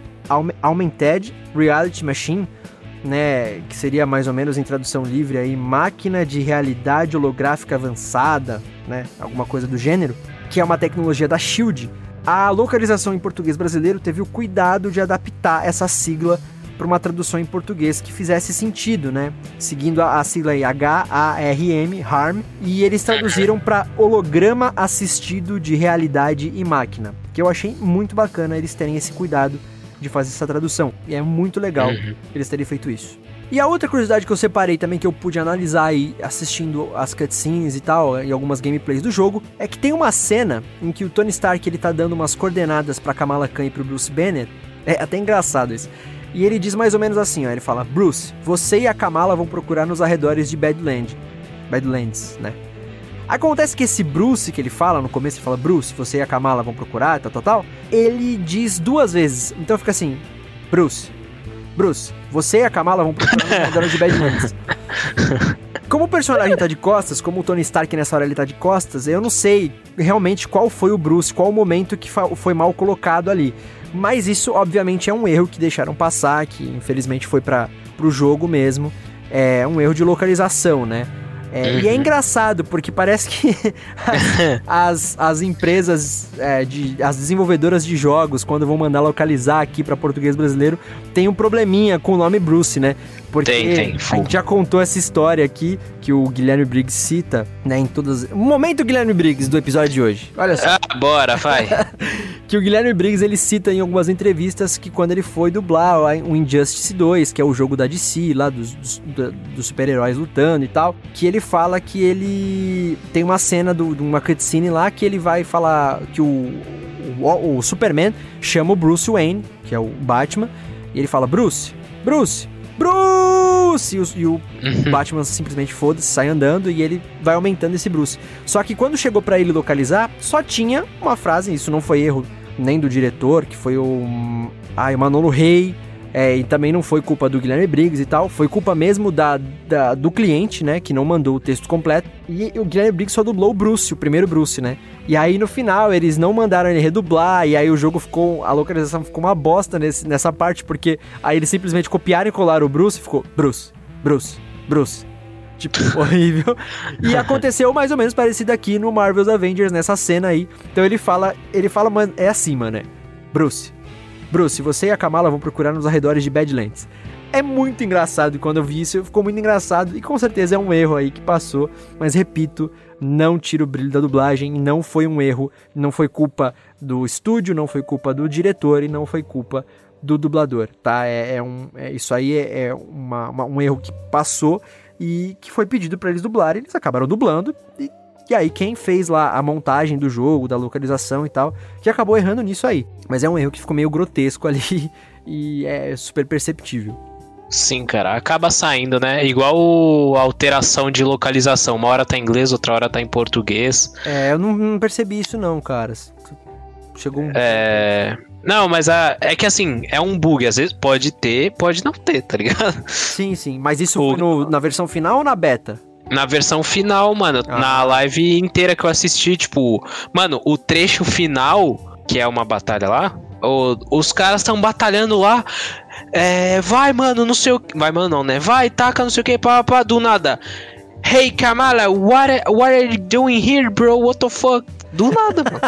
Augmented Reality Machine, né, que seria mais ou menos em tradução livre aí, máquina de realidade holográfica avançada, né, alguma coisa do gênero, que é uma tecnologia da Shield. A localização em português brasileiro teve o cuidado de adaptar essa sigla para uma tradução em português que fizesse sentido, né? Seguindo a, a sigla aí H-A-R-M, HARM, e eles traduziram para holograma assistido de realidade e máquina, que eu achei muito bacana eles terem esse cuidado de fazer essa tradução. E é muito legal Uhum. eles terem feito isso. E a outra curiosidade que eu separei também, que eu pude analisar aí assistindo as cutscenes e tal, e algumas gameplays do jogo, é que tem uma cena em que o Tony Stark ele tá dando umas coordenadas pra Kamala Khan e pro Bruce Banner. É até engraçado isso. E ele diz mais ou menos assim, ó, ele fala: "Bruce, você e a Kamala vão procurar nos arredores de Badland, Badlands, né? Acontece que esse Bruce que ele fala, no começo ele fala Bruce, você e a Kamala vão procurar, tal, tal, tal. Ele diz duas vezes. Então fica assim: Bruce, Bruce, você e a Kamala vão procurar nos arredores de Badlands. Como o personagem tá de costas, como o Tony Stark nessa hora ele tá de costas, eu não sei realmente qual foi o Bruce, qual o momento que foi mal colocado ali. Mas isso, obviamente, é um erro que deixaram passar, que infelizmente foi para pro jogo mesmo. É um erro de localização, né? É, E é engraçado, porque parece que as, as empresas, é, de, as desenvolvedoras de jogos, quando vão mandar localizar aqui para português brasileiro, tem um probleminha com o nome Bruce, né? Porque Tem, tem, a gente já contou essa história aqui que o Guilherme Briggs cita, né, em todas... O momento Guilherme Briggs do episódio de hoje. Olha só Ah, bora, vai. que o Guilherme Briggs ele cita em algumas entrevistas que quando ele foi dublar o Injustice 2, que é o jogo da DC, lá dos, dos, dos super-heróis lutando e tal, que ele fala que ele tem uma cena do- de uma cutscene lá que ele vai falar que o, o, o Superman chama o Bruce Wayne, que é o Batman, e ele fala: Bruce, Bruce, Bruce! E o, e o Batman simplesmente foda-se, sai andando e ele vai aumentando esse Bruce. Só que quando chegou pra ele localizar, só tinha uma frase, isso não foi erro nem do diretor, que foi o. Ah, o Manolo Rey. É, e também não foi culpa do Guilherme Briggs e tal, foi culpa mesmo da, da- do cliente, né, que não mandou o texto completo. E o Guilherme Briggs só dublou o Bruce, o primeiro Bruce, né? E aí no final eles não mandaram ele redublar, e aí o jogo ficou. A localização ficou uma bosta nesse, nessa parte, porque aí eles simplesmente copiaram e colaram o Bruce e ficou Bruce, Bruce, Bruce. Tipo, horrível. E aconteceu mais ou menos parecido aqui no Marvel's Avengers, nessa cena aí. Então ele fala, ele fala, mano, é assim, mano, é. Bruce, Bruce, você e a Kamala vão procurar nos arredores de Badlands. É muito engraçado e quando eu vi isso, ficou muito engraçado e com certeza é um erro aí que passou, mas repito, não tira o brilho da dublagem, não foi um erro, não foi culpa do estúdio, não foi culpa do diretor e não foi culpa do dublador, tá? É, é um, é- isso aí é, é uma- uma- um erro que passou e que foi pedido pra eles dublarem, eles acabaram dublando e E aí quem fez lá a montagem do jogo, da localização e tal, que acabou errando nisso aí. Mas é um erro que ficou meio grotesco ali e é super perceptível. Sim, cara, acaba saindo, né? Igual a alteração de localização. Uma hora tá em inglês, outra hora tá em português. É, eu não, não percebi isso não, cara. Chegou um. É. Não, mas a, é que assim, é um bug. Às vezes pode ter, pode não ter, tá ligado? Sim, sim. Mas isso foi no- na versão final ou na beta? Na versão final, mano, Ah. na live inteira que eu assisti, tipo, mano, o trecho final, que é uma batalha lá, o- os caras estão batalhando lá. É, vai, mano, não sei o que. Vai, mano, não, né? Vai, taca, não sei o que, pá, pá, do nada. Hey, Kamala, what, are- what are you doing here, bro? What the fuck? Do nada, mano.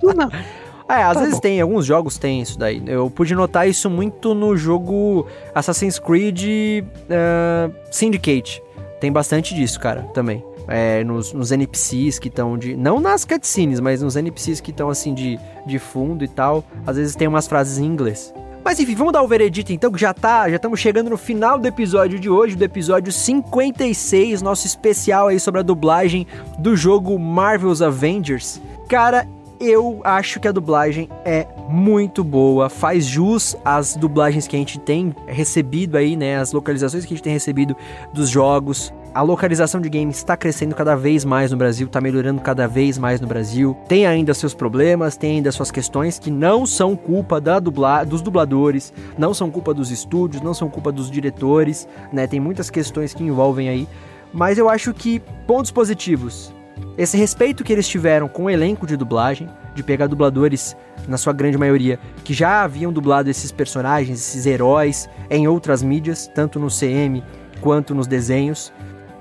Do nada. É, às Tá vezes bom. tem, alguns jogos tem isso daí. Eu pude notar isso muito no jogo Assassin's Creed ah, Syndicate. Tem bastante disso, cara, também. É, nos, nos NPCs que estão de. Não nas cutscenes, mas nos NPCs que estão assim de, de fundo e tal. Às vezes tem umas frases em inglês. Mas enfim, vamos dar o veredito então, que já tá, já estamos chegando no final do episódio de hoje, do episódio 56, nosso especial aí sobre a dublagem do jogo Marvel's Avengers. Cara, eu acho que a dublagem é muito boa, faz jus às dublagens que a gente tem recebido aí, né, as localizações que a gente tem recebido dos jogos. A localização de games está crescendo cada vez mais no Brasil, está melhorando cada vez mais no Brasil. Tem ainda seus problemas, tem ainda suas questões que não são culpa da dubla dos dubladores, não são culpa dos estúdios, não são culpa dos diretores, né? Tem muitas questões que envolvem aí. Mas eu acho que pontos positivos. Esse respeito que eles tiveram com o elenco de dublagem, de pegar dubladores, na sua grande maioria, que já haviam dublado esses personagens, esses heróis, em outras mídias, tanto no CM quanto nos desenhos.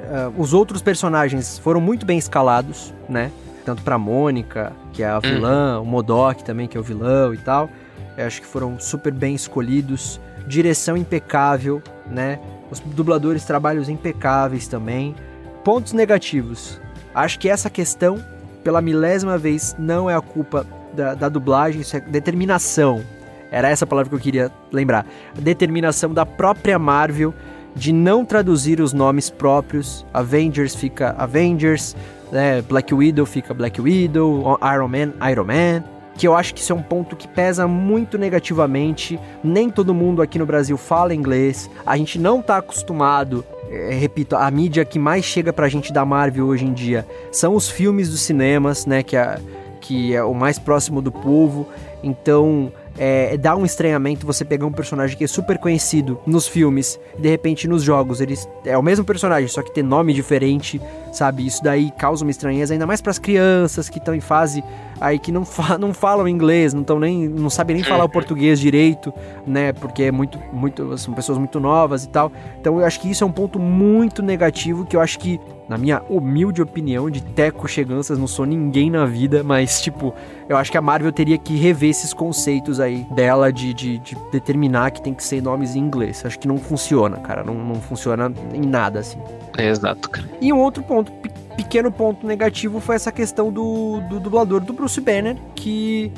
Ah, os outros personagens foram muito bem escalados, né? Tanto pra Mônica, que é a vilã, o Modok também, que é o vilão e tal. Eu acho que foram super bem escolhidos. Direção impecável, né? Os dubladores trabalhos impecáveis também. Pontos negativos. Acho que essa questão, pela milésima vez, não é a culpa da, da dublagem, isso é determinação. Era essa palavra que eu queria lembrar. A determinação da própria Marvel de não traduzir os nomes próprios. Avengers fica Avengers, né? Black Widow fica Black Widow, Iron Man, Iron Man. Que eu acho que isso é um ponto que pesa muito negativamente. Nem todo mundo aqui no Brasil fala inglês. A gente não tá acostumado. É, repito, a mídia que mais chega pra gente da Marvel hoje em dia são os filmes dos cinemas, né? Que é, que é o mais próximo do povo. Então, é, dá um estranhamento você pegar um personagem que é super conhecido nos filmes e de repente nos jogos eles é o mesmo personagem, só que tem nome diferente, sabe? Isso daí causa uma estranheza ainda mais para as crianças que estão em fase aí que não, fa não falam inglês, não estão nem não sabem nem falar o português direito, né? Porque é muito muito são pessoas muito novas e tal. Então eu acho que isso é um ponto muito negativo que eu acho que na minha humilde opinião de teco cheganças, não sou ninguém na vida, mas tipo, eu acho que a Marvel teria que rever esses conceitos aí dela de, de, de determinar que tem que ser nomes em inglês. Acho que não funciona, cara. Não, não funciona em nada, assim. Exato, cara. E um outro ponto, pe- pequeno ponto negativo, foi essa questão do, do dublador do Bruce Banner, que,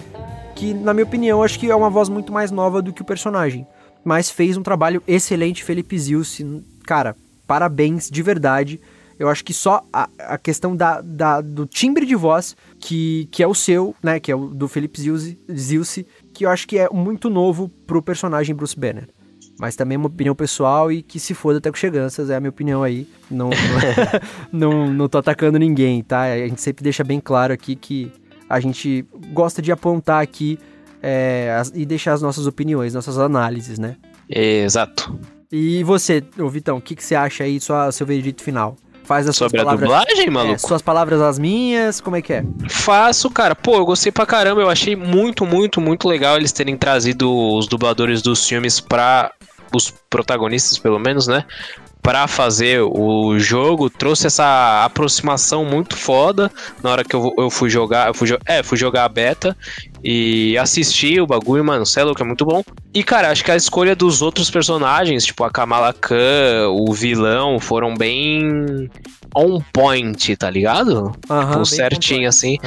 que, na minha opinião, acho que é uma voz muito mais nova do que o personagem. Mas fez um trabalho excelente, Felipe Zilce. Cara, parabéns de verdade. Eu acho que só a, a questão da, da- do timbre de voz, que, que é o seu, né? Que é o do Felipe Zilce, que eu acho que é muito novo pro personagem Bruce Banner. Mas também é uma opinião pessoal e que se foda até com cheganças, é a minha opinião aí. Não, não, não tô atacando ninguém, tá? A gente sempre deixa bem claro aqui que a gente gosta de apontar aqui é, as- e deixar as nossas opiniões, nossas análises, né? Exato. E você, ô Vitão, o que, que você acha aí, sua, seu veredito final? Faz as suas Sobre a palavras. dublagem, É, maluco? suas palavras as minhas, como é que é? Faço, cara. Pô, eu gostei pra caramba. Eu achei muito, muito, muito legal eles terem trazido os dubladores dos filmes pra. Os protagonistas, pelo menos, né? Pra fazer o jogo. Trouxe essa aproximação muito foda na hora que eu, eu fui jogar. Eu fui, é, fui jogar a beta e assisti o bagulho, mano. Cê é louco, é muito bom. E, cara, acho que a escolha dos outros personagens, tipo a Kamala Khan, o vilão, foram bem on point, tá ligado? Aham, Tipo, certinho assim.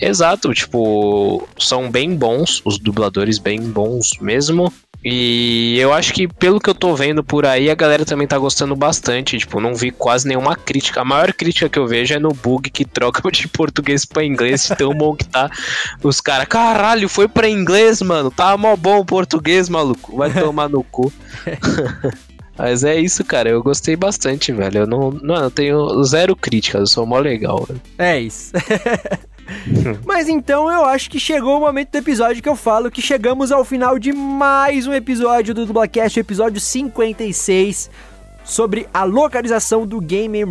Exato, tipo, são bem bons, os dubladores bem bons mesmo. E eu acho que, pelo que eu tô vendo por aí, a galera também tá gostando bastante. Tipo, não vi quase nenhuma crítica. A maior crítica que eu vejo é no bug que troca de português pra inglês, de tão bom que tá. Os caras, caralho, foi pra inglês, mano. Tá mó bom o português, maluco. Vai tomar no cu. Mas é isso, cara. Eu gostei bastante, velho. Eu não, não eu tenho zero críticas, eu sou mó legal. Velho. É isso. Mas então eu acho que chegou o momento do episódio que eu falo que chegamos ao final de mais um episódio do Dublacast, episódio 56, sobre a localização do gamer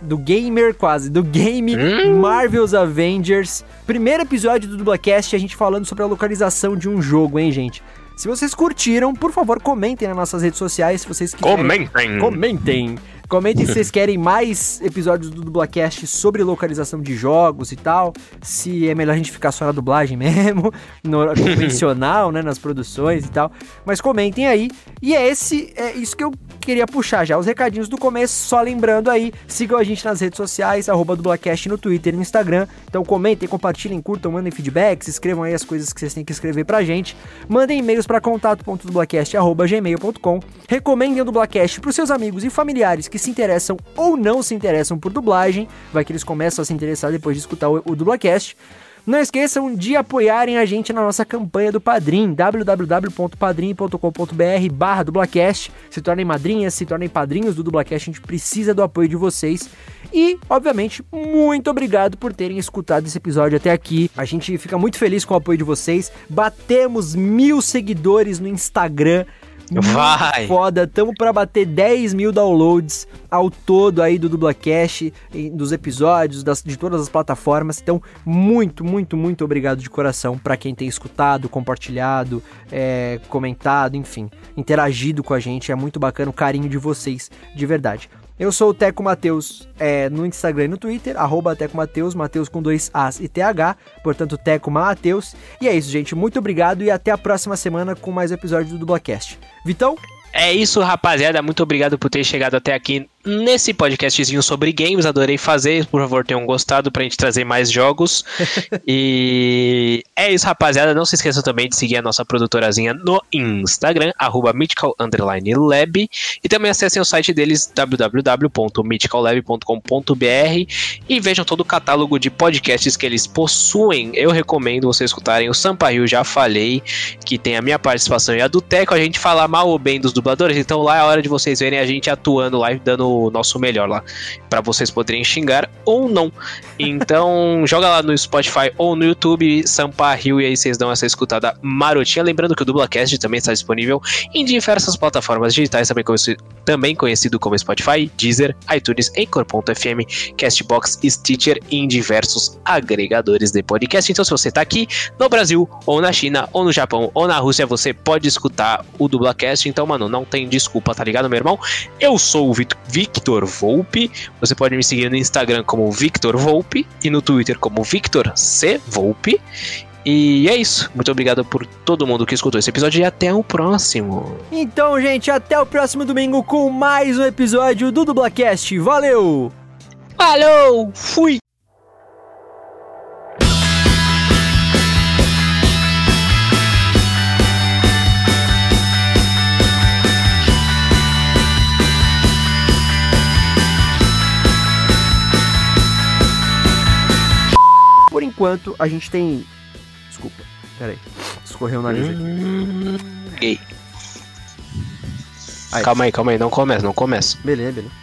do gamer quase, do game hum? Marvel's Avengers. Primeiro episódio do Dublacast, a gente falando sobre a localização de um jogo, hein, gente? Se vocês curtiram, por favor, comentem nas nossas redes sociais se vocês quiserem. Comentem! Comentem! Comentem se vocês querem mais episódios do Dublacast sobre localização de jogos e tal. Se é melhor a gente ficar só na dublagem mesmo, no convencional, né? Nas produções e tal. Mas comentem aí. E é esse, é isso que eu queria puxar já. Os recadinhos do começo, só lembrando aí, sigam a gente nas redes sociais, arroba Dublacast no Twitter e no Instagram. Então comentem, compartilhem, curtam, mandem feedbacks, escrevam aí as coisas que vocês têm que escrever pra gente. Mandem e-mails para contato.dublacast.gmail.com. Recomendem o Dublacast pros seus amigos e familiares que se interessam ou não se interessam por dublagem, vai que eles começam a se interessar depois de escutar o, o Dublacast. Não esqueçam de apoiarem a gente na nossa campanha do Padrim, www.padrim.com.br barra dublacast. Se tornem madrinhas, se tornem padrinhos do Dublacast, a gente precisa do apoio de vocês. E, obviamente, muito obrigado por terem escutado esse episódio até aqui. A gente fica muito feliz com o apoio de vocês. Batemos mil seguidores no Instagram. Vai! Foda, tamo pra bater 10 mil downloads ao todo aí do Dublacast, dos episódios, das, de todas as plataformas. Então, muito, muito, muito obrigado de coração para quem tem escutado, compartilhado, é, comentado, enfim, interagido com a gente. É muito bacana o carinho de vocês, de verdade. Eu sou o Teco Mateus é, no Instagram e no Twitter, arroba Teco Mateus, Mateus com dois As e TH, portanto Teco Mateus. E é isso, gente. Muito obrigado e até a próxima semana com mais episódios do Dublacast. Vitão? É isso, rapaziada. Muito obrigado por ter chegado até aqui nesse podcastzinho sobre games. Adorei fazer. Por favor, tenham gostado pra gente trazer mais jogos. e é isso, rapaziada. Não se esqueçam também de seguir a nossa produtorazinha no Instagram, mythical_lab. E também acessem o site deles, www.mythicallab.com.br e vejam todo o catálogo de podcasts que eles possuem. Eu recomendo vocês escutarem o Sampa Rio, já falei, que tem a minha participação e a do Teco. A gente fala mal ou bem dos dubladores, então lá é a hora de vocês verem a gente atuando lá, dando o nosso melhor lá, para vocês poderem xingar ou não. Então, joga lá no Spotify ou no YouTube, Sampa Rio, e aí vocês dão essa escutada marotinha. Lembrando que o Dublacast também está disponível em diversas plataformas digitais, também conhecido, também conhecido como Spotify, Deezer, iTunes, Anchor.fm, Castbox, Stitcher e em diversos agregadores de podcast. Então, se você está aqui no Brasil, ou na China, ou no Japão, ou na Rússia, você pode escutar o Dublacast. Então, mano, não tem desculpa, tá ligado, meu irmão? Eu sou o Vitor Victor Volpe. Você pode me seguir no Instagram como Victor Volpe e no Twitter como Victor C Volpe. E é isso. Muito obrigado por todo mundo que escutou esse episódio e até o próximo. Então, gente, até o próximo domingo com mais um episódio do Dublacast. Valeu! Falou! Fui! Enquanto, a gente tem. Desculpa, peraí. Escorreu o nariz aqui. Gay. Aí. Calma aí, calma aí, não começa, não começa. Beleza, beleza.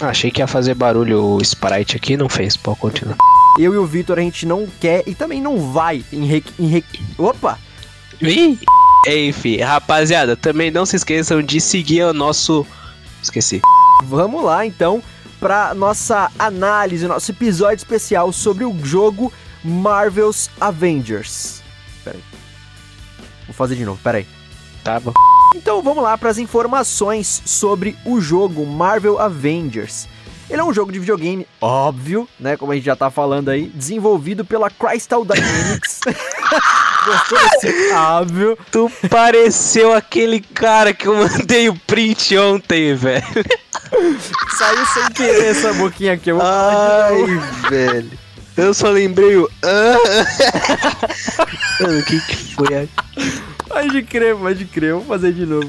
Ah, achei que ia fazer barulho o sprite aqui, não fez. Pode continuar. Eu e o Vitor a gente não quer e também não vai em re... Em re... Opa! Ih! Enfim, rapaziada, também não se esqueçam de seguir o nosso. Esqueci. Vamos lá então para nossa análise, nosso episódio especial sobre o jogo Marvel's Avengers. Pera aí. Vou fazer de novo, pera aí. Tá bom. Então vamos lá para as informações sobre o jogo Marvel Avengers. Ele é um jogo de videogame, óbvio, né? Como a gente já tá falando aí, desenvolvido pela Crystal Dynamics. Gostou desse óbvio? Tu pareceu aquele cara que eu mandei o print ontem, velho. Saiu sem querer essa boquinha aqui. Eu Ai, velho. Eu só lembrei o. o que, que foi aqui? Pode crer, pode crer. Vamos fazer de novo.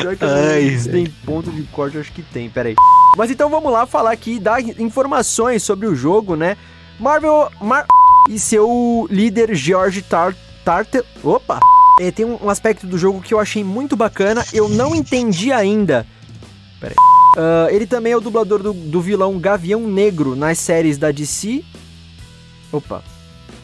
Pior que eu não Ai, tem ponto de corte, eu acho que tem, peraí. Mas então vamos lá falar aqui, dar informações sobre o jogo, né? Marvel Mar e seu líder George Tar Tartel. Opa! É, tem um um aspecto do jogo que eu achei muito bacana, eu não entendi ainda. Peraí. Ah, ele também é o dublador do, do vilão Gavião Negro nas séries da DC. Opa.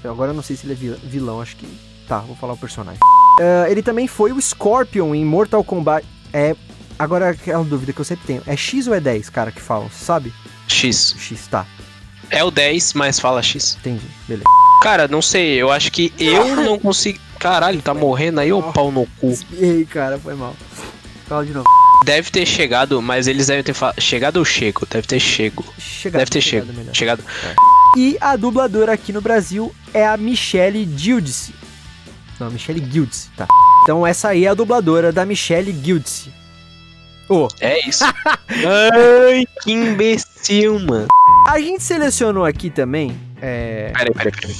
Eu agora não sei se ele é vil- vilão, acho que. Tá, vou falar o personagem. Ah, ele também foi o Scorpion em Mortal Kombat. É. Agora aquela dúvida que eu sempre tenho: é X ou é 10, cara, que falam, sabe? X. X, tá. É o 10, mas fala X. Entendi, beleza. Cara, não sei, eu acho que eu não consigo. Caralho, tá morrendo aí, ô pau no cu. E aí, cara, foi mal. Fala de novo. Deve ter chegado, mas eles devem ter falado. Chegado ou chego? Deve ter chego. Chegado, Deve ter chegado chego. Chegado. E a dubladora aqui no Brasil é a Michelle Gildice. Não, Michelle Gildice, tá. Então essa aí é a dubladora da Michelle Gildice. Ô, É isso. Ai, que imbecil, mano. a gente selecionou aqui também. É. Peraí, peraí, peraí.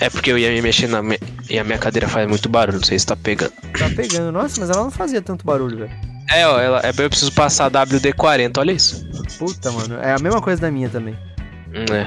É porque eu ia me mexer na minha. E a minha cadeira faz muito barulho, não sei se tá pegando. Tá pegando. Nossa, mas ela não fazia tanto barulho, velho. É, ó, ela, é, eu preciso passar WD-40, olha isso. Puta, mano. É a mesma coisa da minha também. É.